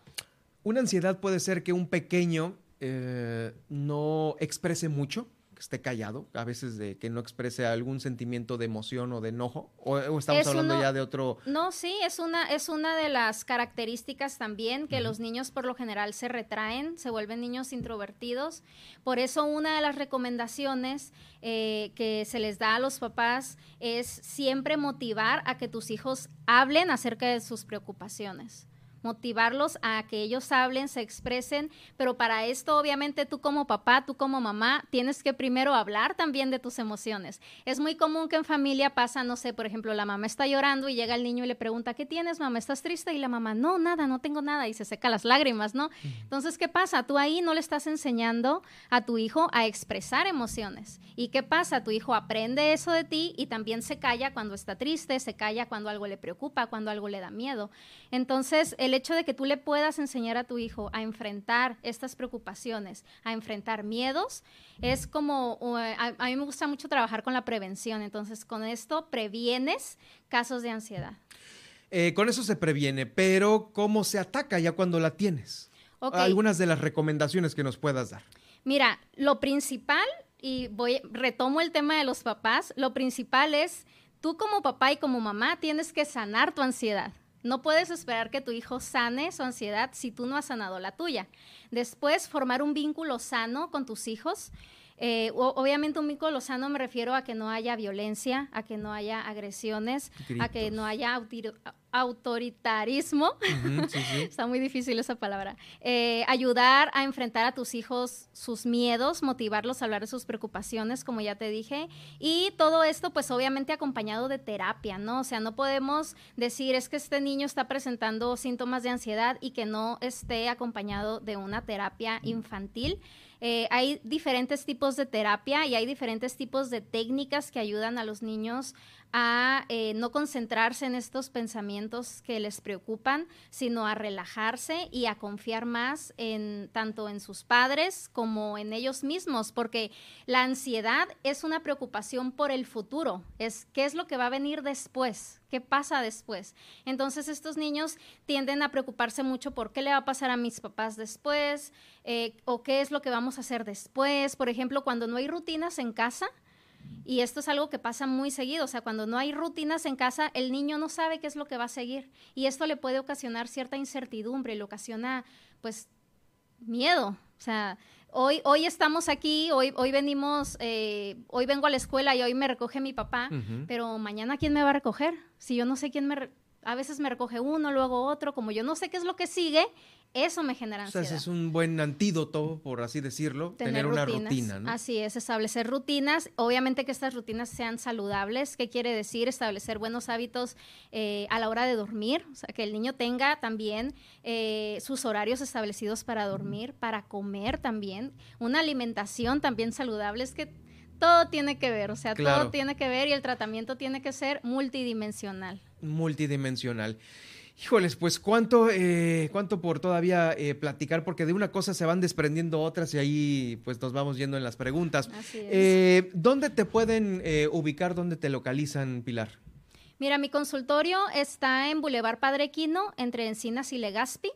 Una ansiedad puede ser que un pequeño eh, no exprese mucho, esté callado, a veces de que no exprese algún sentimiento de emoción o de enojo, o, estamos hablando ya de otro... No, sí, es una, es una de las características también que los niños por lo general se retraen, se vuelven niños introvertidos, por eso una de las recomendaciones eh, que se les da a los papás es siempre motivar a que tus hijos hablen acerca de sus preocupaciones motivarlos a que ellos hablen, se expresen, pero para esto obviamente tú como papá, tú como mamá, tienes que primero hablar también de tus emociones. Es muy común que en familia pasa, no sé, por ejemplo, la mamá está llorando y llega el niño y le pregunta, ¿qué tienes, mamá? ¿Estás triste? Y la mamá, no, nada, no tengo nada, y se seca las lágrimas, ¿no? Entonces, ¿qué pasa? Tú ahí no le estás enseñando a tu hijo a expresar emociones. ¿Y qué pasa? Tu hijo aprende eso de ti y también se calla cuando está triste, se calla cuando algo le preocupa, cuando algo le da miedo. Entonces, el hecho de que tú le puedas enseñar a tu hijo a enfrentar estas preocupaciones, a enfrentar miedos, es como, a, mí me gusta mucho trabajar con la prevención, entonces con esto previenes casos de ansiedad. Eh, con eso se previene, pero ¿cómo se ataca ya cuando la tienes? Algunas de las recomendaciones que nos puedas dar. Mira, lo principal, y voy, retomo el tema de los papás, lo principal es, tú como papá y como mamá tienes que sanar tu ansiedad. No puedes esperar que tu hijo sane su ansiedad si tú no has sanado la tuya. Después, formar un vínculo sano con tus hijos. Eh, obviamente un vínculo sano me refiero a que no haya violencia, a que no haya agresiones, a que no haya autoritarismo, está muy difícil esa palabra, eh, ayudar a enfrentar a tus hijos sus miedos, motivarlos a hablar de sus preocupaciones, como ya te dije, y todo esto pues obviamente acompañado de terapia, ¿no? O sea, no podemos decir es que este niño está presentando síntomas de ansiedad y que no esté acompañado de una terapia infantil. Eh, hay diferentes tipos de terapia y hay diferentes tipos de técnicas que ayudan a los niños a eh, no concentrarse en estos pensamientos que les preocupan, sino a relajarse y a confiar más en tanto en sus padres como en ellos mismos, porque la ansiedad es una preocupación por el futuro, es qué es lo que va a venir después, qué pasa después. Entonces estos niños tienden a preocuparse mucho por qué le va a pasar a mis papás después eh, o qué es lo que vamos a hacer después. Por ejemplo, cuando no hay rutinas en casa, y esto es algo que pasa muy seguido, o sea, cuando no hay rutinas en casa, el niño no sabe qué es lo que va a seguir. Y esto le puede ocasionar cierta incertidumbre, le ocasiona pues miedo, o sea, hoy, hoy estamos aquí, hoy, hoy venimos, eh, hoy vengo a la escuela y hoy me recoge mi papá, pero mañana ¿quién me va a recoger? Si yo no sé quién me... A veces me recoge uno, luego otro, como yo no sé qué es lo que sigue, eso me genera ansiedad. O sea, es un buen antídoto, por así decirlo, tener, una rutina. ¿no? Así es, establecer rutinas. Obviamente que estas rutinas sean saludables. ¿Qué quiere decir? Establecer buenos hábitos eh, a la hora de dormir. O sea, que el niño tenga también eh, sus horarios establecidos para dormir, para comer también. Una alimentación también saludable. Es que todo tiene que ver, o sea, todo tiene que ver y el tratamiento tiene que ser multidimensional. Multidimensional. Híjoles, pues cuánto, eh, cuánto por todavía eh, platicar, porque de una cosa se van desprendiendo otras y ahí pues nos vamos yendo en las preguntas. Eh, ¿Dónde te pueden ubicar, dónde te localizan, Pilar? Mira, mi consultorio está en Boulevard Padre Quino, entre Encinas y Legazpi.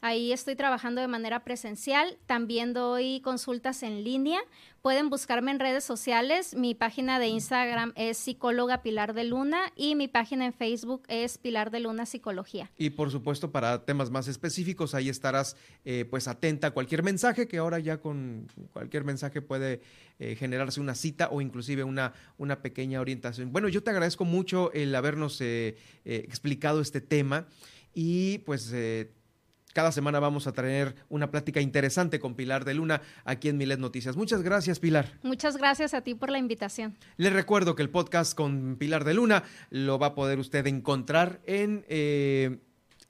Ahí estoy trabajando de manera presencial. También doy consultas en línea. Pueden buscarme en redes sociales. Mi página de Instagram es psicóloga Pilar de Luna y mi página en Facebook es Pilar de Luna Psicología. Y por supuesto para temas más específicos ahí estarás eh, pues atenta a cualquier mensaje que ahora ya con cualquier mensaje puede eh, generarse una cita o inclusive una, una pequeña orientación. Bueno, yo te agradezco mucho el habernos eh, explicado este tema y pues cada semana vamos a tener una plática interesante con Pilar de Luna aquí en Milet Noticias. Muchas gracias, Pilar. Muchas gracias a ti por la invitación. Les recuerdo que el podcast con Pilar de Luna lo va a poder usted encontrar en, eh,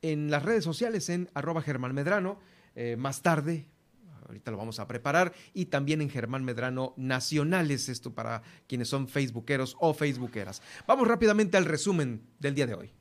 en las redes sociales, en arroba Germán Medrano, eh, más tarde. Ahorita lo vamos a preparar y también en Germán Medrano Nacionales, esto para quienes son facebookeros o facebookeras. Vamos rápidamente al resumen del día de hoy.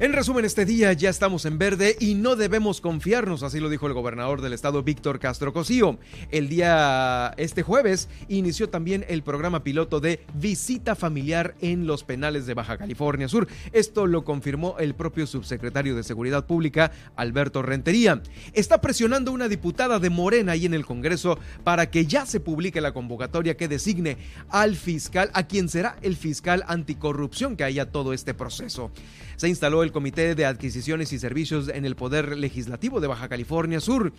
En resumen, este día ya estamos en verde y no debemos confiarnos, así lo dijo el gobernador del estado Víctor Castro Cosío. El día, este jueves, inició también el programa piloto de visita familiar en los penales de Baja California Sur. Esto lo confirmó el propio subsecretario de Seguridad Pública, Alberto Rentería. Está presionando una diputada de Morena ahí en el Congreso para que ya se publique la convocatoria que designe al fiscal, a quien será el fiscal anticorrupción que haya todo este proceso. Se instaló el Comité de Adquisiciones y Servicios en el Poder Legislativo de Baja California Sur.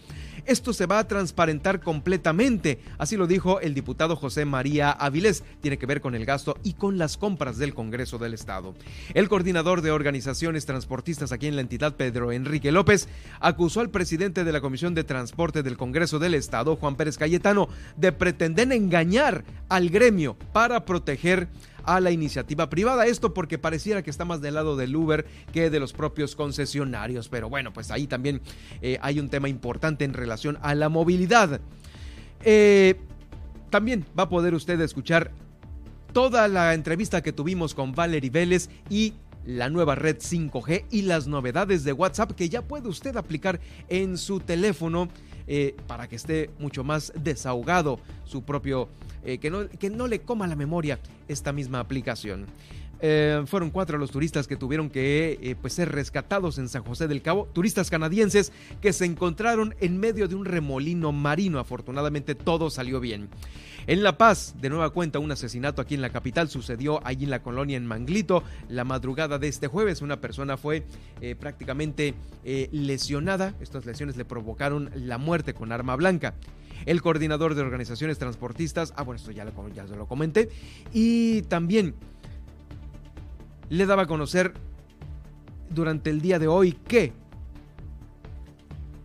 Esto se va a transparentar completamente, así lo dijo el diputado José María Avilés. Tiene que ver con el gasto y con las compras del Congreso del Estado. El coordinador de organizaciones transportistas aquí en la entidad, Pedro Enrique López, acusó al presidente de la Comisión de Transporte del Congreso del Estado, Juan Pérez Cayetano, de pretender engañar al gremio para proteger a la iniciativa privada. Esto porque pareciera que está más del lado del Uber que de los propios concesionarios. Pero bueno, pues ahí también eh, hay un tema importante en relación a la movilidad. Eh, también va a poder usted escuchar toda la entrevista que tuvimos con Valerie Vélez y la nueva red 5G y las novedades de WhatsApp que ya puede usted aplicar en su teléfono eh, para que esté mucho más desahogado su propio, eh, que, no, que no le coma la memoria esta misma aplicación. Eh, fueron cuatro los turistas que tuvieron que pues ser rescatados en San José del Cabo, turistas canadienses que se encontraron en medio de un remolino marino. Afortunadamente todo salió bien. En La Paz, de nueva cuenta, un asesinato aquí en la capital sucedió allí en la colonia en Manglito. La madrugada de este jueves, una persona fue eh, prácticamente lesionada. Estas lesiones le provocaron la muerte con arma blanca el coordinador de organizaciones transportistas, ah bueno, esto ya lo, ya lo comenté, y también le daba a conocer durante el día de hoy que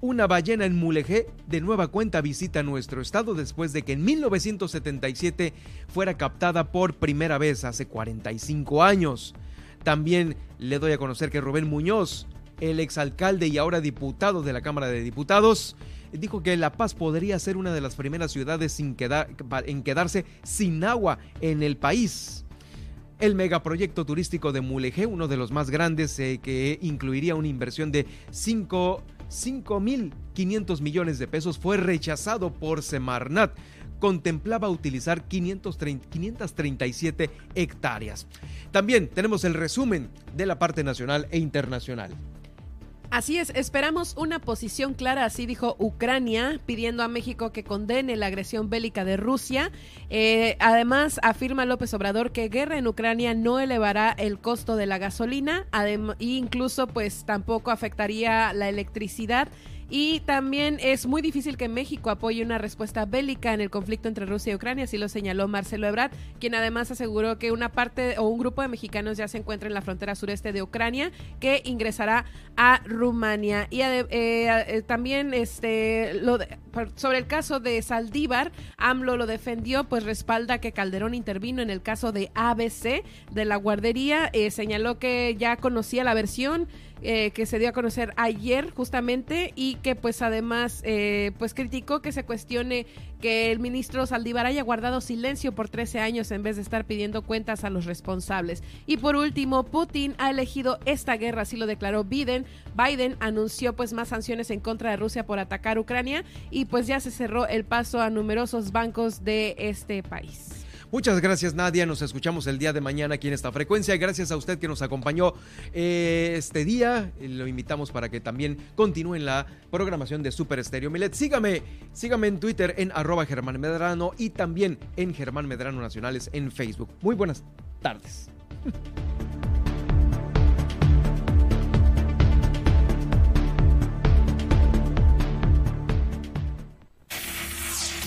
una ballena en Mulegé de nueva cuenta visita nuestro estado después de que en 1977 fuera captada por primera vez hace 45 años. También le doy a conocer que Rubén Muñoz, el exalcalde y ahora diputado de la Cámara de Diputados, dijo que La Paz podría ser una de las primeras ciudades en quedarse sin agua en el país. El megaproyecto turístico de Mulegé, uno de los más grandes, eh, que incluiría una inversión de 5.500 millones de pesos, fue rechazado por Semarnat. Contemplaba utilizar 537 hectáreas. También tenemos el resumen de la parte nacional e internacional. Así es, esperamos una posición clara, así dijo Ucrania, pidiendo a México que condene la agresión bélica de Rusia. Eh, además, afirma López Obrador que guerra en Ucrania no elevará el costo de la gasolina, e incluso pues tampoco afectaría la electricidad y también es muy difícil que México apoye una respuesta bélica en el conflicto entre Rusia y Ucrania, así lo señaló Marcelo Ebrard, quien además aseguró que una parte o un grupo de mexicanos ya se encuentra en la frontera sureste de Ucrania que ingresará a Rumania. Y eh, eh, también este lo sobre el caso de Saldívar, AMLO lo defendió, pues respalda que Calderón intervino en el caso de ABC de la guardería, eh, señaló que ya conocía la versión eh, que se dio a conocer ayer justamente y que pues además eh, pues criticó que se cuestione que el ministro Saldívar haya guardado silencio por 13 años en vez de estar pidiendo cuentas a los responsables. Y por último, Putin ha elegido esta guerra, así lo declaró Biden. Biden anunció pues más sanciones en contra de Rusia por atacar Ucrania y pues ya se cerró el paso a numerosos bancos de este país. Muchas gracias Nadia, nos escuchamos el día de mañana aquí en esta frecuencia. Gracias a usted que nos acompañó eh, este día. Lo invitamos para que también continúe en la programación de Super Estéreo Milet. Sígame, sígame en Twitter en arroba Germán Medrano y también en Germán Medrano Nacionales en Facebook. Muy buenas tardes.